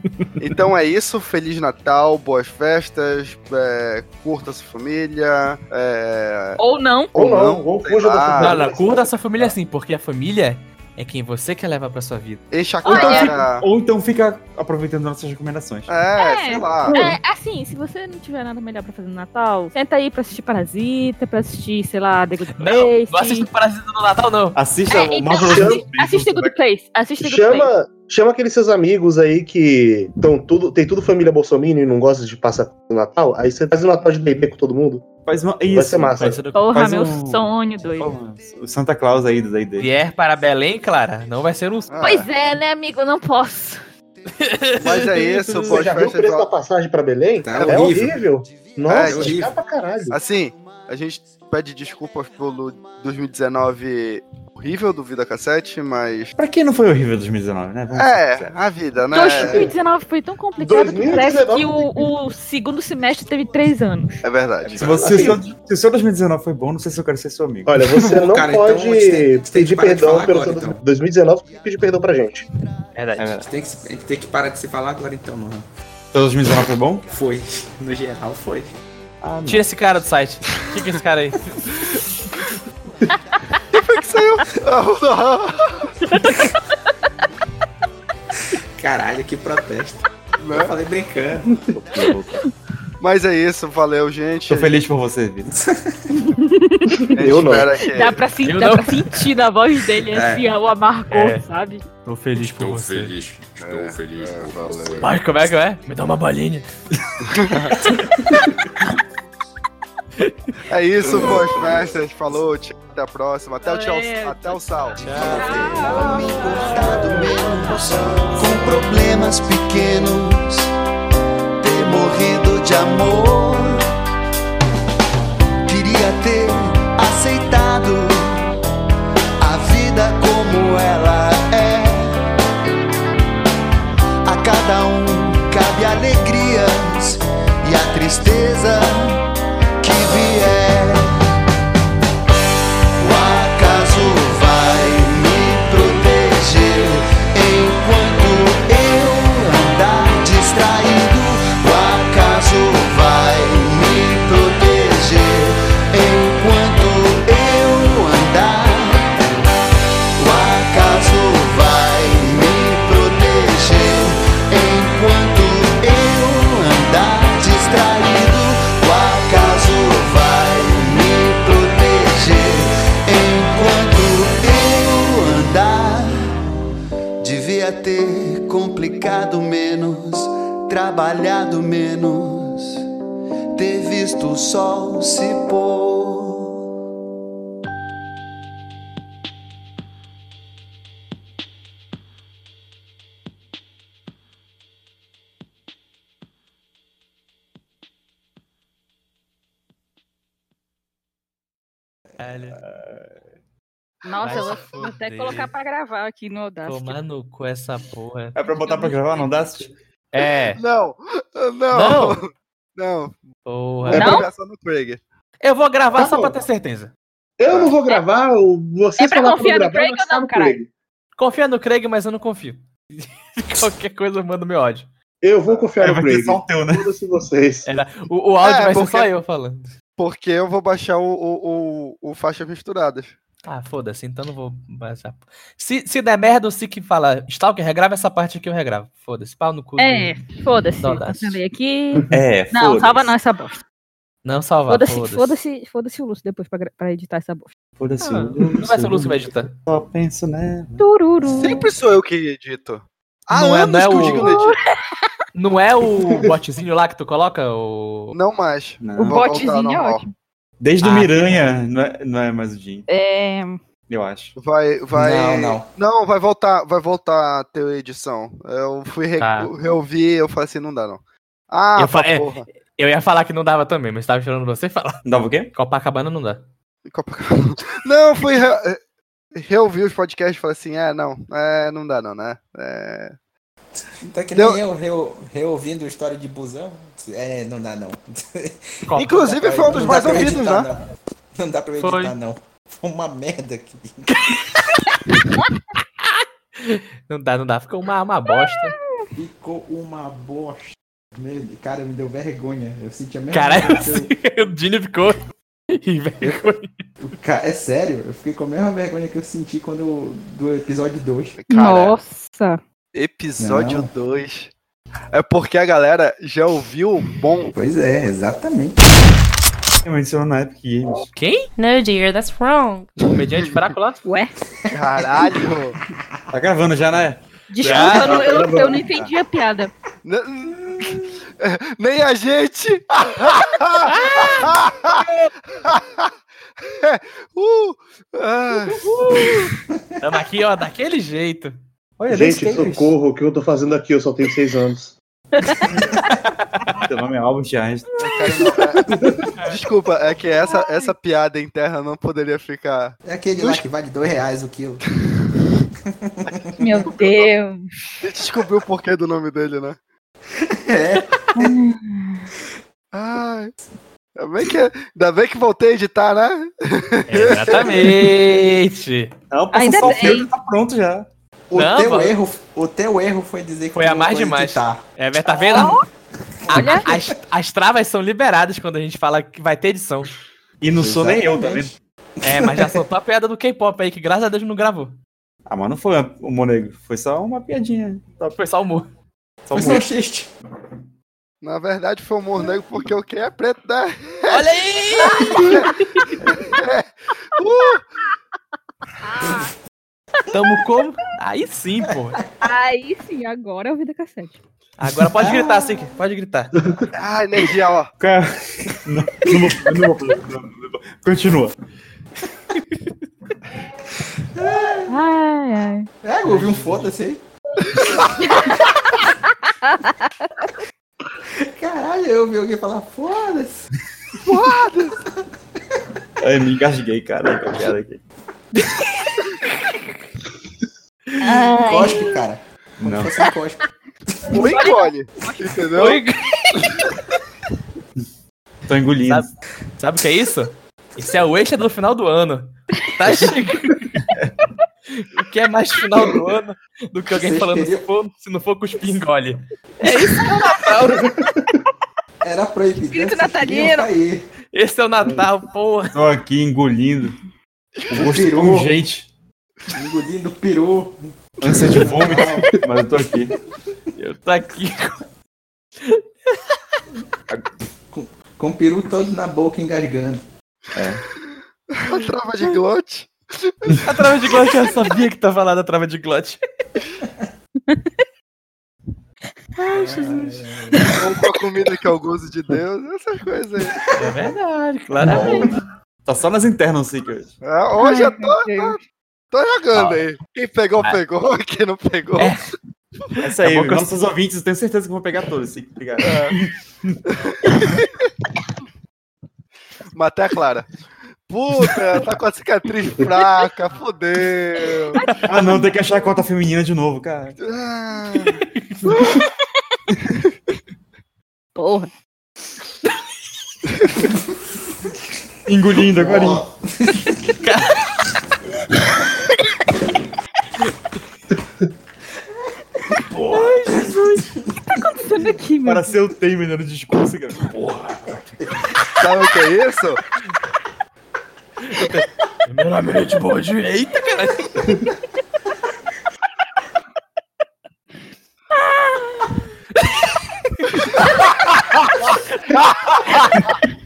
Então é isso. Feliz Natal, boas festas, é, curta sua família. é, Ou não. Ou não, não, ou da Não, família. não, curta essa família assim, porque a família é quem você quer levar pra sua vida. a Ou então, fica, ou então fica aproveitando nossas recomendações. É, sei lá. É, assim, se você não tiver nada melhor pra fazer no Natal, senta aí pra assistir Parasita, pra assistir, sei lá, The Good Place. Não assista Parasita no Natal, não. Assista É, o então, Marvel assi- assiste The Good Place. Assiste The Good Place. Chama, chama aqueles seus amigos aí que tão tudo, tem tudo família Bolsonaro e não gosta de passar o Natal. Aí você faz o Natal de bebê com todo mundo. Faz uma, Vai isso, ser massa. Vai ser do- Porra, faz meu um- sonho, doido. O Santa Claus aí, daí dele. Vier para Belém, Clara, não vai ser um. Ah, Pois é, né, amigo? Eu não posso. Mas é isso, Você já viu o preço da passagem pra Belém? Tá é horrível. horrível. Nossa, É, é horrível. pra caralho. Assim, a gente pede desculpas pelo 2019 horrível do Vida Cassete, mas. Pra quem não foi horrível 2019, né? Vamos É, a vida, né? 2019 foi tão complicado que 2019 parece que o, o segundo semestre teve três anos. É verdade. Se, você, se, o seu- se o seu 2019 foi bom, não sei se eu quero ser seu amigo. Olha, você [laughs] não Cara, então pode você tem- você tem que pedir perdão pelo agora, seu então. 2019 e pedir perdão pra gente. Verdade. É A verdade. gente tem que, a gente tem que parar de se falar agora então, não. Seu 2019 foi bom? Foi. No geral, foi. Tira esse cara do site. Que é esse cara aí? [laughs] Foi que saiu? Caralho, que protesto. Eu falei brincando. Mas é isso, valeu, gente. Tô feliz por você, Vitor. [laughs] Eu não. Que... Dá pra, dá não. pra sentir na voz dele esse o amargor, É. sabe? Tô feliz por Estou você. feliz. Estou feliz por você. Ai, como é que é? Me dá uma bolinha. [laughs] É isso, Ghostbusters. Falou, tchau, até a próxima. Até o tchau, até o sal. Homem cortado menos, com problemas pequenos, ter morrido de amor. Queria ter aceitado a vida como ela é. A cada um cabe alegrias e a tristeza trabalhado menos, ter visto o sol se pôr. Nossa, Vai eu vou, até colocar pra gravar aqui no Audacity. Tomar no cu essa porra. É pra botar pra gravar, não dá? É. Não, não, Não? não. Porra. É Não? pra só no Craig. Eu vou gravar Tá só bom. pra ter certeza. Eu não vou gravar, o- vocês É pra falaram confiar no gravar, Craig mas ou tá não? Craig. Confia no Craig, mas eu não confio. [laughs] Qualquer coisa manda meu ódio. Eu vou confiar É, no Craig. só o teu, né? Vocês. Era- O, o áudio É, vai ser porque- só eu falando. Porque eu vou baixar o, o, o, o faixas misturadas. Ah, foda-se, então não vou. Se, se der merda, o Sik fala, Stalker, regrava essa parte aqui, eu regravo. Foda-se, pau no cu. É, do- foda-se. aqui. É, Não, salva não essa bosta. Não salvar, Foda-se, foda-se. foda-se, foda-se o Lúcio depois pra, pra editar essa bosta. Foda-se. Ah, não vai ser o Lúcio que vai editar. Só penso, né? Tururu. Sempre sou eu que edito. Há Não é- não é que eu o- digo no edito. [laughs] Não é o botzinho lá que tu coloca? O... Não mais. Não. O botzinho é ótimo. Desde o Ah, Miranha, não é, não é mais o Jim, É, eu acho. Vai, vai. Não, não. Não, vai voltar, vai voltar a ter edição. Eu fui re Tá. reouvir, eu falei assim, não dá não. Ah, Eu fa- é. porra. Eu ia falar que não dava também, mas tava esperando você falar. Não dava o quê? Copacabana não dá. Copacabana. [laughs] Não, eu fui re reouvir os podcasts e falei assim, é, não, é, não dá não, né? É... Tá que nem eu reo- reouvindo a história de busão. É, não dá não. Copa- Inclusive foi um dos mais ouvidos, né? Não. Não dá pra Foi. editar, não. Foi uma merda aqui. [laughs] Não dá, não dá. Ficou uma, uma bosta. Ficou uma bosta. Meu Cara, me deu vergonha. Eu senti a mesma Caralho, coisa que [laughs] o Dini ficou. [laughs] Vergonha. eu- É sério, eu fiquei com a mesma vergonha que eu senti quando do episódio 2. Cara, nossa. Episódio Não. 2. É porque a galera já ouviu o bom. Pois é, exatamente. Na Epic Games. Quem? No, dear, that's wrong. Comediante fraco lá? Ué? Caralho! Tá gravando já, né? Desculpa, Já? eu, não, eu, eu não entendi a piada. [laughs] Nem a gente! [laughs] uh, ah. Tamo aqui, ó, daquele jeito. Olha, Gente, socorro, o que eu tô fazendo aqui? Eu só tenho seis anos. Teu nome é Albert Einstein. [laughs] Desculpa, é que essa, essa piada interna não poderia ficar. É aquele lá que vale dois reais o quilo. [laughs] Meu Deus. A gente descobriu o porquê do nome dele, né? É. [laughs] Ai. Ainda bem que, ainda bem que voltei a editar, né? Exatamente. Não, passa Ainda só o bem. tá pronto já. O, Não, teu mano. erro, o teu erro foi dizer que Foi a mais demais. editar. É, tá vendo? Olha. As, as travas são liberadas quando a gente fala que vai ter edição. E não sou nem eu, tá vendo? É, mas já soltou a piada do K-pop aí, que graças a Deus não gravou. Ah, mas não foi o Monego, foi só uma piadinha. Foi só humor. Só Foi só um xiste. Na verdade, foi humor negro porque o que é preto, né? Olha aí! [laughs] Tamo como? Aí sim, pô. Aí sim, agora é o Vida Cassete. Agora pode gritar, Sik, pode gritar. Ah, energia, ó. Cara, não, não vou, não não. Continua. Ai, ai. É, eu ouvi um foda-se aí. [laughs] Caralho, eu ouvi alguém falar foda-se. Foda-se. Ai, me engasguei, cara, com a piada aqui. Cospe, cara. Não. Fosse um cospe. [laughs] Ou encolhe. Entendeu? Oi. Tô engolindo. Sabe, sabe o que é isso? Isso é o extra do final do ano. Tá chegando. [laughs] O que é mais final do ano do que alguém Vocês falando teriam- se, for, se não for cuspir, engole? É isso que é o Natal. [laughs] Era proibido. Espírito natalino. Aí. Esse é o Natal, porra. Tô aqui engolindo. O gosto pungente. Engolindo peru. Ânsia de vômito. [laughs] Mas eu tô aqui. Eu tô aqui. Com, com o peru todo na boca engasgando. A trava de glote. A trava de glote, eu sabia que tava lá da trava de glote. Ai, Jesus. Ou com a comida que é o gozo de Deus. Essas coisas aí. É verdade, claramente. Tá só nas internas, hoje. Ah, hoje Ai, eu tô, Deus. Tô jogando Ah. aí. Quem pegou, Ah. pegou. [laughs] Quem não pegou. É. Essa aí, Acabou com nossos ouvintes, eu tenho certeza que vão pegar todos. Obrigado. [laughs] Matei a Clara. Puta, tá com a cicatriz fraca, fodeu. Ah, não, tem que achar a cota feminina de novo, cara. Ah, Porra. [laughs] Engolindo agora. acontecendo aqui, meu? Para ser o Temer no discurso, cara. Porra. sabe o que é isso? Primeiramente, boa direita, cara. [laughs]